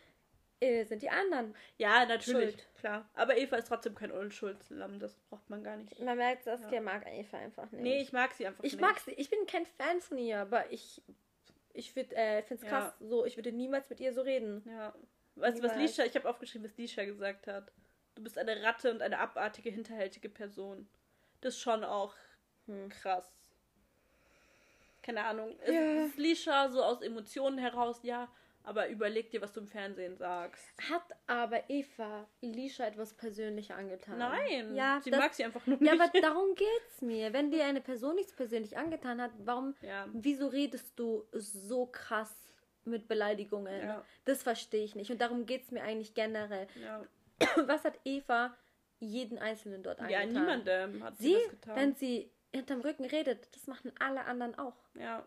äh, sind die anderen. Ja, natürlich, Schuld. klar. Aber Eva ist trotzdem kein Unschuldslamm, das braucht man gar nicht. Man merkt, Saskia mag Eva einfach nicht. Nee, ich mag sie einfach Ich nicht. mag sie. Ich bin kein Fan von ihr, aber ich, ich äh, finde es Ja. krass. So, ich würde niemals mit ihr so reden. Ja. Weißt du, was. Lisha, ich habe aufgeschrieben, was Lisha gesagt hat. Du bist eine Ratte und eine abartige, hinterhältige Person. Das ist schon auch Hm. krass. Keine Ahnung. Es Ja. ist Lisha so aus Emotionen heraus, ja, aber überleg dir, was du im Fernsehen sagst. Hat aber Eva Lisha etwas persönlicher angetan? Nein, Ja, sie das, mag sie einfach nur Ja, nicht. aber darum geht's mir. Wenn dir eine Person nichts persönlich angetan hat, warum, Ja. wieso redest du so krass mit Beleidigungen? Ja. Das verstehe ich nicht. Und darum geht's mir eigentlich generell. ja. Was hat Eva jeden Einzelnen dort ja, angetan? niemandem hat sie, Sie, das getan. wenn sie hinterm Rücken redet, das machen alle anderen auch. ja.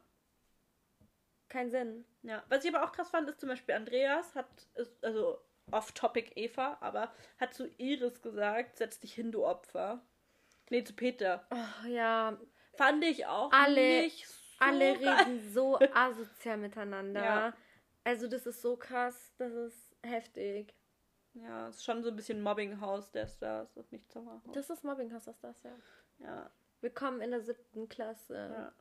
Kein Sinn. Ja, was ich aber auch krass fand, ist zum Beispiel Andreas hat, ist, also off-topic Eva, aber hat zu Iris gesagt, setz dich hin, du Opfer. Nee, zu Peter. Oh, ja, Fand ich auch Alle- nicht so alle reden so asozial miteinander. Ja. Also das ist so krass, das ist heftig. Ja, ist schon so ein bisschen Mobbinghaus der Stars und nicht Sommerhaus. Das ist Mobbing, hast du das, ja. ja, Willkommen in der siebten Klasse. ja.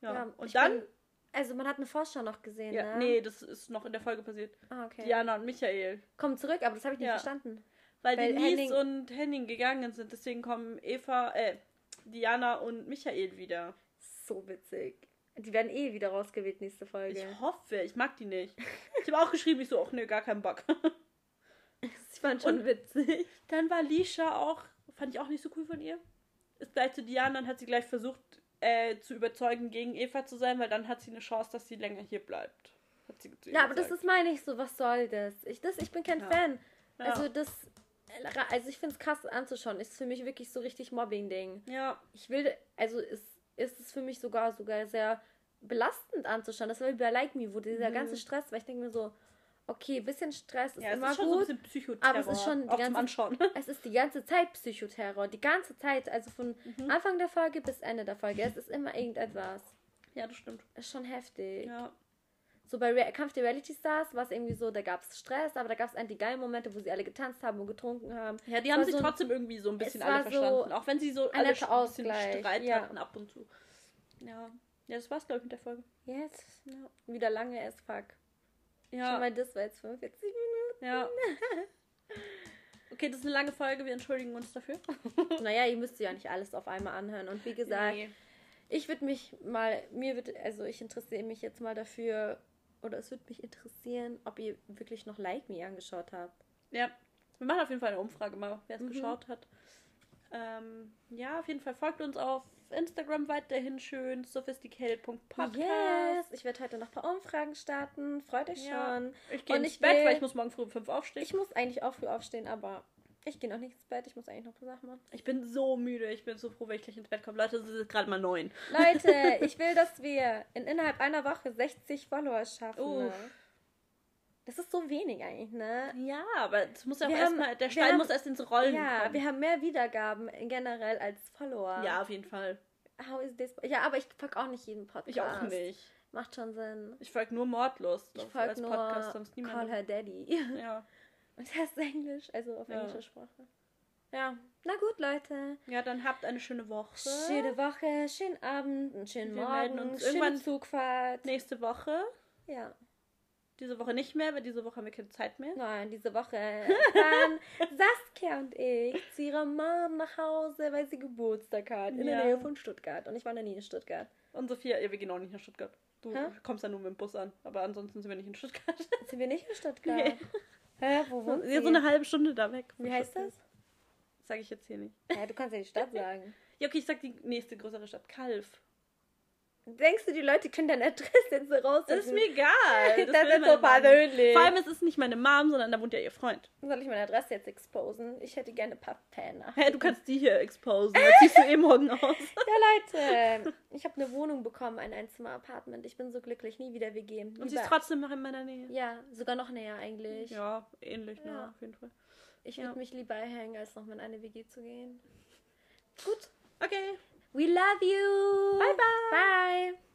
Ja, Ja, und dann, bin- also man hat eine Vorschau noch gesehen, ja, ne? nee, das ist noch in der Folge passiert. Ah, okay. Diana und Michael. Komm zurück, aber das habe ich nicht Ja. verstanden. Weil, Weil Denise Henning- und Henning gegangen sind, deswegen kommen Eva, äh, Diana und Michael wieder. So witzig. Die werden eh wieder rausgewählt nächste Folge. Ich hoffe, ich mag die nicht. Ich habe auch geschrieben, ich so, ach nee, gar keinen Bock. Ich fand schon Und- witzig. Dann war Lisha auch, fand ich auch nicht so cool von ihr. Ist gleich zu Diana und hat sie gleich versucht äh, zu überzeugen, gegen Eva zu sein, weil dann hat sie eine Chance, dass sie länger hier bleibt. Hat sie Ja, aber das ist meine ich so, was soll das? Ich, das, ich bin kein Ja. Fan. Ja. Also das, also ich finde es krass anzuschauen. Ist für mich wirklich so richtig Mobbing-Ding. Ja, Ich will, also ist, ist es für mich sogar sogar sehr belastend anzuschauen. Das war wie bei Like Me, wo dieser Mhm. ganze Stress, weil ich denke mir so, okay, bisschen Stress ist ja immer ist schon so ein gut. bisschen Psychoterror. aber es ist schon die ganze- Anschauen. Es ist die ganze Zeit Psychoterror. Die ganze Zeit. Also von Mhm. Anfang der Folge bis Ende der Folge. Es ist immer irgendetwas. ja, das stimmt. Ist schon heftig. Ja. so bei Re Kampf der Reality Stars war es irgendwie so, da gab es Stress, aber da gab es eigentlich die geilen Momente, wo sie alle getanzt haben und getrunken haben. Ja, die Es haben sich so trotzdem irgendwie so ein bisschen alle war so verstanden. auch wenn sie so alle ein bisschen Streit ja. hatten ab und zu. Ja. Ja, das war's, glaube ich, mit der Folge. Jetzt wieder lange as fuck. Schon Ja. mal, das war jetzt 45 Minuten. ja. Okay, das ist eine lange Folge, wir entschuldigen uns dafür. Naja, ihr müsst ja nicht alles auf einmal anhören. Und wie gesagt, Nee. ich würde mich mal, mir wird, also ich interessiere mich jetzt mal dafür, oder es würde mich interessieren, ob ihr wirklich noch Like Me angeschaut habt. Ja, wir machen auf jeden Fall eine Umfrage mal, wer es Mhm. geschaut hat. Ähm, ja, auf jeden Fall folgt uns auf Instagram weiterhin schön, sophisticated.podcast. Yes! Ich werde heute noch ein paar Umfragen starten. Freut euch Ja. schon. Ich gehe ins ich Bett, will- weil ich muss morgen früh um 5 aufstehen. Ich muss eigentlich auch früh aufstehen, aber ich gehe noch nicht ins Bett. Ich muss eigentlich noch ein paar Sachen machen. Ich bin so müde, ich bin so froh, wenn ich gleich ins Bett komme. Leute, es ist gerade mal neun. Leute, ich will, dass wir in innerhalb einer Woche 60 Follower schaffen. Uff. Das ist so wenig eigentlich, ne? Ja, aber es muss ja auch Wir haben- erstmal, der Stein haben- muss erst ins Rollen Ja, kommen. wir haben mehr Wiedergaben generell als Follower. ja, auf jeden Fall. How is this? Ja, aber ich folge auch nicht jeden Podcast. Ich auch nicht. Macht schon Sinn. Ich folge nur Mordlust Ich folge nur Podcast, sonst Call niemand. Her Daddy. Ja. Und der ist Englisch, also auf Ja. englische Sprache. Ja, na gut, Leute. ja, dann habt eine schöne Woche. Schöne Woche, schönen Abend, einen schönen Wir melden Morgen, uns schöne irgendwann- Zugfahrt. Nächste Woche. Ja, Diese Woche nicht mehr, weil diese Woche haben wir keine Zeit mehr. nein, diese Woche fahren Saskia und ich zu ihrer Mom nach Hause, weil sie Geburtstag hat, in Ja. der Nähe von Stuttgart. Und ich war noch nie in Stuttgart. Und Sophia, ja, wir gehen auch nicht nach Stuttgart. Du Hä? kommst ja nur mit dem Bus an. Aber ansonsten sind wir nicht in Stuttgart. Sind wir nicht in Stuttgart? Nee. Hä, wo wohnt sie? Ja, so eine halbe Stunde da weg. Wie heißt Stuttgart. das? Sag ich jetzt hier nicht. Ja, du kannst ja die Stadt sagen. Ja, okay, ich sag die nächste größere Stadt. Kalf. Denkst du, die Leute können deine Adresse jetzt so raus? Das ist mir egal. Das will ist so persönlich. Vor allem, es ist nicht meine Mom, sondern da wohnt ja ihr Freund. Soll ich meine Adresse jetzt exposen? Ich hätte gerne ein paar Fan. Hä, du kannst die hier exposen. Da ziehst du eh morgen aus. Ja, Leute, ich habe eine Wohnung bekommen, ein Einzimmer-Apartment. Ich bin so glücklich, nie wieder WG. Und sie Lieber- ist trotzdem noch in meiner Nähe. Ja, sogar noch näher eigentlich. Ja, ähnlich, ne, Ja. auf jeden Fall. Ich Ja. würde mich lieber hängen, als noch mal in eine WG zu gehen. Gut. Okay. We love you. Bye, bye. Bye.